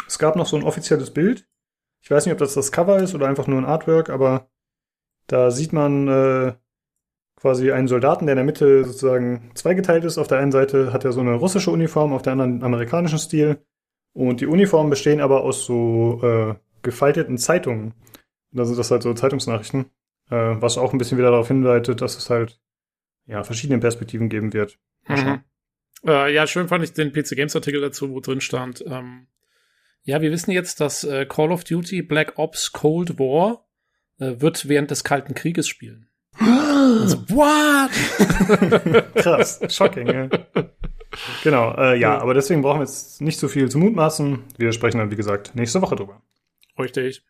Es gab noch so ein offizielles Bild. Ich weiß nicht, ob das das Cover ist oder einfach nur ein Artwork, aber da sieht man äh, quasi einen Soldaten, der in der Mitte sozusagen zweigeteilt ist. Auf der einen Seite hat er so eine russische Uniform, auf der anderen amerikanischen Stil. Und die Uniformen bestehen aber aus so äh, gefalteten Zeitungen. Und da sind das halt so Zeitungsnachrichten. Äh, was auch ein bisschen wieder darauf hinleitet, dass es halt ja verschiedene Perspektiven geben wird. Mhm. Äh, ja, schön fand ich den PC Games Artikel dazu, wo drin stand. Ähm, ja, wir wissen jetzt, dass äh, Call of Duty Black Ops Cold War äh, wird während des Kalten Krieges spielen. (gasps) also, what? (laughs) Krass, shocking. ja. (laughs) Genau, äh, ja, Ja. aber deswegen brauchen wir jetzt nicht so viel zu mutmaßen. Wir sprechen dann, wie gesagt, nächste Woche drüber. Richtig.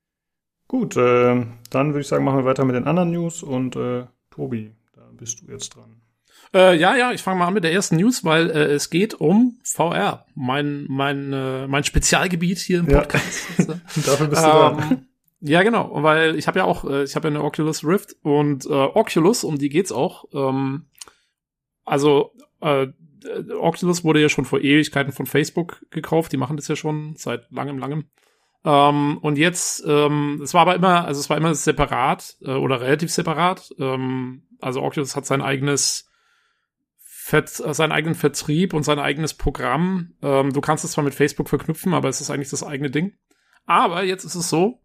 Gut, äh, dann würde ich sagen, machen wir weiter mit den anderen News und äh, Tobi, da bist du jetzt dran. Äh, ja, ja, ich fange mal an mit der ersten News, weil äh, es geht um VR. Mein, mein, äh, mein Spezialgebiet hier im Ja. Podcast. (laughs) Dafür bist du da. Ähm, ja, genau, weil ich habe ja auch, äh, ich habe ja eine Oculus Rift und äh, Oculus, um die geht's auch. Ähm, also äh, Oculus wurde ja schon vor Ewigkeiten von Facebook gekauft, die machen das ja schon seit langem, langem. Ähm, und jetzt, ähm, es war aber immer, also es war immer separat äh, oder relativ separat. Ähm, also Oculus hat sein eigenes äh, seinen eigenen Vertrieb und sein eigenes Programm. Ähm, du kannst es zwar mit Facebook verknüpfen, aber es ist eigentlich das eigene Ding. Aber jetzt ist es so,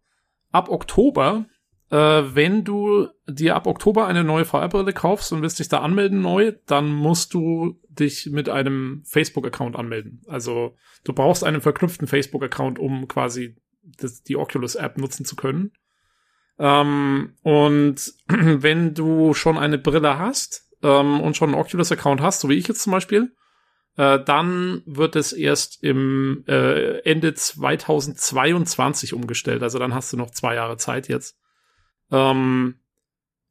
ab Oktober, äh, wenn du dir ab Oktober eine neue VR-Brille kaufst und willst dich da anmelden neu, dann musst du dich mit einem Facebook-Account anmelden. Also du brauchst einen verknüpften Facebook-Account, um quasi das, die Oculus-App nutzen zu können. Ähm, und (clears throat) wenn du schon eine Brille hast ähm, und schon einen Oculus-Account hast, so wie ich jetzt zum Beispiel, äh, dann wird es erst im äh, Ende 2022 umgestellt. Also dann hast du noch zwei Jahre Zeit jetzt. Ähm,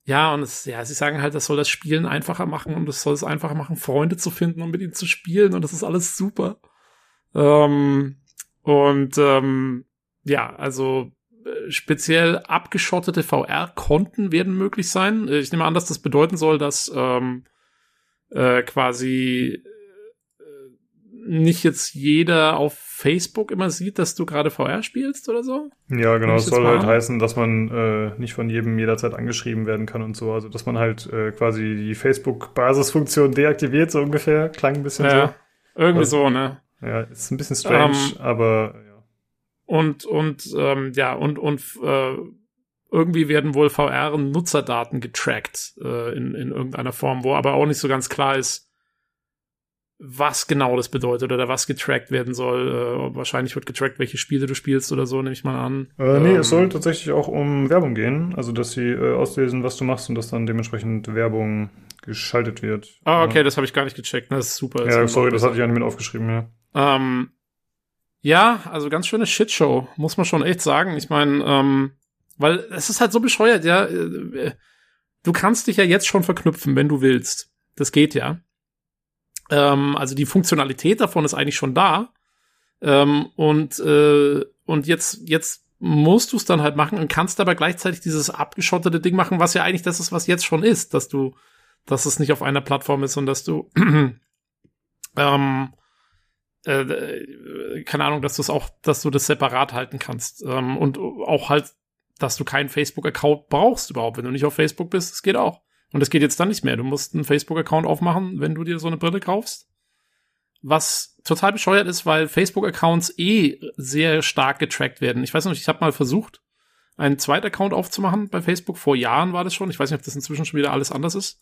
ja, und es, ja, sie sagen halt, das soll das Spielen einfacher machen und es soll es einfacher machen, Freunde zu finden und mit ihnen zu spielen und das ist alles super. Ähm, und ähm, ja, also äh, speziell abgeschottete VR-Konten werden möglich sein. Äh, Ich nehme an, dass das bedeuten soll, dass ähm, äh, quasi äh, nicht jetzt jeder auf Facebook immer sieht, dass du gerade VR spielst oder so. Ja, genau. Es soll halt an. heißen, dass man äh, nicht von jedem jederzeit angeschrieben werden kann und so. Also, dass man halt äh, quasi die Facebook-Basisfunktion deaktiviert, so ungefähr. Klang ein bisschen Ja, irgendwie Also- so, ne? so. Ja, ist ein bisschen strange, Ähm, aber. Und, und, ähm, ja, und, und äh, irgendwie werden wohl VR-Nutzerdaten getrackt äh, in, in irgendeiner Form, wo aber auch nicht so ganz klar ist, was genau das bedeutet oder was getrackt werden soll. Äh, wahrscheinlich wird getrackt, welche Spiele du spielst oder so, nehme ich mal an. Äh, nee, Ähm, es soll tatsächlich auch um Werbung gehen. Also, dass sie äh, auslesen, was du machst und dass dann dementsprechend Werbung geschaltet wird. Ah, okay, das habe ich gar nicht gecheckt. Das ist super. Ja, ist sorry, das hatte ich ja nicht mit aufgeschrieben, ja. Ähm, ja, also ganz schöne Shitshow, muss man schon echt sagen. Ich meine, ähm, Weil es ist halt so bescheuert, ja. Äh, du kannst dich ja jetzt schon verknüpfen, wenn du willst. Das geht ja. Ähm, also die Funktionalität davon ist eigentlich schon da. Ähm, und, äh, und jetzt, jetzt musst du es dann halt machen und kannst aber gleichzeitig dieses abgeschottete Ding machen, was ja eigentlich das ist, was jetzt schon ist, dass du, dass es nicht auf einer Plattform ist und dass du, (clears throat) ähm, äh, keine Ahnung, dass du es auch, dass du das separat halten kannst ähm, und auch halt, dass du keinen Facebook-Account brauchst überhaupt, wenn du nicht auf Facebook bist, das geht auch. Und das geht jetzt dann nicht mehr. Du musst einen Facebook-Account aufmachen, wenn du dir so eine Brille kaufst. Was total bescheuert ist, weil Facebook-Accounts eh sehr stark getrackt werden. Ich weiß nicht, ich habe mal versucht, einen zweiten Account aufzumachen bei Facebook. Vor Jahren war das schon. Ich weiß nicht, ob das inzwischen schon wieder alles anders ist.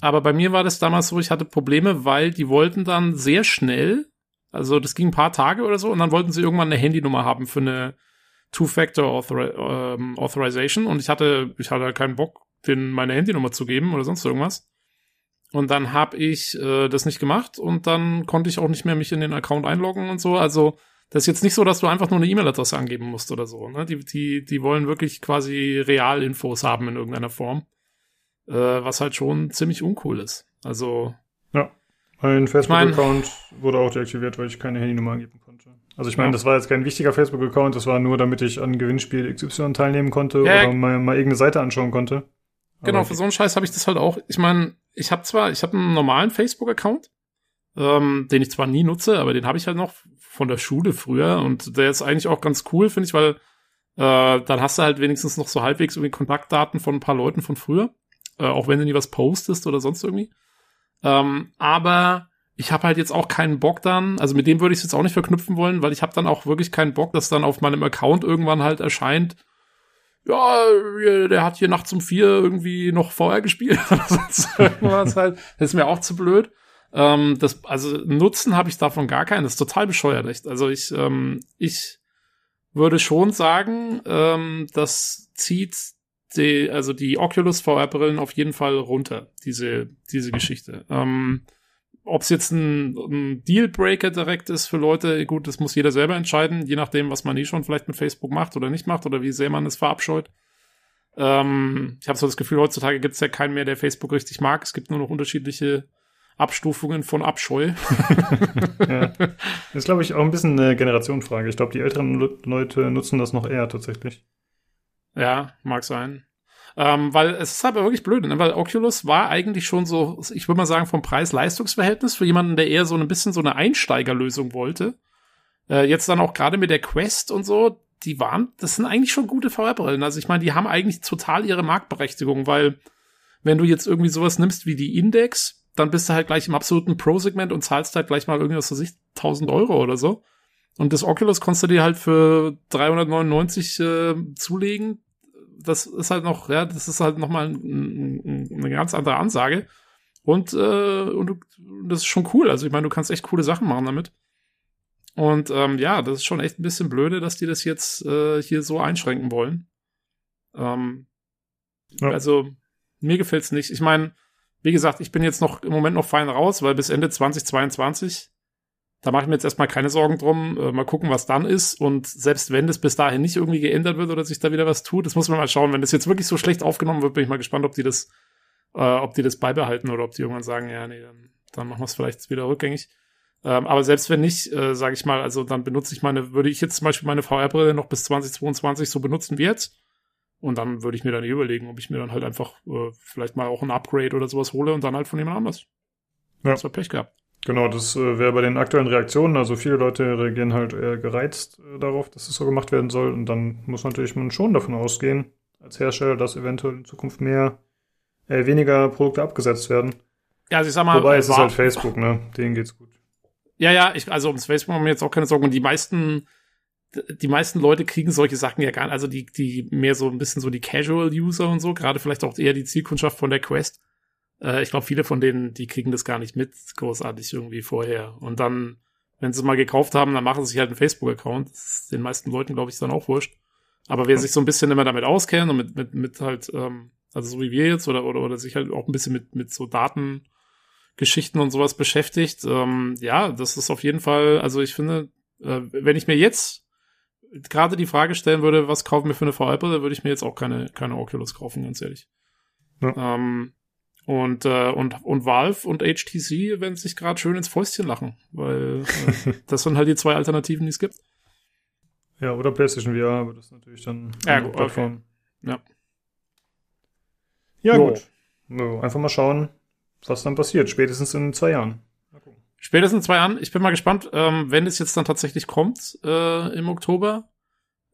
Aber bei mir war das damals so, ich hatte Probleme, weil die wollten dann sehr schnell, also das ging ein paar Tage oder so, und dann wollten sie irgendwann eine Handynummer haben für eine Two-Factor -Author ähm, Authorization. Und ich hatte, ich hatte halt keinen Bock, denen meine Handynummer zu geben oder sonst irgendwas. Und dann habe ich äh, das nicht gemacht und dann konnte ich auch nicht mehr mich in den Account einloggen und so. Also das ist jetzt nicht so, dass du einfach nur eine E-Mail-Adresse angeben musst oder so. Ne? Die, die, die wollen wirklich quasi Realinfos haben in irgendeiner Form. Äh, was halt schon ziemlich uncool ist. Also. Mein Facebook-Account ich mein, wurde auch deaktiviert, weil ich keine Handynummer angeben konnte. Also ich meine, ja. das war jetzt kein wichtiger Facebook-Account, das war nur, damit ich an Gewinnspiel XY teilnehmen konnte ja, oder mal, mal irgendeine Seite anschauen konnte. Genau, für so einen Scheiß habe ich das halt auch. Ich meine, ich habe zwar, ich habe einen normalen Facebook-Account, ähm, den ich zwar nie nutze, aber den habe ich halt noch von der Schule früher und der ist eigentlich auch ganz cool, finde ich, weil äh, dann hast du halt wenigstens noch so halbwegs irgendwie Kontaktdaten von ein paar Leuten von früher, äh, auch wenn du nie was postest oder sonst irgendwie. Ähm, aber ich habe halt jetzt auch keinen Bock dann, also mit dem würde ich es jetzt auch nicht verknüpfen wollen, weil ich habe dann auch wirklich keinen Bock, dass dann auf meinem Account irgendwann halt erscheint, ja, der hat hier nachts um vier irgendwie noch vorher gespielt (laughs) oder sonst irgendwas halt. Das ist mir auch zu blöd. Ähm, das, also Nutzen habe ich davon gar keinen. Das ist total bescheuert. Echt. Also ich, ähm, ich würde schon sagen, ähm, das zieht die, also die Oculus VR-Brillen auf jeden Fall runter, diese, diese Geschichte. Ähm, ob es jetzt ein, ein Dealbreaker direkt ist für Leute, gut, das muss jeder selber entscheiden, je nachdem, was man eh schon vielleicht mit Facebook macht oder nicht macht oder wie sehr man es verabscheut. Ähm, ich habe so das Gefühl, heutzutage gibt es ja keinen mehr, der Facebook richtig mag. Es gibt nur noch unterschiedliche Abstufungen von Abscheu. (laughs) ja. (laughs) Das ist, glaube ich, auch ein bisschen eine Generationenfrage. Ich glaube, die älteren Leute nutzen das noch eher tatsächlich. Ja, mag sein. Ähm, weil es ist aber wirklich blöd, ne? weil Oculus war eigentlich schon so, ich würde mal sagen, vom Preis-Leistungs-Verhältnis für jemanden, der eher so ein bisschen so eine Einsteigerlösung wollte. Äh, jetzt dann auch gerade mit der Quest und so, die waren, das sind eigentlich schon gute VR-Brillen. Also ich meine, die haben eigentlich total ihre Marktberechtigung, weil wenn du jetzt irgendwie sowas nimmst wie die Index, dann bist du halt gleich im absoluten Pro-Segment und zahlst halt gleich mal irgendwie, was weiß ich, 1000 Euro oder so. Und das Oculus konntest du dir halt für 399 äh, zulegen das ist halt noch, ja, das ist halt nochmal ein, ein, eine ganz andere Ansage. Und, äh, und das ist schon cool. Also ich meine, du kannst echt coole Sachen machen damit. Und ähm, ja, das ist schon echt ein bisschen blöde, dass die das jetzt äh, hier so einschränken wollen. Ähm, ja. Also mir gefällt's nicht. Ich meine, wie gesagt, ich bin jetzt noch im Moment noch fein raus, weil bis Ende 2022 da mache ich mir jetzt erstmal keine Sorgen drum. Äh, mal gucken, was dann ist. Und selbst wenn das bis dahin nicht irgendwie geändert wird oder sich da wieder was tut, das muss man mal schauen. Wenn das jetzt wirklich so schlecht aufgenommen wird, bin ich mal gespannt, ob die das, äh, ob die das beibehalten oder ob die irgendwann sagen, ja, nee, dann, dann machen wir es vielleicht wieder rückgängig. Ähm, aber selbst wenn nicht, äh, sage ich mal, also dann benutze ich meine, würde ich jetzt zum Beispiel meine VR-Brille noch bis 2022 so benutzen wie jetzt. Und dann würde ich mir dann überlegen, ob ich mir dann halt einfach äh, vielleicht mal auch ein Upgrade oder sowas hole und dann halt von jemand anders. Ja. Das war Pech gehabt. Genau, das äh, wäre bei den aktuellen Reaktionen. Also viele Leute reagieren halt eher gereizt äh, darauf, dass es so gemacht werden soll. Und dann muss natürlich man schon davon ausgehen, als Hersteller, dass eventuell in Zukunft mehr, äh, weniger Produkte abgesetzt werden. Ja, also ich sag mal. Wobei es ist halt Facebook, ne? Denen geht's gut. Ja, ja, ich, also ums Facebook haben wir jetzt auch keine Sorgen. Und die meisten, die meisten Leute kriegen solche Sachen ja gar nicht. Also die, die mehr so ein bisschen so die Casual-User und so, gerade vielleicht auch eher die Zielkundschaft von der Quest äh, ich glaube, viele von denen, die kriegen das gar nicht mit, großartig irgendwie vorher. Und dann, wenn sie mal gekauft haben, dann machen sie sich halt einen Facebook-Account. Das ist den meisten Leuten, glaube ich, dann auch wurscht. Aber wer sich so ein bisschen immer damit auskennt und mit, mit, mit halt, ähm, also so wie wir jetzt, oder, oder, oder sich halt auch ein bisschen mit, mit so Datengeschichten und sowas beschäftigt, ähm, ja, das ist auf jeden Fall, also ich finde, äh, wenn ich mir jetzt gerade die Frage stellen würde, was kaufen wir für eine VR-Brille, würde ich mir jetzt auch keine, keine Oculus kaufen, ganz ehrlich. Ja. Ähm, und, äh, und, und Valve und HTC werden sich gerade schön ins Fäustchen lachen, weil äh, (laughs) das sind halt die zwei Alternativen, die es gibt. Ja, oder PlayStation VR, aber das ist natürlich dann ja, gut, Plattform. Okay. Ja. Ja, jo. gut. No, einfach mal schauen, was dann passiert, spätestens in zwei Jahren. Spätestens in zwei Jahren. Ich bin mal gespannt, ähm, wenn es jetzt dann tatsächlich kommt äh, im Oktober,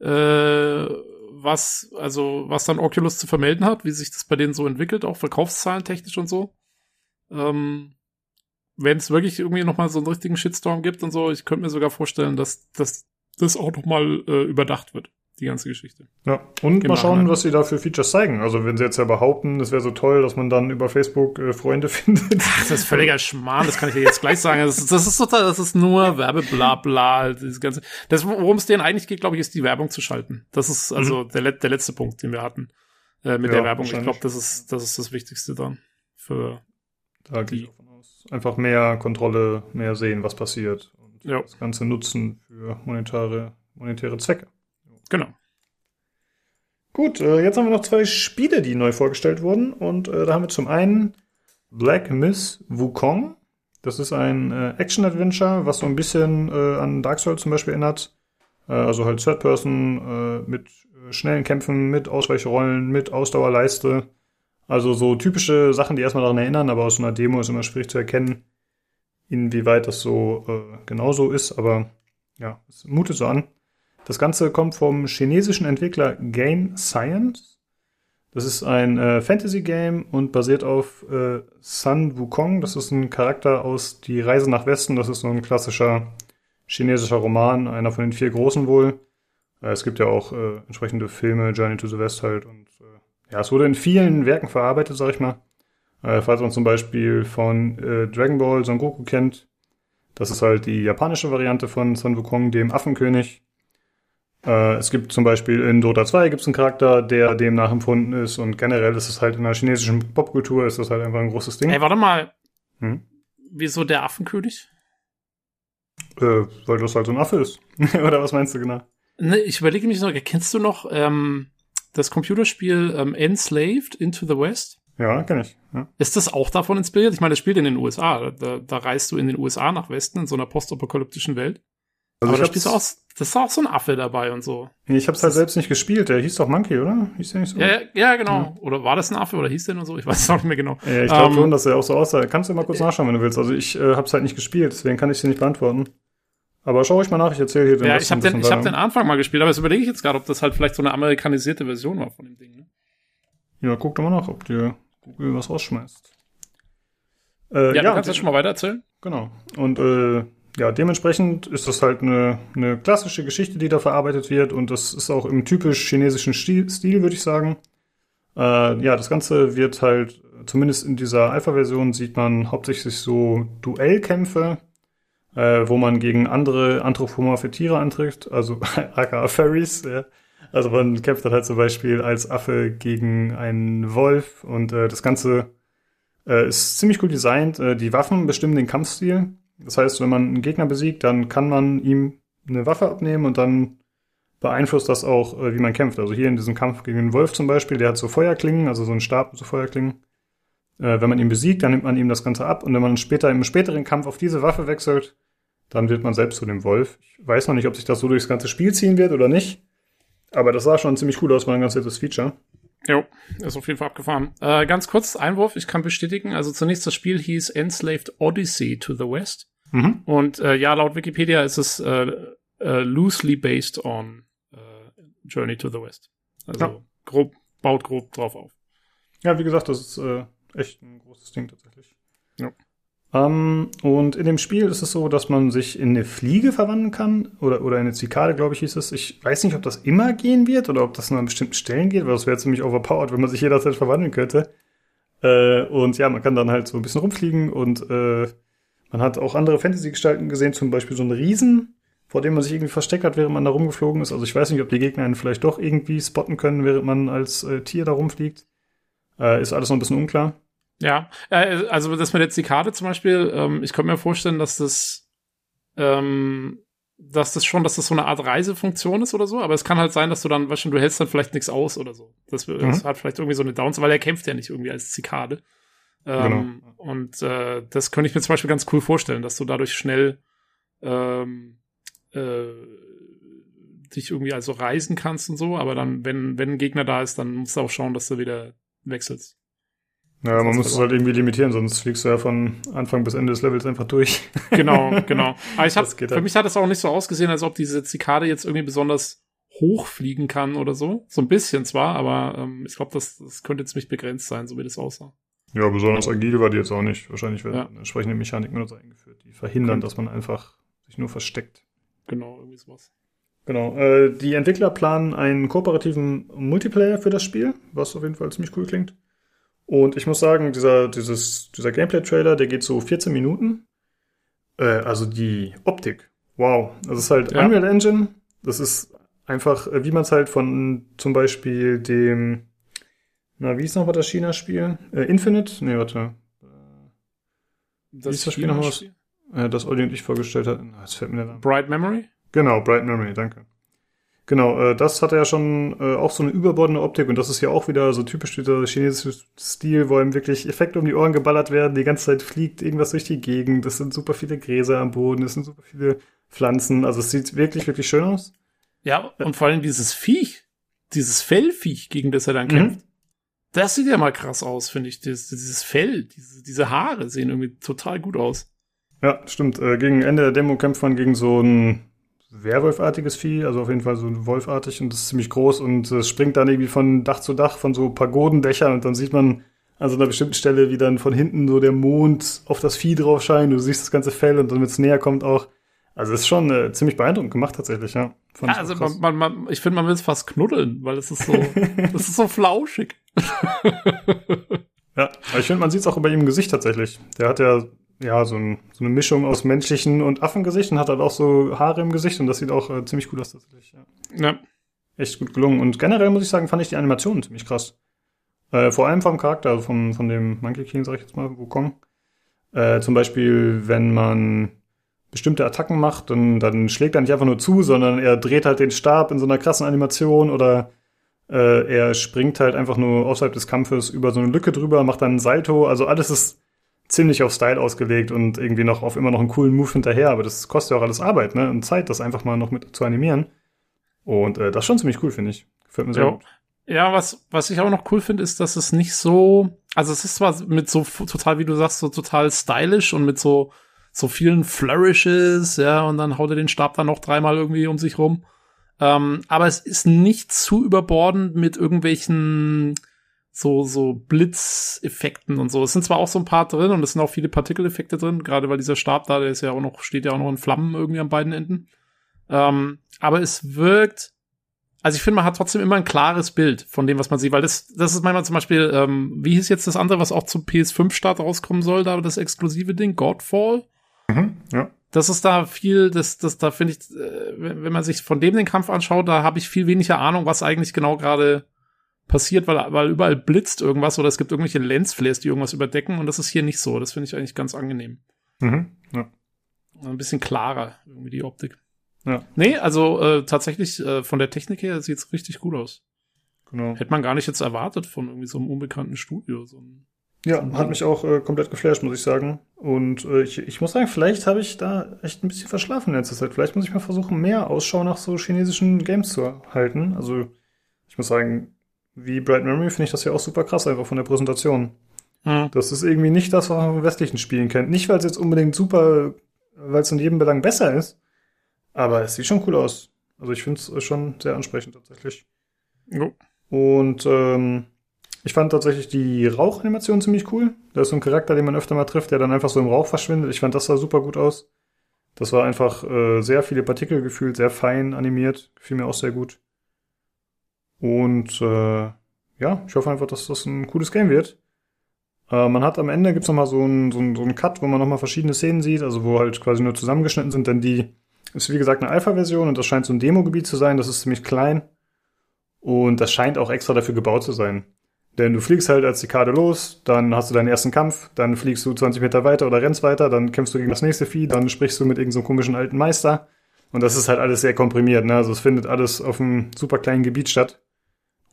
äh, was also was dann Oculus zu vermelden hat, wie sich das bei denen so entwickelt, auch Verkaufszahlen technisch und so. Ähm, wenn es wirklich irgendwie noch mal so einen richtigen Shitstorm gibt und so, ich könnte mir sogar vorstellen, dass, dass das auch noch mal äh, überdacht wird die ganze Geschichte. Ja, und mal schauen, was sie da für Features zeigen. Also wenn sie jetzt ja behaupten, es wäre so toll, dass man dann über Facebook äh, Freunde (laughs) findet. Ach, das ist völliger Schmarrn, das kann ich dir jetzt gleich sagen. Das ist, das ist total, das ist nur Werbeblabla. Das ganze, das, worum es denen eigentlich geht, glaube ich, ist die Werbung zu schalten. Das ist also mhm. der, der letzte Punkt, den wir hatten äh, mit ja, der Werbung. Ich glaube, das ist, das ist das Wichtigste dann für da die. Einfach mehr Kontrolle, mehr sehen, was passiert und ja. das Ganze nutzen für monetäre, monetäre Zwecke. Genau. Gut, äh, jetzt haben wir noch zwei Spiele, die neu vorgestellt wurden. Und äh, da haben wir zum einen Black Miss Wukong. Das ist ein äh, Action-Adventure, was so ein bisschen äh, an Dark Souls zum Beispiel erinnert. Äh, also halt Third Person äh, mit schnellen Kämpfen, mit Ausweichrollen, mit Ausdauerleiste. Also so typische Sachen, die erstmal daran erinnern, aber aus einer Demo ist immer schwierig zu erkennen, inwieweit das so genauso ist. Aber ja, es mutet so an. Das Ganze kommt vom chinesischen Entwickler Game Science. Das ist ein äh, Fantasy-Game und basiert auf äh, Sun Wukong. Das ist ein Charakter aus Die Reise nach Westen. Das ist so ein klassischer chinesischer Roman, einer von den vier großen wohl. Äh, es gibt ja auch äh, entsprechende Filme, Journey to the West halt. Und äh, ja, es wurde in vielen Werken verarbeitet, sag ich mal. Äh, falls man zum Beispiel von Dragon Ball Son Goku kennt, das ist halt die japanische Variante von Sun Wukong, dem Affenkönig. Äh, es gibt zum Beispiel in Dota 2 gibt es einen Charakter, der dem nachempfunden ist und generell ist es halt in der chinesischen Popkultur ist das halt einfach ein großes Ding. Ey, warte mal. Hm? Wieso der Affenkönig? Äh, weil das halt so ein Affe ist. (laughs) Oder was meinst du genau? Ne, ich überlege mich noch, kennst du noch ähm, das Computerspiel ähm, Enslaved Into the West? Ja, kenn ich. Ja. Ist das auch davon inspiriert? Ich meine, das spielt in den USA. Da, da reist du in den USA nach Westen, in so einer postapokalyptischen Welt. Also Aber ich da auch, das ist auch so ein Affe dabei und so. Ich hab's halt selbst nicht gespielt. Der hieß doch Monkey, oder? Hieß der nicht so? Ja, ja genau. Ja. Oder war das ein Affe oder hieß der nur so? Ich weiß es auch nicht mehr genau. Ja, ich glaube um, ähm, schon, dass er auch so aussah. Kannst du mal kurz nachschauen, wenn du willst. Also ich äh, hab's halt nicht gespielt, deswegen kann ich dir nicht beantworten. Aber schau ich mal nach, ich erzähle hier den Ja, ich habe den, ich hab den Anfang mal gespielt, aber jetzt überlege ich jetzt gerade, ob das halt vielleicht so eine amerikanisierte Version war von dem Ding. Ne? Ja, guck doch mal nach, ob dir Google was rausschmeißt. Äh, ja, ja, du kannst das schon mal weiter erzählen. Genau. Und äh, ja, dementsprechend ist das halt eine, eine klassische Geschichte, die da verarbeitet wird und das ist auch im typisch chinesischen Stil, Stil würde ich sagen. Äh, ja, das Ganze wird halt, zumindest in dieser Alpha-Version sieht man hauptsächlich so Duellkämpfe, äh, wo man gegen andere anthropomorphe Tiere antrifft, also (laughs) aka Furries. Ja. Also man kämpft dann halt zum Beispiel als Affe gegen einen Wolf und äh, das Ganze äh, ist ziemlich cool designt. Äh, die Waffen bestimmen den Kampfstil. Das heißt, wenn man einen Gegner besiegt, dann kann man ihm eine Waffe abnehmen und dann beeinflusst das auch, äh, wie man kämpft. Also hier in diesem Kampf gegen den Wolf zum Beispiel, der hat so Feuerklingen, also so einen Stab mit so Feuerklingen. Äh, wenn man ihn besiegt, dann nimmt man ihm das Ganze ab und wenn man später im späteren Kampf auf diese Waffe wechselt, dann wird man selbst zu dem Wolf. Ich weiß noch nicht, ob sich das so durchs ganze Spiel ziehen wird oder nicht. Aber das sah schon ziemlich cool aus, war ein ganz nettes Feature. Jo, ist auf jeden Fall abgefahren. Äh, ganz kurz Einwurf, ich kann bestätigen. Also zunächst das Spiel hieß Enslaved Odyssey to the West. Mhm. Und äh, ja, laut Wikipedia ist es äh, äh, loosely based on äh, Journey to the West. Also ja. grob, baut grob drauf auf. Ja, wie gesagt, das ist äh, echt ein großes Ding tatsächlich. Um, ähm, und in dem Spiel ist es so, dass man sich in eine Fliege verwandeln kann oder, oder in eine Zikade, glaube ich, hieß es. Ich weiß nicht, ob das immer gehen wird oder ob das nur an bestimmten Stellen geht, weil das wäre ziemlich overpowered, wenn man sich jederzeit verwandeln könnte. Äh, und ja, man kann dann halt so ein bisschen rumfliegen und äh, man hat auch andere Fantasy-Gestalten gesehen, zum Beispiel so einen Riesen, vor dem man sich irgendwie versteckt hat, während man da rumgeflogen ist. Also ich weiß nicht, ob die Gegner einen vielleicht doch irgendwie spotten können, während man als äh, Tier da rumfliegt. Äh, ist alles noch ein bisschen unklar. Ja, äh, also das mit der Zikade zum Beispiel, ähm, ich könnte mir vorstellen, dass das ähm, dass das schon, dass das so eine Art Reisefunktion ist oder so, aber es kann halt sein, dass du dann, weißt du, du hältst dann vielleicht nichts aus oder so. Das, mhm. das hat vielleicht irgendwie so eine Downs, weil er kämpft ja nicht irgendwie als Zikade. Ähm, genau. Und äh, das könnte ich mir zum Beispiel ganz cool vorstellen, dass du dadurch schnell ähm, äh, dich irgendwie also reisen kannst und so, aber dann, wenn, wenn ein Gegner da ist, dann musst du auch schauen, dass du wieder wechselst. Ja, man muss es halt irgendwie limitieren, sonst fliegst du ja von Anfang bis Ende des Levels einfach durch. (laughs) Genau, genau. Aber ich (laughs) hab, für halt. mich hat es auch nicht so ausgesehen, als ob diese Zikade jetzt irgendwie besonders hoch fliegen kann oder so. So ein bisschen zwar, aber ähm, ich glaube, das, das könnte ziemlich begrenzt sein, so wie das aussah. Ja, besonders agil war die jetzt auch nicht. Wahrscheinlich werden ja. entsprechende Mechaniken nur so eingeführt, die verhindern, Könnte. dass man einfach sich nur versteckt. Genau, irgendwie sowas. Genau. Äh, die Entwickler planen einen kooperativen Multiplayer für das Spiel, was auf jeden Fall ziemlich cool klingt. Und ich muss sagen, dieser, dieses, dieser Gameplay-Trailer, der geht so 14 Minuten. Äh, also die Optik. Wow. Das ist halt ja. Unreal Engine. Das ist einfach, äh, wie man es halt von zum Beispiel dem, na, wie ist nochmal das China-Spiel? Äh, Infinite? Nee, warte. Das wie ist das Spiel nochmal, was äh, das Olli und ich vorgestellt hatten? Das fällt mir dann. Bright Memory? Genau, Bright Memory, danke. Genau, äh, das hat ja schon äh, auch so eine überbordene Optik und das ist ja auch wieder so typisch dieser chinesische Stil, wo einem wirklich Effekte um die Ohren geballert werden, die ganze Zeit fliegt irgendwas durch die Gegend, es sind super viele Gräser am Boden, es sind super viele Pflanzen, also es sieht wirklich, wirklich schön aus. Ja, und vor allem dieses Viech, dieses Fellviech, gegen das er dann mhm. kämpft, das sieht ja mal krass aus, finde ich. Dieses, dieses Fell, diese, diese Haare sehen irgendwie total gut aus. Ja, stimmt. Äh, gegen Ende der Demo kämpft man gegen so ein Werwolfartiges Vieh, also auf jeden Fall so ein Wolfartig und das ist ziemlich groß und es springt dann irgendwie von Dach zu Dach von so Pagodendächern und dann sieht man an so einer bestimmten Stelle, wie dann von hinten so der Mond auf das Vieh drauf scheint, du siehst das ganze Fell und dann, wenn es näher kommt, auch. Also es ist schon äh, ziemlich beeindruckend gemacht tatsächlich, ja. ja also man, man, man, ich finde, man will es fast knuddeln, weil es ist so, (laughs) das ist so flauschig. ja, aber ich finde, man sieht es auch über ihm Gesicht tatsächlich. Der hat ja ja, so, ein, so, eine Mischung aus menschlichen und Affengesicht und hat halt auch so Haare im Gesicht und das sieht auch äh, ziemlich gut aus tatsächlich. Ja. ja. Echt gut gelungen. Und generell muss ich sagen, fand ich die Animationen ziemlich krass. Äh, vor allem vom Charakter, also vom, von dem Monkey King, sag ich jetzt mal, Wukong. Äh, zum Beispiel, wenn man bestimmte Attacken macht, dann, dann schlägt er nicht einfach nur zu, sondern er dreht halt den Stab in so einer krassen Animation oder äh, er springt halt einfach nur außerhalb des Kampfes über so eine Lücke drüber, macht dann ein Salto. Also alles ist ziemlich auf Style ausgelegt und irgendwie noch auf immer noch einen coolen Move hinterher, aber das kostet ja auch alles Arbeit, ne? Und Zeit, das einfach mal noch mit zu animieren. Und äh, das ist schon ziemlich cool, finde ich. Gefällt mir sehr ja. gut. Ja, was, was ich auch noch cool finde, ist, dass es nicht so, also es ist zwar mit so total, wie du sagst, so total stylisch und mit so, so vielen Flourishes, ja, und dann haut er den Stab dann noch dreimal irgendwie um sich rum. Ähm, aber es ist nicht zu überbordend mit irgendwelchen so, so Blitzeffekten und so. Es sind zwar auch so ein paar drin und es sind auch viele Partikeleffekte drin, gerade weil dieser Stab da, der ist ja auch noch, steht ja auch noch in Flammen irgendwie an beiden Enden. Ähm, aber es wirkt, also ich finde, man hat trotzdem immer ein klares Bild von dem, was man sieht, weil das, das ist manchmal zum Beispiel, ähm, wie hieß jetzt das andere, was auch zum PS5-Start rauskommen soll, da das exklusive Ding, Godfall? Mhm, ja. Das ist da viel, das, das, da finde ich, äh, wenn man sich von dem den Kampf anschaut, da habe ich viel weniger Ahnung, was eigentlich genau gerade passiert, weil, weil überall blitzt irgendwas oder es gibt irgendwelche Lensflares, die irgendwas überdecken und das ist hier nicht so. Das finde ich eigentlich ganz angenehm. Mhm, ja. Ein bisschen klarer, irgendwie die Optik. Ja. Nee, also äh, tatsächlich äh, von der Technik her sieht es richtig gut aus. Genau. Hätte man gar nicht jetzt erwartet von irgendwie so einem unbekannten Studio. So ein, ja, so hat mich auch äh, komplett geflasht, muss ich sagen. Und äh, ich, ich muss sagen, vielleicht habe ich da echt ein bisschen verschlafen in letzter Zeit. Vielleicht muss ich mal versuchen, mehr Ausschau nach so chinesischen Games zu halten. Also ich muss sagen, wie Bright Memory finde ich das ja auch super krass, einfach von der Präsentation. Mhm. Das ist irgendwie nicht das, was man von westlichen Spielen kennt. Nicht, weil es jetzt unbedingt super, weil es in jedem Belang besser ist, aber es sieht schon cool aus. Also ich finde es schon sehr ansprechend tatsächlich. Jo. Und ähm, ich fand tatsächlich die Rauchanimation ziemlich cool. Da ist so ein Charakter, den man öfter mal trifft, der dann einfach so im Rauch verschwindet. Ich fand, das sah super gut aus. Das war einfach äh, sehr viele Partikel gefühlt, sehr fein animiert. Gefiel mir auch sehr gut. Und äh, ja, ich hoffe einfach, dass das ein cooles Game wird. Äh, man hat am Ende gibt's noch mal so einen so ein, so ein Cut, wo man noch mal verschiedene Szenen sieht, also wo halt quasi nur zusammengeschnitten sind, denn die ist wie gesagt eine Alpha-Version und das scheint so ein Demo-Gebiet zu sein, das ist ziemlich klein. Und das scheint auch extra dafür gebaut zu sein. Denn du fliegst halt als Zikade los, dann hast du deinen ersten Kampf, dann fliegst du 20 Meter weiter oder rennst weiter, dann kämpfst du gegen das nächste Vieh, dann sprichst du mit irgendeinem so komischen alten Meister Und das ist halt alles sehr komprimiert, ne? Also es findet alles auf einem super kleinen Gebiet statt.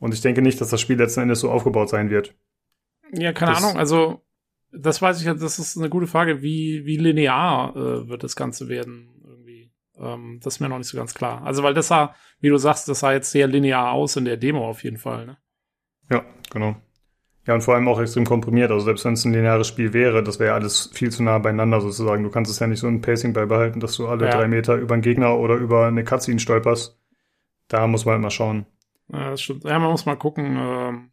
Und ich denke nicht, dass das Spiel letzten Endes so aufgebaut sein wird. Ja, keine Das- Ahnung, also das weiß ich ja, das ist eine gute Frage, wie, wie linear äh, wird das Ganze werden irgendwie. Ähm, das ist mir noch nicht so ganz klar. Also weil das sah, wie du sagst, das sah jetzt sehr linear aus in der Demo auf jeden Fall, ne? Ja, genau. Ja, und vor allem auch extrem komprimiert. Also selbst wenn es ein lineares Spiel wäre, das wäre alles viel zu nah beieinander sozusagen. Du kannst es ja nicht so ein Pacing beibehalten, dass du alle Ja. drei Meter über einen Gegner oder über eine Cutscene stolperst. Da muss man halt mal schauen. Ja, das stimmt. Ja, man muss mal gucken. Ähm,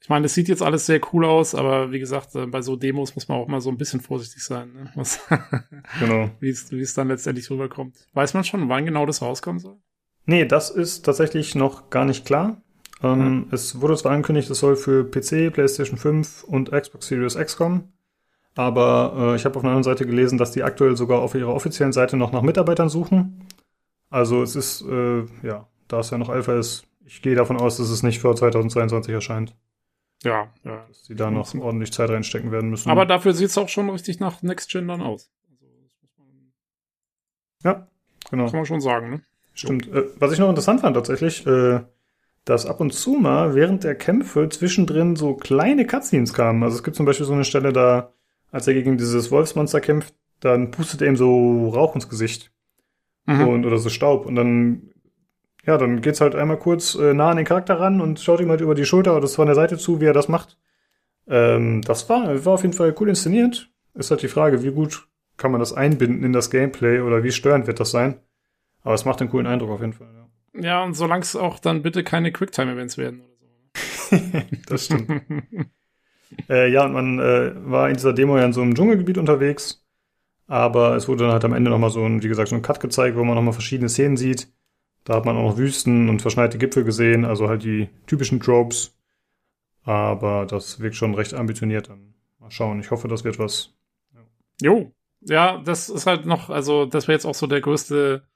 ich meine, es sieht jetzt alles sehr cool aus, aber wie gesagt, äh, bei so Demos muss man auch mal so ein bisschen vorsichtig sein, ne? Was, (laughs) Genau. wie es wie es dann letztendlich rüberkommt. Weiß man schon, wann genau das rauskommen soll? Nee, das ist tatsächlich noch gar nicht klar. Ähm, Es wurde zwar angekündigt, es soll für PC, PlayStation 5 und Xbox Series X kommen. Aber äh, ich habe auf einer anderen Seite gelesen, dass die aktuell sogar auf ihrer offiziellen Seite noch nach Mitarbeitern suchen. Also es ist, äh, ja, da es ja noch Alpha ist, ich gehe davon aus, dass es nicht vor 2022 erscheint. Ja, ja. Dass die da noch ordentlich Zeit reinstecken werden müssen. Aber dafür sieht es auch schon richtig nach Next Gen dann aus. Also, das muss man, ja, genau. kann man schon sagen, ne? Stimmt. Äh, was ich noch interessant fand tatsächlich, äh, dass ab und zu mal während der Kämpfe zwischendrin so kleine Cutscenes kamen. Also es gibt zum Beispiel so eine Stelle da, als er gegen dieses Wolfsmonster kämpft, dann pustet er ihm so Rauch ins Gesicht Mhm. und oder so Staub und dann ja, dann geht's halt einmal kurz äh, nah an den Charakter ran und schaut ihm halt über die Schulter oder von der Seite zu, wie er das macht. Ähm, das war, war auf jeden Fall cool inszeniert. Ist halt die Frage, wie gut kann man das einbinden in das Gameplay oder wie störend wird das sein? Aber es macht einen coolen Eindruck auf jeden Fall. Ja. Ja, und solange es auch dann bitte keine Quicktime-Events werden oder so. (laughs) Das stimmt. äh, ja, und man äh, war in dieser Demo ja in so einem Dschungelgebiet unterwegs. Aber es wurde dann halt am Ende nochmal so ein, wie gesagt, so ein Cut gezeigt, wo man nochmal verschiedene Szenen sieht. Da hat man auch noch Wüsten und verschneite Gipfel gesehen, also halt die typischen Tropes. Aber das wirkt schon recht ambitioniert dann. Mal schauen. Ich hoffe, das wird was. Jo. Ja, das ist halt noch, also das wäre jetzt auch so der größte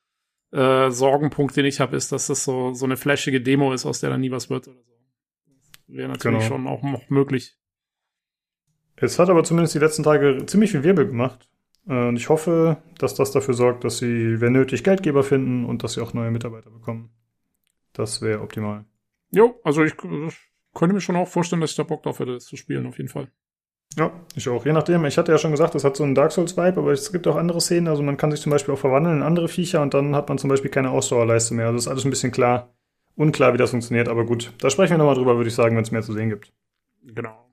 äh, Sorgenpunkt, den ich habe, ist, dass das so, so eine flashige Demo ist, aus der dann nie was wird oder so. Das wäre natürlich Genau. schon auch noch möglich. Es hat aber zumindest die letzten Tage ziemlich viel Wirbel gemacht. Und ich hoffe, dass das dafür sorgt, dass sie, wenn nötig, Geldgeber finden und dass sie auch neue Mitarbeiter bekommen. Das wäre optimal. Jo, also ich äh, könnte mir schon auch vorstellen, dass ich da Bock drauf hätte, das zu spielen, auf jeden Fall. Ja, ich auch. Je nachdem, ich hatte ja schon gesagt, es hat so einen Dark Souls-Vibe, aber es gibt auch andere Szenen. Also man kann sich zum Beispiel auch verwandeln in andere Viecher und dann hat man zum Beispiel keine Ausdauerleiste mehr. Also das ist alles ein bisschen klar, unklar, wie das funktioniert, aber gut. Da sprechen wir nochmal drüber, würde ich sagen, wenn es mehr zu sehen gibt. Genau.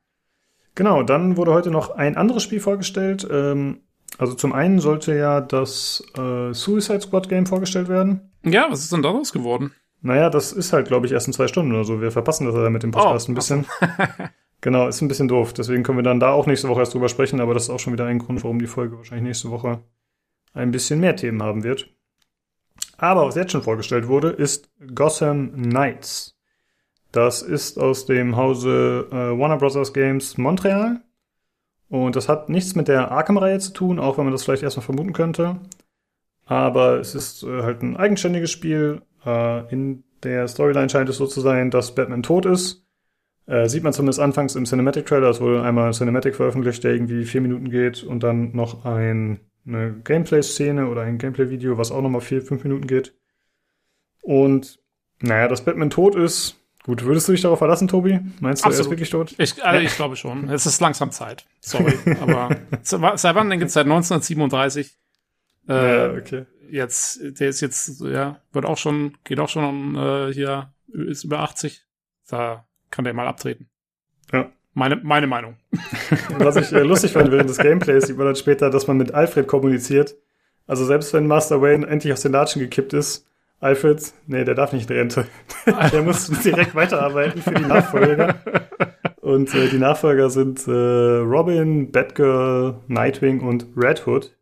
Genau, dann wurde heute noch ein anderes Spiel vorgestellt. Ähm, also zum einen sollte ja das äh, Suicide Squad Game vorgestellt werden. Ja, was ist denn daraus geworden? Naja, das ist halt, glaube ich, erst in zwei Stunden oder so. Wir verpassen das ja mit dem Podcast Oh, ein bisschen. (laughs) genau, ist ein bisschen doof. Deswegen können wir dann da auch nächste Woche erst drüber sprechen, aber das ist auch schon wieder ein Grund, warum die Folge wahrscheinlich nächste Woche ein bisschen mehr Themen haben wird. Aber was jetzt schon vorgestellt wurde, ist Gotham Knights. Das ist aus dem Hause äh, Warner Bros. Games Montreal. Und das hat nichts mit der Arkham-Reihe zu tun, auch wenn man das vielleicht erstmal vermuten könnte. Aber es ist äh, halt ein eigenständiges Spiel. Äh, in der Storyline scheint es so zu sein, dass Batman tot ist. Äh, sieht man zumindest anfangs im Cinematic Trailer. Es wurde einmal ein Cinematic veröffentlicht, der irgendwie vier Minuten geht und dann noch ein, eine Gameplay-Szene oder ein Gameplay-Video, was auch nochmal vier, fünf Minuten geht. Und naja, dass Batman tot ist. Gut, würdest du dich darauf verlassen, Tobi? Meinst du, er ist Absolut. wirklich tot? Ich, also ich glaube schon. Es ist langsam Zeit. Sorry. (laughs) aber seit wann denn gibt's seit 1937? Äh, Ja, okay. jetzt, der ist jetzt, ja, wird auch schon, geht auch schon äh, hier, ist über 80. Da kann der mal abtreten. Ja. Meine, meine Meinung. (laughs) Was ich äh, lustig fand während des Gameplays, sieht man dann später, dass man mit Alfred kommuniziert. Also selbst wenn Master Wayne endlich aus den Latschen gekippt ist, Alfred, nee, der darf nicht in Rente. (laughs) der muss direkt weiterarbeiten für die Nachfolger. Und äh, die Nachfolger sind äh, Robin, Batgirl, Nightwing und Red Hood.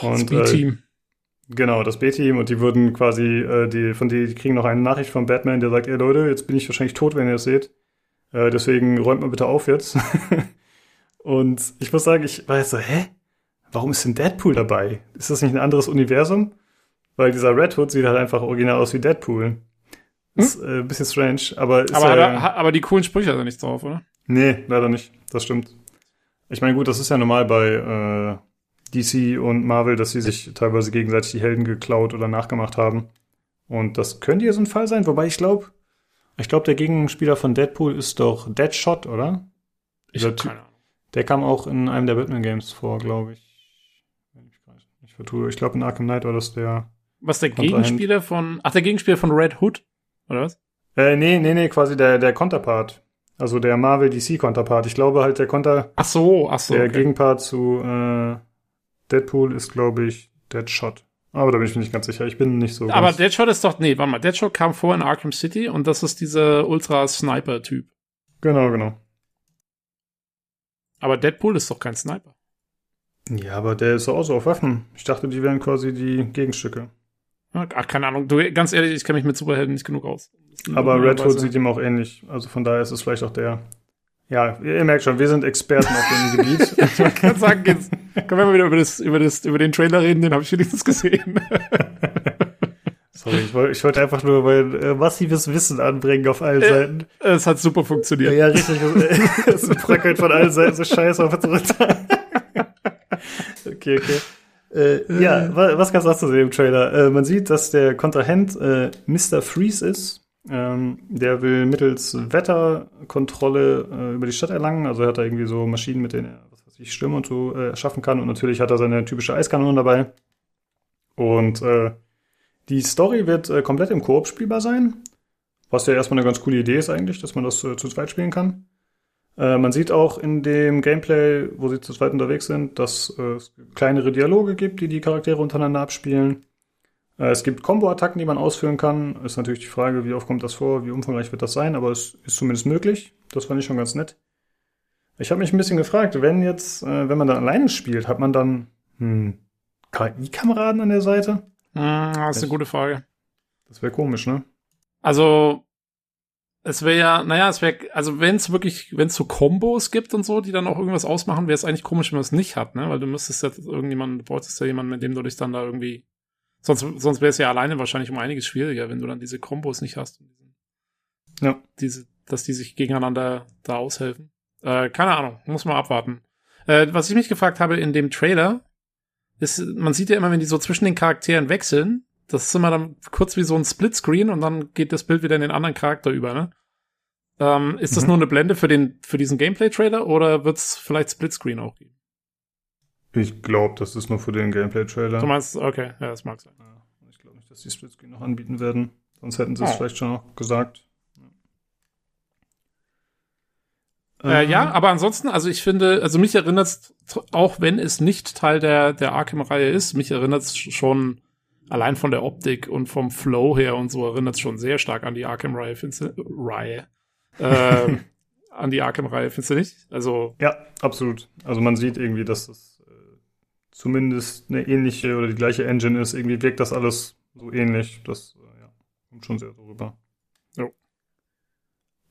Das Und, äh, B-Team. Genau, das B-Team und die wurden quasi, äh, die, von die, die kriegen noch eine Nachricht von Batman, der sagt, ey Leute, jetzt bin ich wahrscheinlich tot, wenn ihr das seht. Äh, deswegen räumt mal bitte auf jetzt. (laughs) und ich muss sagen, ich war jetzt so, hä? Warum ist denn Deadpool dabei? Ist das nicht ein anderes Universum? Weil dieser Red Hood sieht halt einfach original aus wie Deadpool. Ist äh, ein bisschen strange, aber ist aber, ja, ha- aber die coolen Sprüche hat er nicht drauf, oder? Nee, leider nicht. Das stimmt. Ich meine, gut, das ist ja normal bei, äh, DC und Marvel, dass sie sich teilweise gegenseitig die Helden geklaut oder nachgemacht haben. Und das könnte hier so ein Fall sein, wobei ich glaube, ich glaube, der Gegenspieler von Deadpool ist doch Deadshot, oder? Ich habe keine Ahnung. Der kam auch in einem der Batman Games vor, glaube ich. Ich vertue. Ich glaube, in Arkham Knight war das der. Was der. Gegenspieler von, ach, der Gegenspieler von Red Hood? Oder was? Äh, nee, nee, nee, quasi der, der Konterpart. Also der Marvel DC Konterpart. Ich glaube halt, der Konter, Ach so, ach so. der okay. Gegenpart zu äh, Deadpool ist, glaube ich, Deadshot. Aber da bin ich mir nicht ganz sicher. Ich bin nicht so. Aber Deadshot ist doch, nee, warte mal, Deadshot kam vor in Arkham City und das ist dieser Ultra-Sniper-Typ. Genau, genau. Aber Deadpool ist doch kein Sniper. Ja, aber der ist auch so auf Waffen. Ich dachte, die wären quasi die Gegenstücke. Ach, keine Ahnung. Du, ganz ehrlich, ich kenne mich mit Superhelden nicht genug aus. Aber Red Hood sieht ihm auch ähnlich. Also von daher ist es vielleicht auch der. Ja, ihr merkt schon, wir sind Experten auf dem (laughs) Gebiet. Ich kann sagen, jetzt können wir mal wieder über, das, über, das, über den Trailer reden, den habe ich wenigstens gesehen. (laughs) Sorry, ich wollte, ich wollte einfach nur mein äh, massives Wissen anbringen auf allen Äh, Seiten. es hat super funktioniert. Ja, ja, richtig. Es (laughs) brackelt von allen Seiten so scheiße auf uns runter. okay, okay. Äh, ja, wa- was kannst du dazu sehen im Trailer? Äh, man sieht, dass der Kontrahent äh, Mr. Freeze ist. Ähm, der will mittels Wetterkontrolle äh, über die Stadt erlangen. Also er hat da irgendwie so Maschinen, mit denen er, was weiß ich, Stürme und so äh, erschaffen kann. Und natürlich hat er seine typische Eiskanone dabei. Und äh, die Story wird äh, komplett im Koop spielbar sein. Was ja erstmal eine ganz coole Idee ist eigentlich, dass man das äh, zu zweit spielen kann. Äh, man sieht auch in dem Gameplay, wo sie zu zweit unterwegs sind, dass äh, es kleinere Dialoge gibt, die die Charaktere untereinander abspielen. Äh, es gibt Combo-Attacken, die man ausführen kann. Ist natürlich die Frage, wie oft kommt das vor, wie umfangreich wird das sein, aber es ist zumindest möglich. Das fand ich schon ganz nett. Ich habe mich ein bisschen gefragt, wenn jetzt, wenn man dann alleine spielt, hat man dann hm, KI-Kameraden an der Seite? Hm, das ist eine gute Frage. Das wäre komisch, ne? Also, es wäre ja, naja, es wäre, also wenn es wirklich, wenn es so Kombos gibt und so, die dann auch irgendwas ausmachen, wäre es eigentlich komisch, wenn man es nicht hat, ne? Weil du müsstest ja irgendjemanden, du bräuchtest ja jemanden, mit dem du dich dann da irgendwie, sonst, sonst wäre es ja alleine wahrscheinlich um einiges schwieriger, wenn du dann diese Kombos nicht hast. Ja. Diese, dass die sich gegeneinander da aushelfen. Äh, keine Ahnung, muss man abwarten. Äh, was ich mich gefragt habe in dem Trailer, ist, man sieht ja immer, wenn die so zwischen den Charakteren wechseln, das ist immer dann kurz wie so ein Splitscreen und dann geht das Bild wieder in den anderen Charakter über, ne? Ähm, ist das Mhm. nur eine Blende für den, für diesen Gameplay-Trailer oder wird es vielleicht Splitscreen auch geben? Ich glaube, das ist nur für den Gameplay-Trailer. Du meinst, okay, ja, das mag sein. Ja, Ich glaube nicht, dass die Splitscreen noch anbieten werden. Sonst hätten sie es Oh. vielleicht schon auch gesagt. Äh, Ähm, ja, aber ansonsten, also ich finde, also mich erinnert es, auch wenn es nicht Teil der, der Arkham-Reihe ist, mich erinnert es schon allein von der Optik und vom Flow her und so erinnert es schon sehr stark an die Arkham-Reihe, findest du? Reihe. Ähm, (laughs) an die Arkham-Reihe, findest du nicht? Also, Ja, absolut. Also man sieht irgendwie, dass das äh, zumindest eine ähnliche oder die gleiche Engine ist. Irgendwie wirkt das alles so ähnlich. Das äh, ja, kommt schon sehr so rüber. Jo.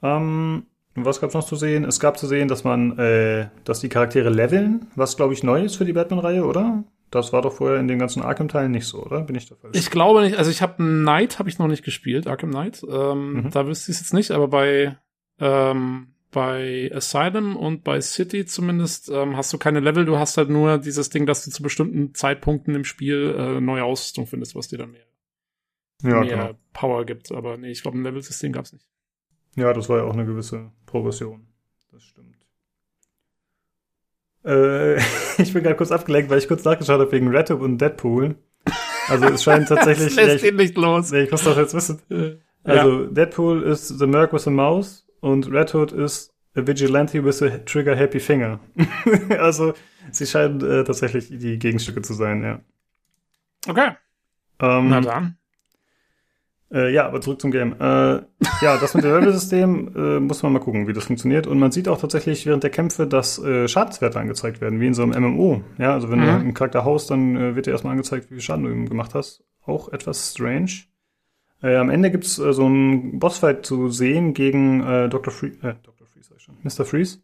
Ähm, was gab's noch zu sehen? Es gab zu sehen, dass man, äh, dass die Charaktere leveln, was glaube ich neu ist für die Batman-Reihe, oder? Das war doch vorher in den ganzen Arkham-Teilen nicht so, oder? Bin ich da falsch? ich glaube nicht, also ich habe Knight habe ich noch nicht gespielt, Arkham Knight. Ähm, Mhm. Da wüsste ich es jetzt nicht, aber bei ähm, bei Asylum und bei City zumindest ähm, hast du keine Level, du hast halt nur dieses Ding, dass du zu bestimmten Zeitpunkten im Spiel äh, neue Ausrüstung findest, was dir dann mehr, ja, mehr genau. Power gibt. Aber nee, ich glaube, ein Level-System gab's nicht. Ja, das war ja auch eine gewisse Progression. Das stimmt. Äh, (laughs) ich bin gerade kurz abgelenkt, weil ich kurz nachgeschaut habe wegen Red Hood und Deadpool. Also es scheint (laughs) tatsächlich. das lässt ja, ich, ihn nicht los. nee, ich muss das jetzt wissen. Also Deadpool ist The Merc with a Mouse und Red Hood ist a Vigilante with a Trigger Happy Finger. (laughs) also sie scheinen äh, tatsächlich die Gegenstücke zu sein, ja. Okay, Ähm, na dann. Äh, ja, aber zurück zum Game. Äh, ja, das mit dem Level-System äh, muss man mal gucken, wie das funktioniert. Und man sieht auch tatsächlich während der Kämpfe, dass äh, Schadenswerte angezeigt werden, wie in so einem MMO. Ja, also wenn Mhm. du einen Charakter haust, dann äh, wird dir erstmal angezeigt, wie viel Schaden du ihm gemacht hast. Auch etwas strange. Äh, am Ende gibt's äh, so einen Bossfight zu sehen gegen äh, Dr. Freeze, äh, Dr. Freeze sag ich schon, Mr. Freeze.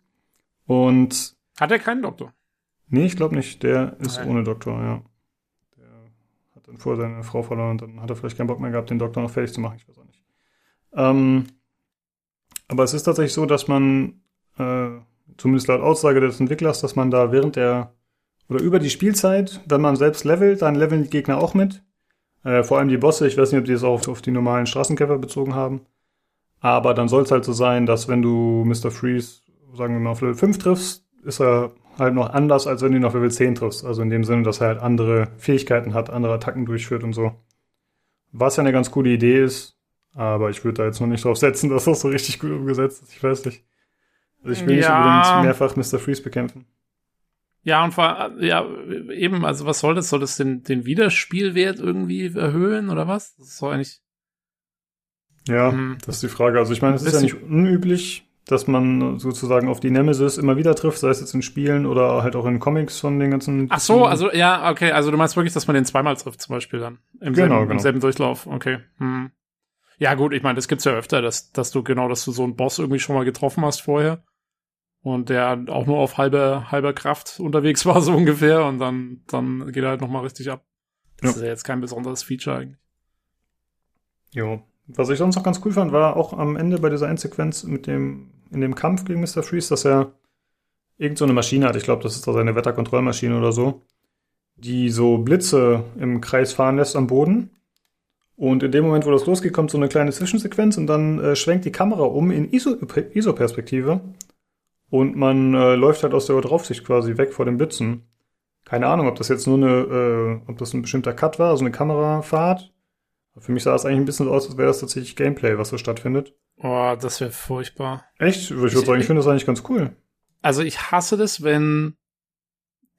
Und Hat er keinen Doktor? Nee, ich glaube nicht. Der ist Okay. ohne Doktor, ja. Dann vorher seine Frau verloren und dann hat er vielleicht keinen Bock mehr gehabt, den Doktor noch fertig zu machen. Ich weiß auch nicht. Ähm, aber es ist tatsächlich so, dass man, äh, zumindest laut Aussage des Entwicklers, dass man da während der oder über die Spielzeit, wenn man selbst levelt, dann leveln die Gegner auch mit. Äh, vor allem die Bosse, ich weiß nicht, ob die es auch auf die normalen Straßenkämpfer bezogen haben. Aber dann soll es halt so sein, dass wenn du Mr. Freeze, sagen wir mal, auf Level 5 triffst, ist er halt noch anders, als wenn du ihn auf Level 10 triffst. Also in dem Sinne, dass er halt andere Fähigkeiten hat, andere Attacken durchführt und so. Was ja eine ganz coole Idee ist, aber ich würde da jetzt noch nicht drauf setzen, (laughs) dass das so richtig gut umgesetzt ist. Ich weiß nicht. Also ich will nicht unbedingt mehrfach Mr. Freeze bekämpfen. Ja, und vor, ja, eben, also was soll das? Soll das den, den Wiederspielwert irgendwie erhöhen oder was? Das ist doch eigentlich. Ja, hm. das ist die Frage. Also ich meine, es ist ja nicht unüblich, dass man sozusagen auf die Nemesis immer wieder trifft, sei es jetzt in Spielen oder halt auch in Comics von den ganzen. Ach so, also ja, okay, also du meinst wirklich, dass man den zweimal trifft zum Beispiel dann im, genau, selben, genau. im selben Durchlauf. Okay. Hm. Ja gut, ich meine, das gibt's ja öfter, dass, dass du genau, dass du so einen Boss irgendwie schon mal getroffen hast vorher und der auch nur auf halber halber Kraft unterwegs (laughs) war so ungefähr und dann dann geht er halt noch mal richtig ab. Das ja. ist ja jetzt kein besonderes Feature eigentlich. Jo. Was ich sonst noch ganz cool fand, war auch am Ende bei dieser Endsequenz mit dem in dem Kampf gegen Mr. Freeze, dass er irgend so Maschine hat. Ich glaube, das ist da seine Wetterkontrollmaschine oder so, die so Blitze im Kreis fahren lässt am Boden und in dem Moment, wo das losgeht, kommt so eine kleine Zwischensequenz und dann äh, schwenkt die Kamera um in ISO-Perspektive und man äh, läuft halt aus der Draufsicht quasi weg vor den Blitzen. Keine Ahnung, ob das jetzt nur eine, äh, ob das ein bestimmter Cut war, also eine Kamerafahrt. Für mich sah es eigentlich ein bisschen so aus, als wäre das tatsächlich Gameplay, was da stattfindet. Oh, das wäre furchtbar. Echt? Ich würde sagen, ich finde das eigentlich ganz cool. Also ich hasse das, wenn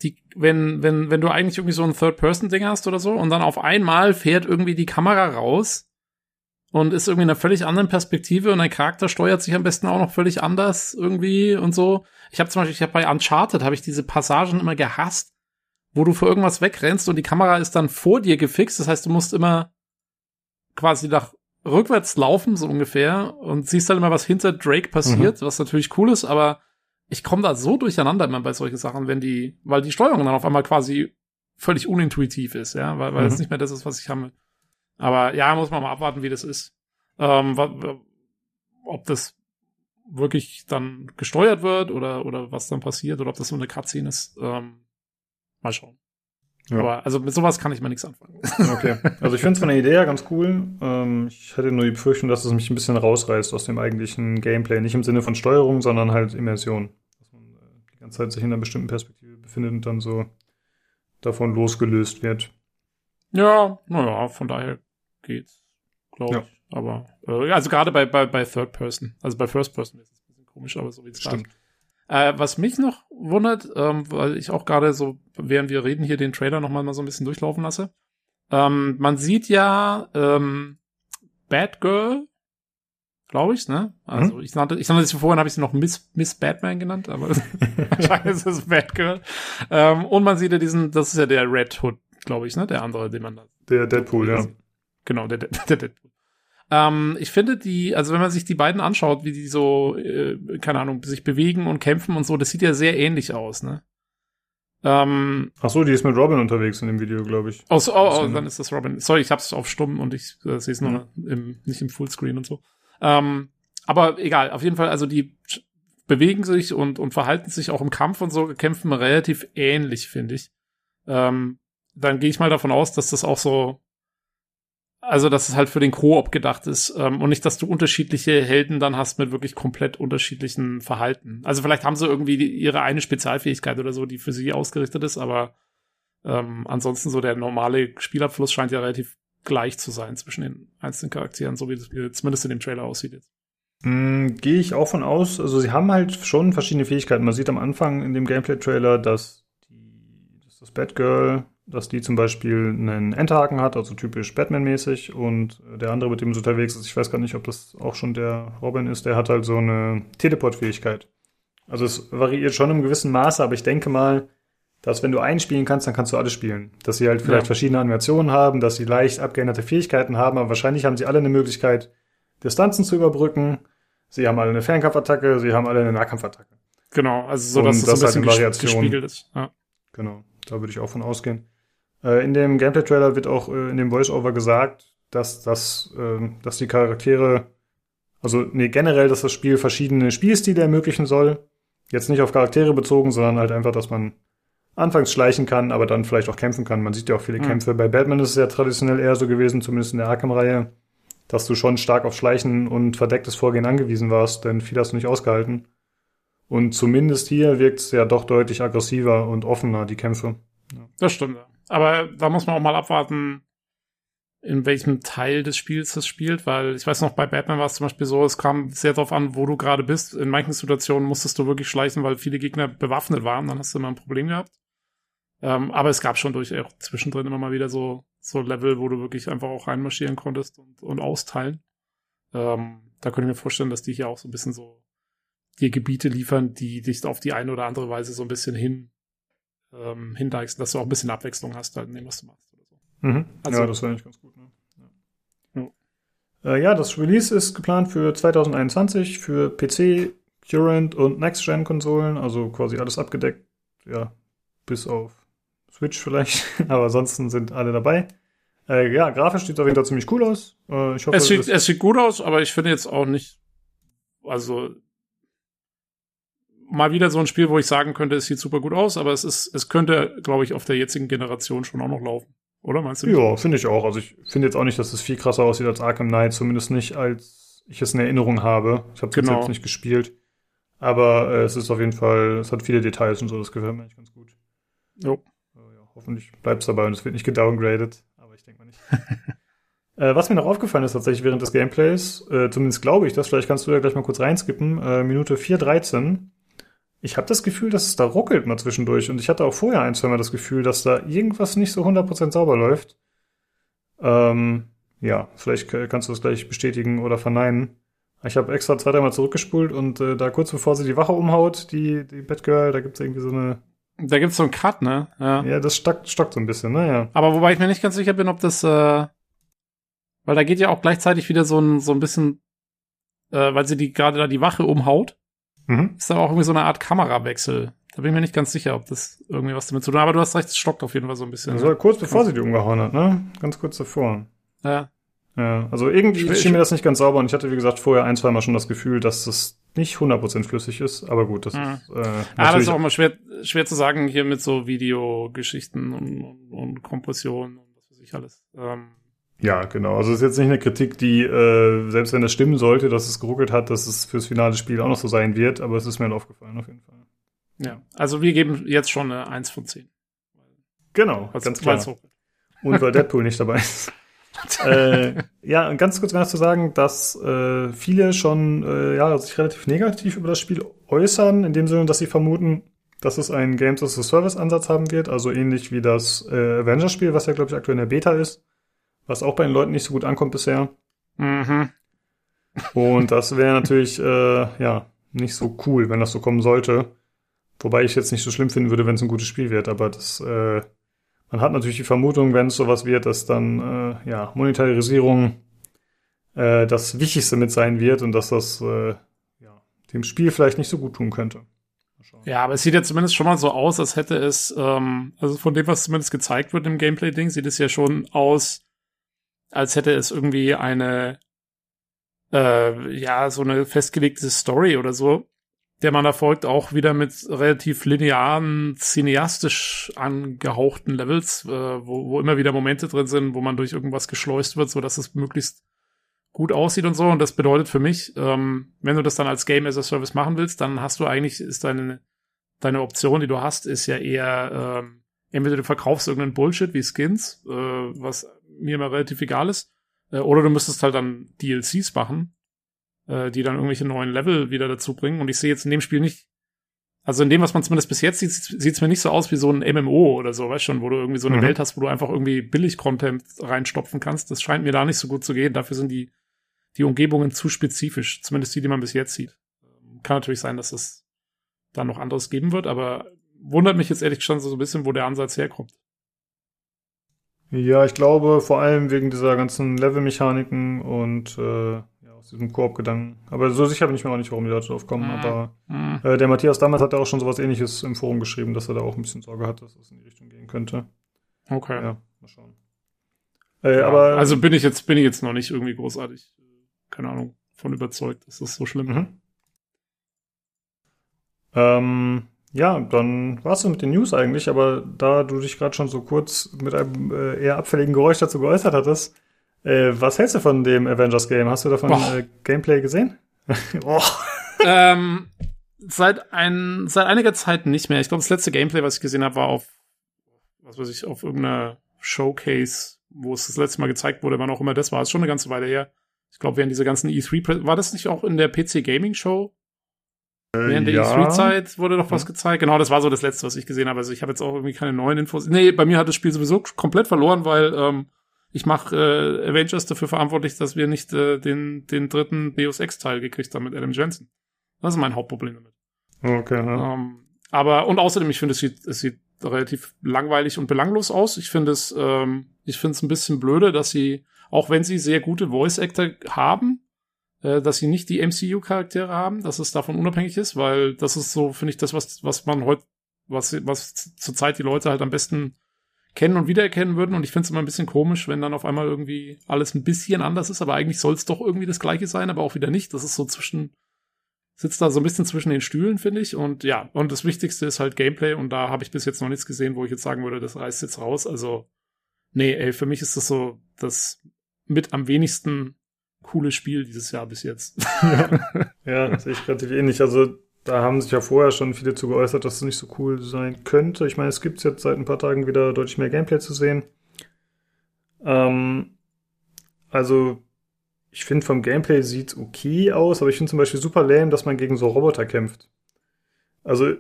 die, wenn, wenn, wenn du eigentlich irgendwie so ein Third-Person-Ding hast oder so und dann auf einmal fährt irgendwie die Kamera raus und ist irgendwie in einer völlig anderen Perspektive und dein Charakter steuert sich am besten auch noch völlig anders irgendwie und so. Ich habe zum Beispiel, ich habe bei Uncharted habe ich diese Passagen immer gehasst, wo du vor irgendwas wegrennst und die Kamera ist dann vor dir gefixt. Das heißt, du musst immer quasi nach rückwärts laufen, so ungefähr, und siehst dann immer, was hinter Drake passiert, mhm. was natürlich cool ist, aber ich komme da so durcheinander immer bei solchen Sachen, wenn die, weil die Steuerung dann auf einmal quasi völlig unintuitiv ist, ja, weil, weil mhm. es nicht mehr das ist, was ich habe. Aber ja, muss man mal abwarten, wie das ist. Ähm, ob das wirklich dann gesteuert wird oder, oder was dann passiert oder ob das so eine Cutscene ist. Ähm, mal schauen. Ja. Aber also mit sowas kann ich mal nichts anfangen. Okay. Also ich finde es von der Idee her ganz cool. Ähm, ich hatte nur die Befürchtung, dass es mich ein bisschen rausreißt aus dem eigentlichen Gameplay. Nicht im Sinne von Steuerung, sondern halt Immersion ganze Zeit sich in einer bestimmten Perspektive befindet und dann so davon losgelöst wird. Ja, naja, von daher geht's, glaube ja. ich. Aber, äh, also gerade bei, bei, bei Third Person, also bei First Person ist es ein bisschen komisch, aber so wie es Stimmt. Äh, was mich noch wundert, ähm, weil ich auch gerade so, während wir reden, hier den Trailer nochmal mal so ein bisschen durchlaufen lasse. Ähm, man sieht ja ähm, Batgirl glaube ich, ne? Also mhm. ich nannte, ich nannte sie vorhin, habe ich sie noch Miss, Miss Batman genannt, aber (laughs) wahrscheinlich ist es Batgirl. Ähm, und man sieht ja diesen, das ist ja der Red Hood, glaube ich, ne? Der andere, den man da. Der Deadpool, ja. Genau, der, der Deadpool. Ähm, ich finde die, also wenn man sich die beiden anschaut, wie die so, äh, keine Ahnung, sich bewegen und kämpfen und so, das sieht ja sehr ähnlich aus, ne? Ähm, Ach so, die ist mit Robin unterwegs in dem Video, glaube ich. Oh, so, oh, oh, dann ist das Robin. Sorry, ich hab's auf stumm und ich äh, sehe es nur mhm. im, nicht im Fullscreen und so. Ähm, aber egal, auf jeden Fall, also die bewegen sich und, und verhalten sich auch im Kampf und so, kämpfen relativ ähnlich, finde ich. Ähm, dann gehe ich mal davon aus, dass das auch so, also dass es halt für den Koop gedacht ist ähm, und nicht, dass du unterschiedliche Helden dann hast mit wirklich komplett unterschiedlichen Verhalten. Also vielleicht haben sie irgendwie die, ihre eine Spezialfähigkeit oder so, die für sie ausgerichtet ist, aber ähm, ansonsten so der normale Spielabfluss scheint ja relativ gleich zu sein zwischen den einzelnen Charakteren, so wie das zumindest in dem Trailer aussieht jetzt. Mm, Gehe ich auch von aus. Also sie haben halt schon verschiedene Fähigkeiten. Man sieht am Anfang in dem Gameplay-Trailer, dass, die, dass das Batgirl, dass die zum Beispiel einen Endhaken hat, also typisch Batman-mäßig, und der andere, mit dem sie unterwegs ist, ich weiß gar nicht, ob das auch schon der Robin ist, der hat halt so eine Teleport-Fähigkeit. Also es variiert schon im gewissen Maße, aber ich denke mal, dass wenn du einen spielen kannst, dann kannst du alle spielen. Dass sie halt vielleicht ja. verschiedene Animationen haben, dass sie leicht abgeänderte Fähigkeiten haben, aber wahrscheinlich haben sie alle eine Möglichkeit, Distanzen zu überbrücken. Sie haben alle eine Fernkampfattacke, sie haben alle eine Nahkampfattacke. Genau, also so, dass Und das, ein bisschen halt gespiegelt ist. Ja. Genau, da würde ich auch von ausgehen. Äh, in dem Gameplay-Trailer wird auch äh, in dem Voice-Over gesagt, dass, dass, äh, dass die Charaktere, also nee, generell, dass das Spiel verschiedene Spielstile ermöglichen soll. Jetzt nicht auf Charaktere bezogen, sondern halt einfach, dass man anfangs schleichen kann, aber dann vielleicht auch kämpfen kann. Man sieht ja auch viele Mhm. Kämpfe. Bei Batman ist es ja traditionell eher so gewesen, zumindest in der Arkham-Reihe, dass du schon stark auf Schleichen und verdecktes Vorgehen angewiesen warst, denn viel hast du nicht ausgehalten. Und zumindest hier wirkt es ja doch deutlich aggressiver und offener, die Kämpfe. Das stimmt. ja. Aber da muss man auch mal abwarten, in welchem Teil des Spiels das spielt, weil ich weiß noch, bei Batman war es zum Beispiel so, es kam sehr darauf an, wo du gerade bist. In manchen Situationen musstest du wirklich schleichen, weil viele Gegner bewaffnet waren, dann hast du immer ein Problem gehabt. Ähm, aber es gab schon durch auch zwischendrin immer mal wieder so, so Level, wo du wirklich einfach auch reinmarschieren konntest und, und austeilen. Ähm, da könnte ich mir vorstellen, dass die hier auch so ein bisschen so dir Gebiete liefern, die dich auf die eine oder andere Weise so ein bisschen hin ähm, hindeichsen, dass du auch ein bisschen Abwechslung hast halt in dem, was du machst. Oder so. Mhm. Also- ja, das wäre eigentlich ganz gut. Ne? Ja. Äh, ja, das Release ist geplant für 2021 für PC, Current und Next-Gen-Konsolen, also quasi alles abgedeckt. Ja, bis auf Switch vielleicht, (laughs) aber ansonsten sind alle dabei. Äh, ja, grafisch sieht auf jeden Fall ziemlich cool aus. Äh, ich hoffe, Es sieht, es sieht gut aus, aber ich finde jetzt auch nicht, also mal wieder so ein Spiel, wo ich sagen könnte, es sieht super gut aus, aber es ist, es könnte, glaube ich, auf der jetzigen Generation schon auch noch laufen. Oder meinst du? nicht? Ja, finde ich auch. Also ich finde jetzt auch nicht, dass es viel krasser aussieht als Arkham Knight, zumindest nicht, als ich es in Erinnerung habe. Ich habe es Genau. selbst nicht gespielt. Aber äh, es ist auf jeden Fall, es hat viele Details und so, das gefällt mir eigentlich ganz gut. Jo. Äh, ja, hoffentlich bleibt es dabei und es wird nicht gedowngradet, aber ich denke mal nicht. (laughs) äh, was mir noch aufgefallen ist tatsächlich während des Gameplays, äh, zumindest glaube ich das, vielleicht kannst du da gleich mal kurz reinskippen, äh, Minute 4.13. Ich habe das Gefühl, dass es da ruckelt mal zwischendurch und ich hatte auch vorher ein, zwei Mal das Gefühl, dass da irgendwas nicht so 100% sauber läuft. Ähm, ja, vielleicht kannst du das gleich bestätigen oder verneinen. Ich habe extra zwei, dreimal zurückgespult und äh, da kurz bevor sie die Wache umhaut, die, die Batgirl, da gibt's irgendwie so eine Da gibt's so einen Cut, ne? Ja. ja, das stockt, stockt so ein bisschen, naja. Aber wobei ich mir nicht ganz sicher bin, ob das, äh, weil da geht ja auch gleichzeitig wieder so ein, so ein bisschen, äh, weil sie die gerade da die Wache umhaut, Mhm. ist da auch irgendwie so eine Art Kamerawechsel. Da bin ich mir nicht ganz sicher, ob das irgendwie was damit zu tun hat. Aber du hast recht, es stockt auf jeden Fall so ein bisschen. Das war kurz bevor sie die umgehauen hat, ne? Ganz kurz davor. ja. Ja, also irgendwie Schwer- schien mir das nicht ganz sauber und ich hatte, wie gesagt, vorher ein, zwei Mal schon das Gefühl, dass das nicht 100% flüssig ist, aber gut, das Mhm. ist äh, Ah, das ist auch immer schwer, schwer zu sagen hier mit so Videogeschichten und, und, und Kompression und was weiß ich alles. Ähm, Ja, genau. Also es ist jetzt nicht eine Kritik, die, äh, selbst wenn das stimmen sollte, dass es geruckelt hat, dass es fürs finale Spiel auch noch so sein wird, aber es ist mir aufgefallen auf jeden Fall. ja. Also wir geben jetzt schon eine 1 von 10. Genau, Weil's- ganz klar. Und weil Deadpool nicht dabei ist. (laughs) äh, ja, und ganz kurz wäre zu sagen, dass äh, viele schon äh, ja, sich relativ negativ über das Spiel äußern, in dem Sinne, dass sie vermuten, dass es einen Games as a Service Ansatz haben wird, also ähnlich wie das äh, Avengers-Spiel, was ja, glaube ich, aktuell in der Beta ist, was auch bei den Leuten nicht so gut ankommt bisher. Mhm. Und das wäre natürlich äh, ja nicht so cool, wenn das so kommen sollte. Wobei ich jetzt nicht so schlimm finden würde, wenn es ein gutes Spiel wird, aber das äh, man hat natürlich die Vermutung, wenn es sowas wird, dass dann äh, ja Monetarisierung äh, das Wichtigste mit sein wird und dass das äh, ja, dem Spiel vielleicht nicht so gut tun könnte. Ja, aber es sieht ja zumindest schon mal so aus, als hätte es, ähm, also von dem, was zumindest gezeigt wird im Gameplay-Ding, sieht es ja schon aus, als hätte es irgendwie eine, äh, ja, so eine festgelegte Story oder so, der man da folgt, auch wieder mit relativ linearen, cineastisch angehauchten Levels, äh, wo, wo immer wieder Momente drin sind, wo man durch irgendwas geschleust wird, so dass es möglichst gut aussieht und so. Und das bedeutet für mich, ähm, wenn du das dann als Game as a Service machen willst, dann hast du eigentlich, ist deine, deine Option, die du hast, ist ja eher, ähm, entweder du verkaufst irgendeinen Bullshit wie Skins, äh, was mir immer relativ egal ist, äh, oder du müsstest halt dann DLCs machen, äh, die dann irgendwelche neuen Level wieder dazu bringen. Und ich sehe jetzt in dem Spiel nicht, also in dem, was man zumindest bis jetzt sieht, sieht es mir nicht so aus wie so ein MMO oder so, weißt schon, wo du irgendwie so eine Mhm. Welt hast, wo du einfach irgendwie Billig-Content reinstopfen kannst. Das scheint mir da nicht so gut zu gehen. Dafür sind die, die Umgebungen zu spezifisch, zumindest die, die man bis jetzt sieht. Kann natürlich sein, dass es da noch anderes geben wird, aber wundert mich jetzt ehrlich gesagt so ein bisschen, wo der Ansatz herkommt. Ja, ich glaube vor allem wegen dieser ganzen Level-Mechaniken und äh, ja, aus diesem Koop-Gedanken. Aber so sicher bin ich mir auch nicht, warum die Leute drauf kommen. Mhm. Aber Hm. äh, der Matthias damals hat ja auch schon sowas ähnliches im Forum geschrieben, dass er da auch ein bisschen Sorge hat, dass es in die Richtung gehen könnte. Okay. Ja, mal schauen. Äh, Ja, aber also bin ich jetzt bin ich jetzt noch nicht irgendwie großartig, keine Ahnung, von überzeugt, dass das so schlimm Mhm. Ähm, Ja, dann warst du mit den News eigentlich, aber da du dich gerade schon so kurz mit einem äh, eher abfälligen Geräusch dazu geäußert hattest, äh, was hältst du von dem Avengers Game? Hast du davon äh, Gameplay gesehen? (laughs) ähm, seit ein, seit einiger Zeit nicht mehr. Ich glaube, das letzte Gameplay, was ich gesehen habe, war auf, was weiß ich, auf irgendeiner Showcase, wo es das letzte Mal gezeigt wurde, wann auch immer das war. Das ist schon eine ganze Weile her. Ich glaube, während dieser ganzen E3, war das nicht auch in der PC Gaming Show? Äh, Während der ja. E3-Zeit wurde doch was gezeigt. Genau, das war so das Letzte, was ich gesehen habe. Also ich habe jetzt auch irgendwie keine neuen Infos. Nee, bei mir hat das Spiel sowieso komplett verloren, weil ähm, ich mache äh, Avengers dafür verantwortlich, dass wir nicht äh, den, den dritten Deus Ex-Teil gekriegt haben mit Adam Jensen. Das ist mein Hauptproblem damit. Okay. Ja. Ähm, aber, und außerdem, ich finde, es sieht, es sieht relativ langweilig und belanglos aus. Ich finde es, ähm, ich finde es ein bisschen blöde, dass sie, auch wenn sie sehr gute Voice-Actor haben, dass sie nicht die MCU-Charaktere haben, dass es davon unabhängig ist, weil das ist so, finde ich, das, was, was man heute, was, was zurzeit die Leute halt am besten kennen und wiedererkennen würden. Und ich finde es immer ein bisschen komisch, wenn dann auf einmal irgendwie alles ein bisschen anders ist, aber eigentlich soll es doch irgendwie das gleiche sein, aber auch wieder nicht. Das ist so zwischen, sitzt da so ein bisschen zwischen den Stühlen, finde ich. Und ja, und das Wichtigste ist halt Gameplay und da habe ich bis jetzt noch nichts gesehen, wo ich jetzt sagen würde, das reißt jetzt raus. Also, nee, ey, für mich ist das so das mit am wenigsten coole Spiel dieses Jahr bis jetzt. (laughs) ja, ja sehe ich relativ ähnlich. Also da haben sich ja vorher schon viele zu geäußert, dass es nicht so cool sein könnte. Ich meine, es gibt jetzt seit ein paar Tagen wieder deutlich mehr Gameplay zu sehen. Ähm, also ich finde vom Gameplay sieht's okay aus, aber ich finde zum Beispiel super lame, dass man gegen so Roboter kämpft. Also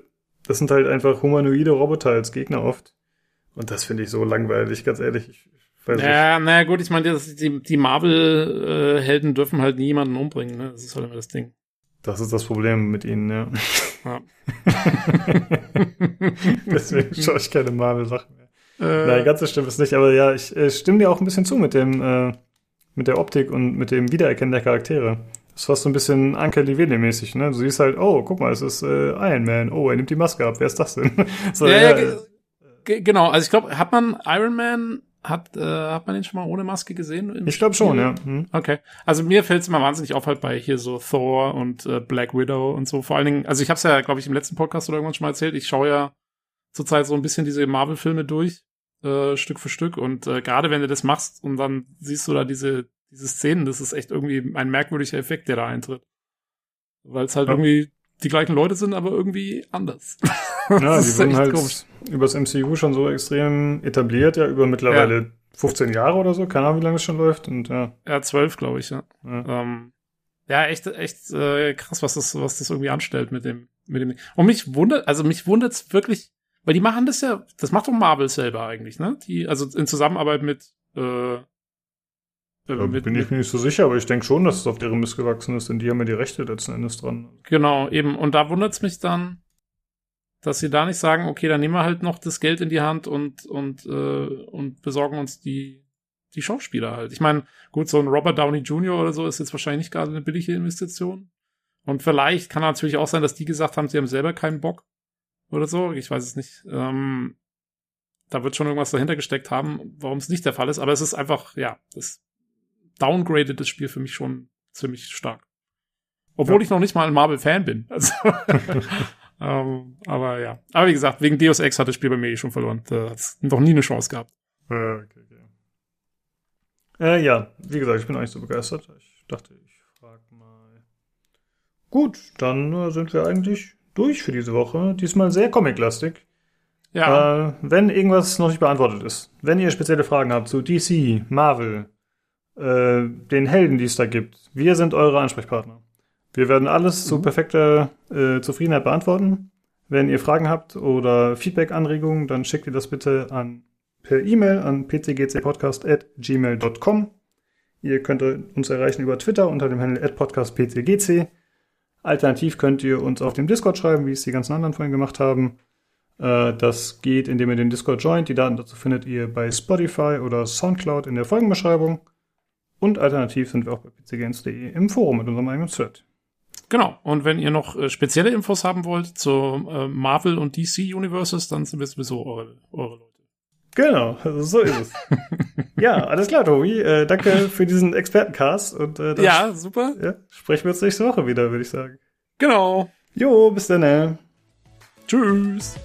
das sind halt einfach humanoide Roboter als Gegner oft. Und das finde ich so langweilig, ganz ehrlich. Ich, ja, naja, gut, ich meine, die, die Marvel-Helden dürfen halt niemanden umbringen, ne? Das ist halt immer das Ding. Das ist das Problem mit ihnen, ja. ja. (laughs) Deswegen schaue ich keine Marvel-Sachen mehr. Äh, Nein, ganz so stimmt es nicht, aber ja, ich äh, stimme dir auch ein bisschen zu mit dem, äh, mit der Optik und mit dem Wiedererkennen der Charaktere. Das ist fast so ein bisschen Anker Livene mäßig, ne? Du siehst halt, oh, guck mal, es ist äh, Iron Man. Oh, er nimmt die Maske ab. Wer ist das denn? (laughs) so, ja, ja, ja genau. Also ich glaube, hat man Iron Man hat, äh, hat man den schon mal ohne Maske gesehen? Ich glaube schon, ja. Hm. Okay. Also mir fällt es immer wahnsinnig auf halt bei hier so Thor und äh, Black Widow und so. Vor allen Dingen, also ich habe es ja, glaube ich, im letzten Podcast oder irgendwann schon mal erzählt. Ich schaue ja zurzeit so ein bisschen diese Marvel-Filme durch, äh, Stück für Stück. Und äh, gerade wenn du das machst und dann siehst du da diese, diese Szenen, das ist echt irgendwie ein merkwürdiger Effekt, der da eintritt. Weil es halt ja. irgendwie die gleichen Leute sind, aber irgendwie anders. (laughs) Ja, die wurden halt komisch. übers MCU schon so extrem etabliert, ja, über mittlerweile ja. 15 Jahre oder so, keine Ahnung, wie lange es schon läuft. Und, ja. ja, 12, glaube ich, ja. Ja, ähm, ja echt, echt äh, krass, was das, was das irgendwie anstellt mit dem, mit dem. Und mich wundert, also mich wundert's wirklich, weil die machen das ja, das macht doch Marvel selber eigentlich, ne? Die, also in Zusammenarbeit mit, äh, da mit, bin ich mir nicht so sicher, aber ich denke schon, dass es auf deren Mist gewachsen ist, denn die haben ja die Rechte letzten Endes dran. Genau, eben. Und da wundert's mich dann, dass sie da nicht sagen, okay, dann nehmen wir halt noch das Geld in die Hand und und äh, und besorgen uns die die Schauspieler halt. Ich meine, gut, so ein Robert Downey Jr. oder so ist jetzt wahrscheinlich nicht gerade eine billige Investition. Und vielleicht kann natürlich auch sein, dass die gesagt haben, sie haben selber keinen Bock oder so. Ich weiß es nicht. Ähm, da wird schon irgendwas dahinter gesteckt haben, warum es nicht der Fall ist. Aber es ist einfach, ja, das downgradet das Spiel für mich schon ziemlich stark. Obwohl ja. ich noch nicht mal ein Marvel-Fan bin. Also (laughs) ähm, aber ja. Aber wie gesagt, wegen Deus Ex hat das Spiel bei mir eh schon verloren. Da hat es noch nie eine Chance gehabt. okay, okay. Äh, ja, wie gesagt, ich bin eigentlich so begeistert. Ich dachte, ich frage mal. Gut, dann äh, sind wir eigentlich durch für diese Woche. Diesmal sehr comic-lastig. Ja. Äh, wenn irgendwas noch nicht beantwortet ist, wenn ihr spezielle Fragen habt zu DC, Marvel, äh, den Helden, die es da gibt, wir sind eure Ansprechpartner. Wir werden alles mhm. zu perfekter äh, Zufriedenheit beantworten. Wenn ihr Fragen habt oder Feedback-Anregungen, dann schickt ihr das bitte an per E-Mail an pcgcpodcast.gmail.com. Ihr könnt uns erreichen über Twitter unter dem Handle podcastpcgc. Alternativ könnt ihr uns auf dem Discord schreiben, wie es die ganzen anderen vorhin gemacht haben. Äh, das geht, indem ihr den Discord joint. Die Daten dazu findet ihr bei Spotify oder Soundcloud in der Folgenbeschreibung. Und alternativ sind wir auch bei pcgames.de im Forum mit unserem eigenen Thread. Genau. Und wenn ihr noch äh, spezielle Infos haben wollt zu äh, Marvel und DC Universes, dann sind wir sowieso eure, eure Leute. Genau, also so ist es. (laughs) ja, alles klar, Tobi. Äh, danke für diesen Expertencast. Und, äh, ja, super. Ja, sprechen wir uns nächste Woche wieder, würde ich sagen. Genau. Jo, bis dann. Tschüss.